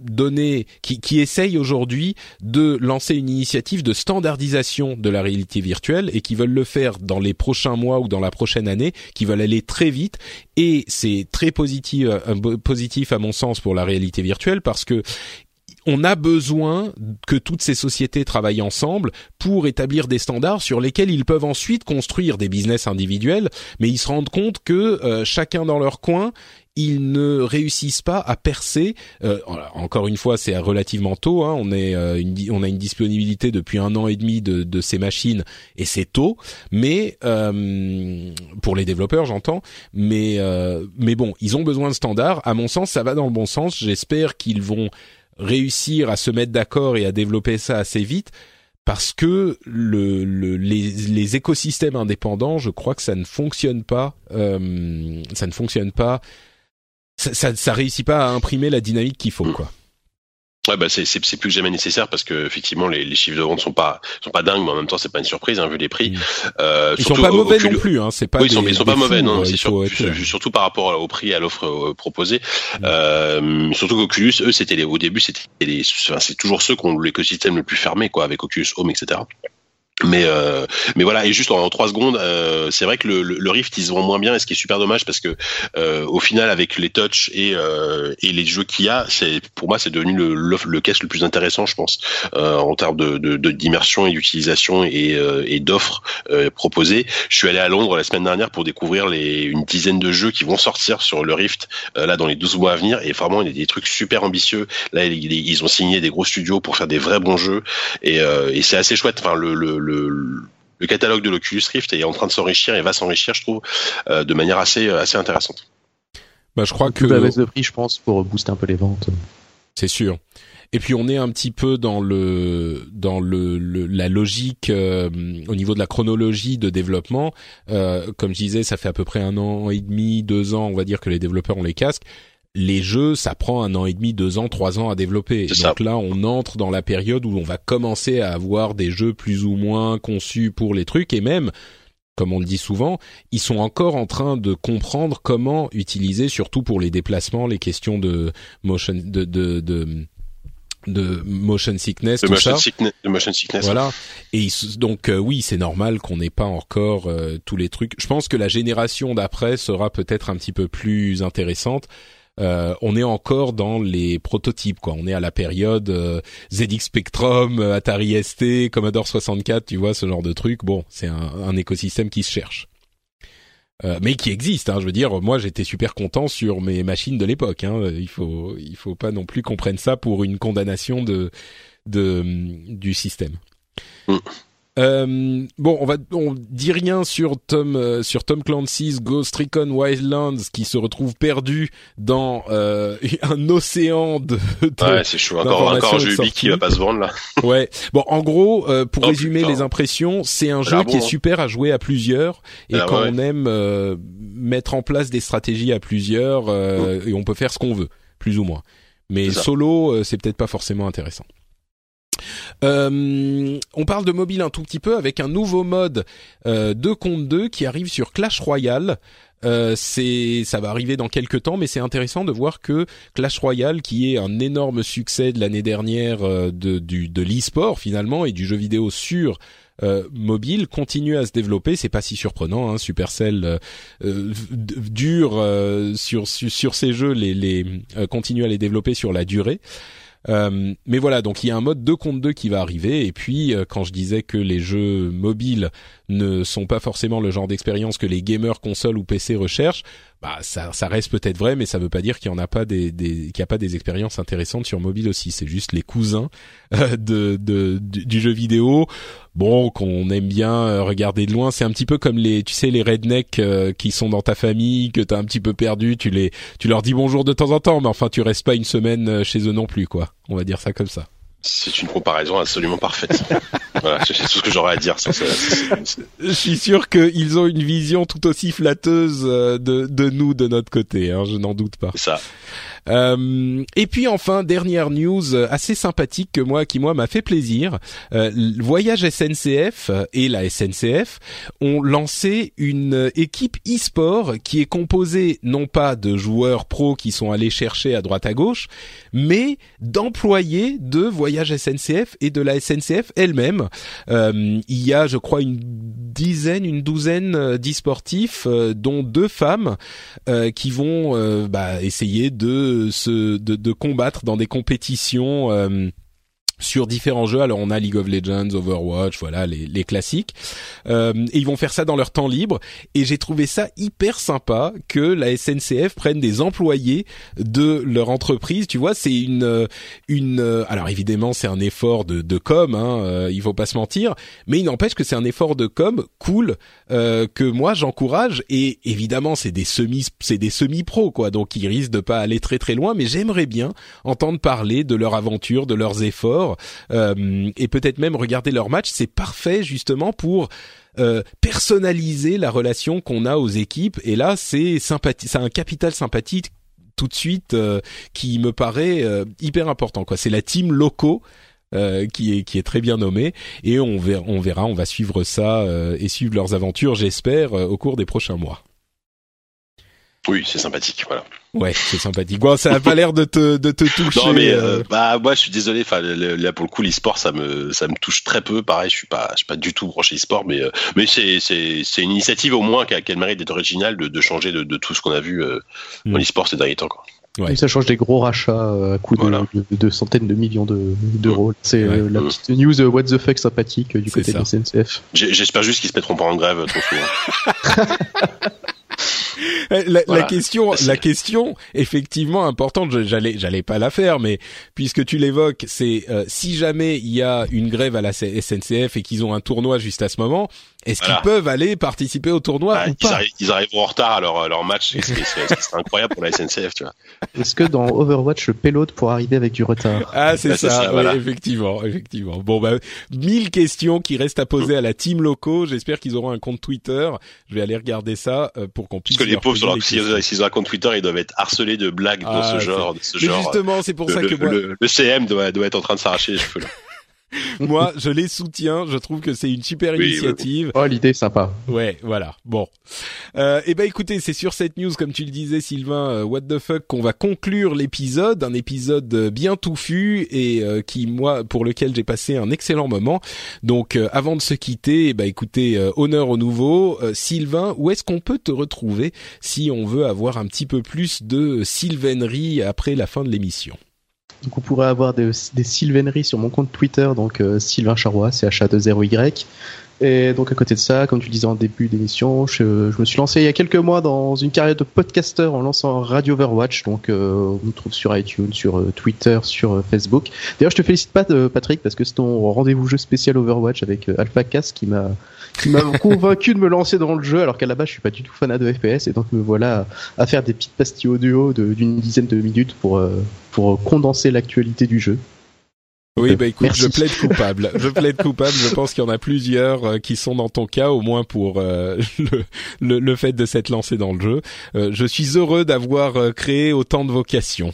donné, qui, qui essayent aujourd'hui de lancer une initiative de standardisation de la réalité virtuelle et qui veulent le faire dans les prochains mois ou dans la prochaine année, qui veulent aller très vite. Et c'est très positif, euh, positif à mon sens pour la réalité virtuelle parce que on a besoin que toutes ces sociétés travaillent ensemble pour établir des standards sur lesquels ils peuvent ensuite construire des business individuels, mais ils se rendent compte que euh, chacun dans leur coin, ils ne réussissent pas à percer. Euh, encore une fois, c'est relativement tôt. Hein, on est, euh, on a une disponibilité depuis un an et demi de, de ces machines et c'est tôt. Mais euh, pour les développeurs, j'entends. Mais euh, mais bon, ils ont besoin de standards. À mon sens, ça va dans le bon sens. J'espère qu'ils vont réussir à se mettre d'accord et à développer ça assez vite parce que le, le, les, les, écosystèmes indépendants, je crois que ça ne fonctionne pas, euh, ça ne fonctionne pas, ça, ça, ça, réussit pas à imprimer la dynamique qu'il faut, quoi. Ouais, bah c'est c'est plus que jamais nécessaire parce que effectivement les, les chiffres de vente sont pas sont pas dingues, mais en même temps c'est pas une surprise hein, vu les prix. Mmh. Euh, ils sont pas mauvais non plus, hein. C'est pas. Oui, ils sont, des, ils sont pas fous, mauvais, non. euh, C'est sur, surtout par rapport au prix et à l'offre euh, proposée. Mmh. Euh, surtout qu'Oculus, eux, c'était les, au début, c'était les, enfin, c'est toujours ceux qui ont l'écosystème le plus fermé, quoi, avec Oculus Home, etc. Mais euh, mais voilà et juste en, trois secondes, euh, c'est vrai que le, le, le, Rift il se vend moins bien et ce qui est super dommage parce que euh, au final avec les touch et euh, et les jeux qu'il y a, c'est pour moi c'est devenu le, le le caisse le plus intéressant je pense euh, en termes de d'immersion de, et d'utilisation et, euh, et d'offres proposées. Je suis allé à Londres la semaine dernière pour découvrir les une dizaine de jeux qui vont sortir sur le Rift là dans les 12 mois à venir et vraiment il y a des trucs super ambitieux. Là ils, ils ont signé des gros studios pour faire des vrais bons jeux et, et c'est assez chouette. Enfin le, le le, le catalogue de l'Oculus Rift est en train de s'enrichir et va s'enrichir, je trouve, euh, de manière assez assez intéressante. Bah, je crois que la baisse de prix, je pense, pour booster un peu les ventes. C'est sûr. Et puis on est un petit peu dans le dans le, le la logique euh, au niveau de la chronologie de développement. Euh, comme je disais, ça fait à peu près un an et demi, deux ans, on va dire que les développeurs ont les casques les jeux, ça prend un an et demi, deux ans, trois ans à développer. Donc là, on entre dans la période où on va commencer à avoir des jeux plus ou moins conçus pour les trucs et même comme on le dit souvent, ils sont encore en train de comprendre comment utiliser, surtout pour les déplacements, les questions de motion, de, de, de de motion sickness, de tout motion ça. Sickness, de motion sickness. Voilà. Et donc euh, oui, c'est normal qu'on n'ait pas encore euh, tous les trucs. Je pense que la génération d'après sera peut-être un petit peu plus intéressante. Euh, on est encore dans les prototypes, quoi. On est à la période euh, ZX Spectrum, Atari ST, Commodore 64, tu vois, ce genre de truc. Bon, c'est un, un écosystème qui se cherche. Euh, mais qui existe. Hein, je veux dire, moi j'étais super content sur mes machines de l'époque. Hein. Il faut, il faut pas non plus qu'on prenne ça pour une condamnation de, de du système. Mm. Euh, bon, on va, on dit rien sur Tom, euh, sur Tom Clancy's Ghost Recon Wildlands qui se retrouve perdu dans euh, un océan de. de ouais, c'est chaud. Encore, encore un jeu Ubi qui va pas se vendre là. ouais. Bon, en gros, euh, pour Oh, résumer putain. les impressions, c'est un jeu Ah qui est hein. super à jouer à plusieurs et Ah quand ouais. on aime euh, mettre en place des stratégies à plusieurs euh, et on peut faire ce qu'on veut, plus ou moins. Mais solo, euh, c'est peut-être pas forcément intéressant. Euh, on parle de mobile un tout petit peu avec un nouveau mode euh, 2 contre 2 qui arrive sur Clash Royale. Euh, c'est, ça va arriver dans quelques temps, mais c'est intéressant de voir que Clash Royale, qui est un énorme succès de l'année dernière euh, de, du, de l'e-sport finalement et du jeu vidéo sur mobile, continue à se développer. C'est pas si surprenant. Hein. Supercell dure sur, sur sur ces jeux, les, les continue à les développer sur la durée. Euh, mais voilà, donc il y a un mode 2 contre 2 qui va arriver. Et puis, euh, quand je disais que les jeux mobiles ne sont pas forcément le genre d'expérience que les gamers console ou PC recherchent, bah ça, ça reste peut-être vrai, mais ça veut pas dire qu'il y en a pas des, des qu'il y a pas des expériences intéressantes sur mobile aussi. C'est juste les cousins euh, de, de du, jeu vidéo. Bon, qu'on aime bien euh, regarder de loin, c'est un petit peu comme les, tu sais, les rednecks euh, qui sont dans ta famille, que t'as un petit peu perdu. Tu les, tu leur dis bonjour de temps en temps, mais enfin, tu restes pas une semaine chez eux non plus, quoi. On va dire ça comme ça. C'est une comparaison absolument parfaite. voilà, c'est tout ce que j'aurais à dire. Ça, ça, Je suis sûr qu'ils ont une vision tout aussi flatteuse euh, de, de nous de notre côté, hein, je n'en doute pas. ça. Euh, et puis enfin dernière news euh, assez sympathique que moi qui moi m'a fait plaisir. Euh, Voyage SNCF et la SNCF ont lancé une équipe e-sport qui est composée non pas de joueurs pros qui sont allés chercher à droite à gauche, mais d'employés de Voyage SNCF et de la SNCF elle-même. Il y a, je crois, une dizaine, une douzaine d'e-sportifs, dont deux femmes qui vont bah, essayer de se de, combattre dans des compétitions. euh, sur différents jeux, alors on a League of Legends, Overwatch, voilà les, les classiques. Euh, et ils vont faire ça dans leur temps libre. Et j'ai trouvé ça hyper sympa que la SNCF prenne des employés de leur entreprise. Tu vois, c'est une euh, une. euh, Alors évidemment, c'est un effort de, de com. Hein, euh, il faut pas se mentir, mais il n'empêche que c'est un effort de com cool euh, que moi j'encourage. Et évidemment, c'est des semi c'est des semi pros quoi, donc ils risquent de pas aller très très loin. Mais j'aimerais bien entendre parler de leur aventure, de leurs efforts euh, et peut-être même regarder leur match. C'est parfait justement pour euh, personnaliser la relation qu'on a aux équipes. Et là, c'est sympathie, c'est un capital sympathique tout de suite euh, qui me paraît hyper important. C'est la team locaux. qui est très bien nommée et on verra on va suivre ça et suivre leurs aventures j'espère au cours des prochains mois. Oui, c'est sympathique. Voilà. Ouais, c'est sympathique. Bon, ça a pas l'air de te de te toucher. Non mais euh, euh, bah moi je suis désolé. Enfin là pour le coup l'e-sport ça me ça me touche très peu. Pareil je suis pas je suis pas du tout branché e-sport mais euh, mais c'est c'est c'est une initiative au moins qui a, qui a le mérite d'être originale de, de changer de, de tout ce qu'on a vu euh, dans Mm. l'e-sport ces derniers temps. Quoi. Ouais. Et ça change des gros rachats euh, à coût de, Voilà. de, de centaines de millions de- d'euros. C'est Ouais. euh, la Mm. petite news euh, what the fuck sympathique du C'est côté de la SNCF. J'espère juste qu'ils se mettront pas en grève trop souvent. La, Voilà. la question, C'est- la question, effectivement importante. J'allais, j'allais pas la faire, mais puisque tu l'évoques, c'est euh, si jamais il y a une grève à la SNCF et qu'ils ont un tournoi juste à ce moment, Est-ce Voilà. qu'ils peuvent aller participer au tournoi Bah, ou ils, pas arrivent, ils arriveront en retard à leur, leur match. C'est incroyable pour la SNCF, tu vois. Est-ce que dans Overwatch, le payload pour arriver avec du retard? Ah, c'est Bah, ça, c'est ça, ouais, voilà. effectivement, effectivement. Bon, bah, mille questions qui restent à poser à la team locaux. J'espère qu'ils auront un compte Twitter. Je vais aller regarder ça euh, pour qu'on puisse. Parce que les pauvres, sur leur, s'ils ont un compte Twitter, ils doivent être harcelés de blagues Ah, dans ce genre, de ce Mais genre. justement, c'est pour le, ça que le- moi, le- le CM doit, doit être en train de s'arracher les cheveux. Là. Moi, je les soutiens. Je trouve que c'est une super Oui, oui, oui. initiative. Oh, l'idée est sympa. Ouais, voilà. Bon. Euh, et ben écoutez, c'est sur cette news, comme tu le disais, Sylvain, euh, what the fuck, qu'on va conclure l'épisode, un épisode euh, bien touffu et euh, qui, moi, pour lequel j'ai passé un excellent moment. Donc, euh, avant de se quitter, eh ben écoutez, euh, honneur au nouveau, Euh, Sylvain, où est-ce qu'on peut te retrouver si on veut avoir un petit peu plus de sylvainerie après la fin de l'émission? Donc vous pourrez avoir des, des sylvaineries sur mon compte Twitter, donc euh, Sylvain Charrois, c h a 2 0 y Et donc à côté de ça, comme tu disais en début d'émission, je, je me suis lancé il y a quelques mois dans une carrière de podcasteur en lançant Radio Overwatch. Donc euh, on me trouve sur iTunes, sur euh, Twitter, sur euh, Facebook. D'ailleurs, je te félicite pas, Patrick, parce que c'est ton rendez-vous jeu spécial Overwatch avec Alpha Cast qui m'a qui m'a convaincu de me lancer dans le jeu, alors qu'à la base je suis pas du tout fanat de FPS, et donc me voilà à, à faire des petites pastilles audio d'une dizaine de minutes pour pour condenser l'actualité du jeu. Oui, bah écoute, merci. je plaide coupable. Je plaide coupable. Je pense qu'il y en a plusieurs euh, qui sont dans ton cas, au moins pour euh, le, le, le fait de s'être lancé dans le jeu. Euh, je suis heureux d'avoir créé autant de vocations.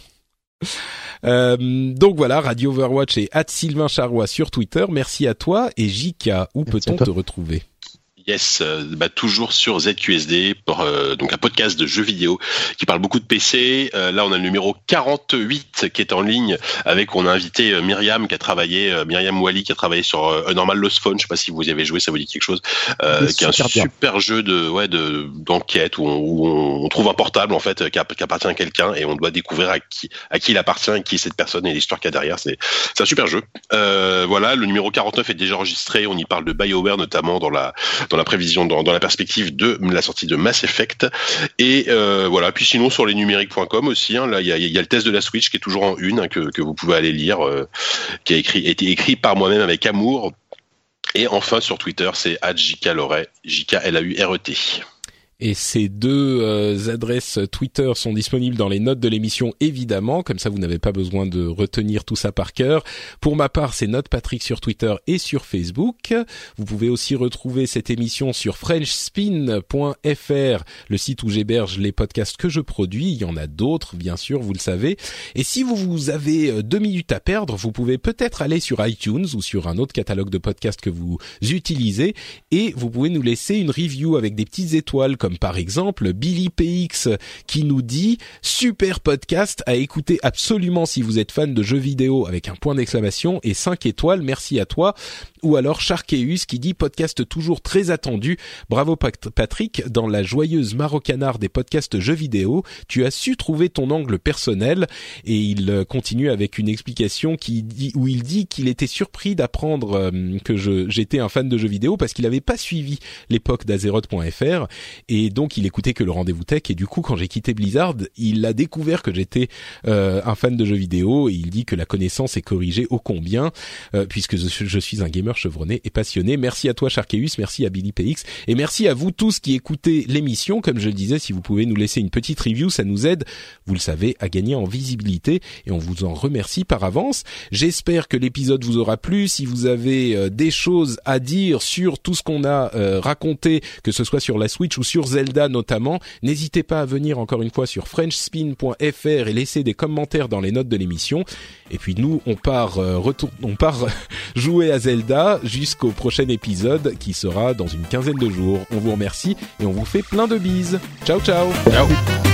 Euh, donc voilà, Radio Overwatch et at Sylvain Charrois sur Twitter. Merci à toi et Jika. Où peut-on te retrouver? Yes, euh, bah, toujours sur ZQSD, pour, euh, donc un podcast de jeux vidéo qui parle beaucoup de PC. Euh, là, on a le numéro 48 qui est en ligne avec, on a invité euh, Myriam qui a travaillé, euh, Myriam Wally qui a travaillé sur euh, Normal Lost Phone. Je sais pas si vous y avez joué, ça vous dit quelque chose. Euh, C'est qui est un super bien. jeu de, ouais, de, d'enquête où on, où on trouve un portable, en fait, qui, app- qui appartient à quelqu'un et on doit découvrir à qui, à qui il appartient, et qui est cette personne et l'histoire qu'il y a derrière. C'est, c'est un super jeu. Euh, voilà, le numéro 49 est déjà enregistré. On y parle de BioWare notamment dans la dans la prévision, dans, dans la perspective de la sortie de Mass Effect. Et euh, voilà. Puis sinon sur les numériques.com aussi, hein, là il y a, le test de la Switch qui est toujours en une hein, que, vous pouvez aller lire, euh, qui a écrit été écrit par moi-même avec amour. Et enfin sur Twitter c'est @jkloret, J K L A U. Et ces deux euh, adresses Twitter sont disponibles dans les notes de l'émission, évidemment. Comme ça, vous n'avez pas besoin de retenir tout ça par cœur. Pour ma part, c'est Note Patrick sur Twitter et sur Facebook. Vous pouvez aussi retrouver cette émission sur FrenchSpin.fr, le site où j'héberge les podcasts que je produis. Il y en a d'autres, bien sûr, vous le savez. Et si vous, vous avez euh, deux minutes à perdre, vous pouvez peut-être aller sur iTunes ou sur un autre catalogue de podcasts que vous utilisez et vous pouvez nous laisser une review avec des petites étoiles comme par exemple Billy PX qui nous dit super podcast à écouter absolument si vous êtes fan de jeux vidéo avec un point d'exclamation et 5 étoiles, merci à toi. Ou alors Sharkeus qui dit podcast toujours très attendu. Bravo Pat- Patrick, dans la joyeuse marocanard des podcasts jeux vidéo, tu as su trouver ton angle personnel et il euh, continue avec une explication qui dit où il dit qu'il était surpris d'apprendre euh, que j'étais un fan de jeux vidéo parce qu'il n'avait pas suivi l'époque d'Azeroth.fr et donc il écoutait que le rendez-vous tech et du coup quand j'ai quitté Blizzard, il a découvert que j'étais euh, un fan de jeux vidéo et il dit que la connaissance est corrigée ô combien euh, puisque je, suis un gamer chevronné et passionné. Merci à toi Sharkeus, merci à Billy PX et merci à vous tous qui écoutez l'émission. Comme je le disais, si vous pouvez nous laisser une petite review, ça nous aide, vous le savez, à gagner en visibilité et on vous en remercie par avance. J'espère que l'épisode vous aura plu. Si vous avez euh, des choses à dire sur tout ce qu'on a euh, raconté, que ce soit sur la Switch ou Zelda notamment, n'hésitez pas à venir encore une fois sur frenchspin.fr et laisser des commentaires dans les notes de l'émission. Et puis nous, on part euh, retour, on part jouer à Zelda jusqu'au prochain épisode qui sera dans une quinzaine de jours. On vous remercie et on vous fait plein de bises. Ciao ciao. Ciao.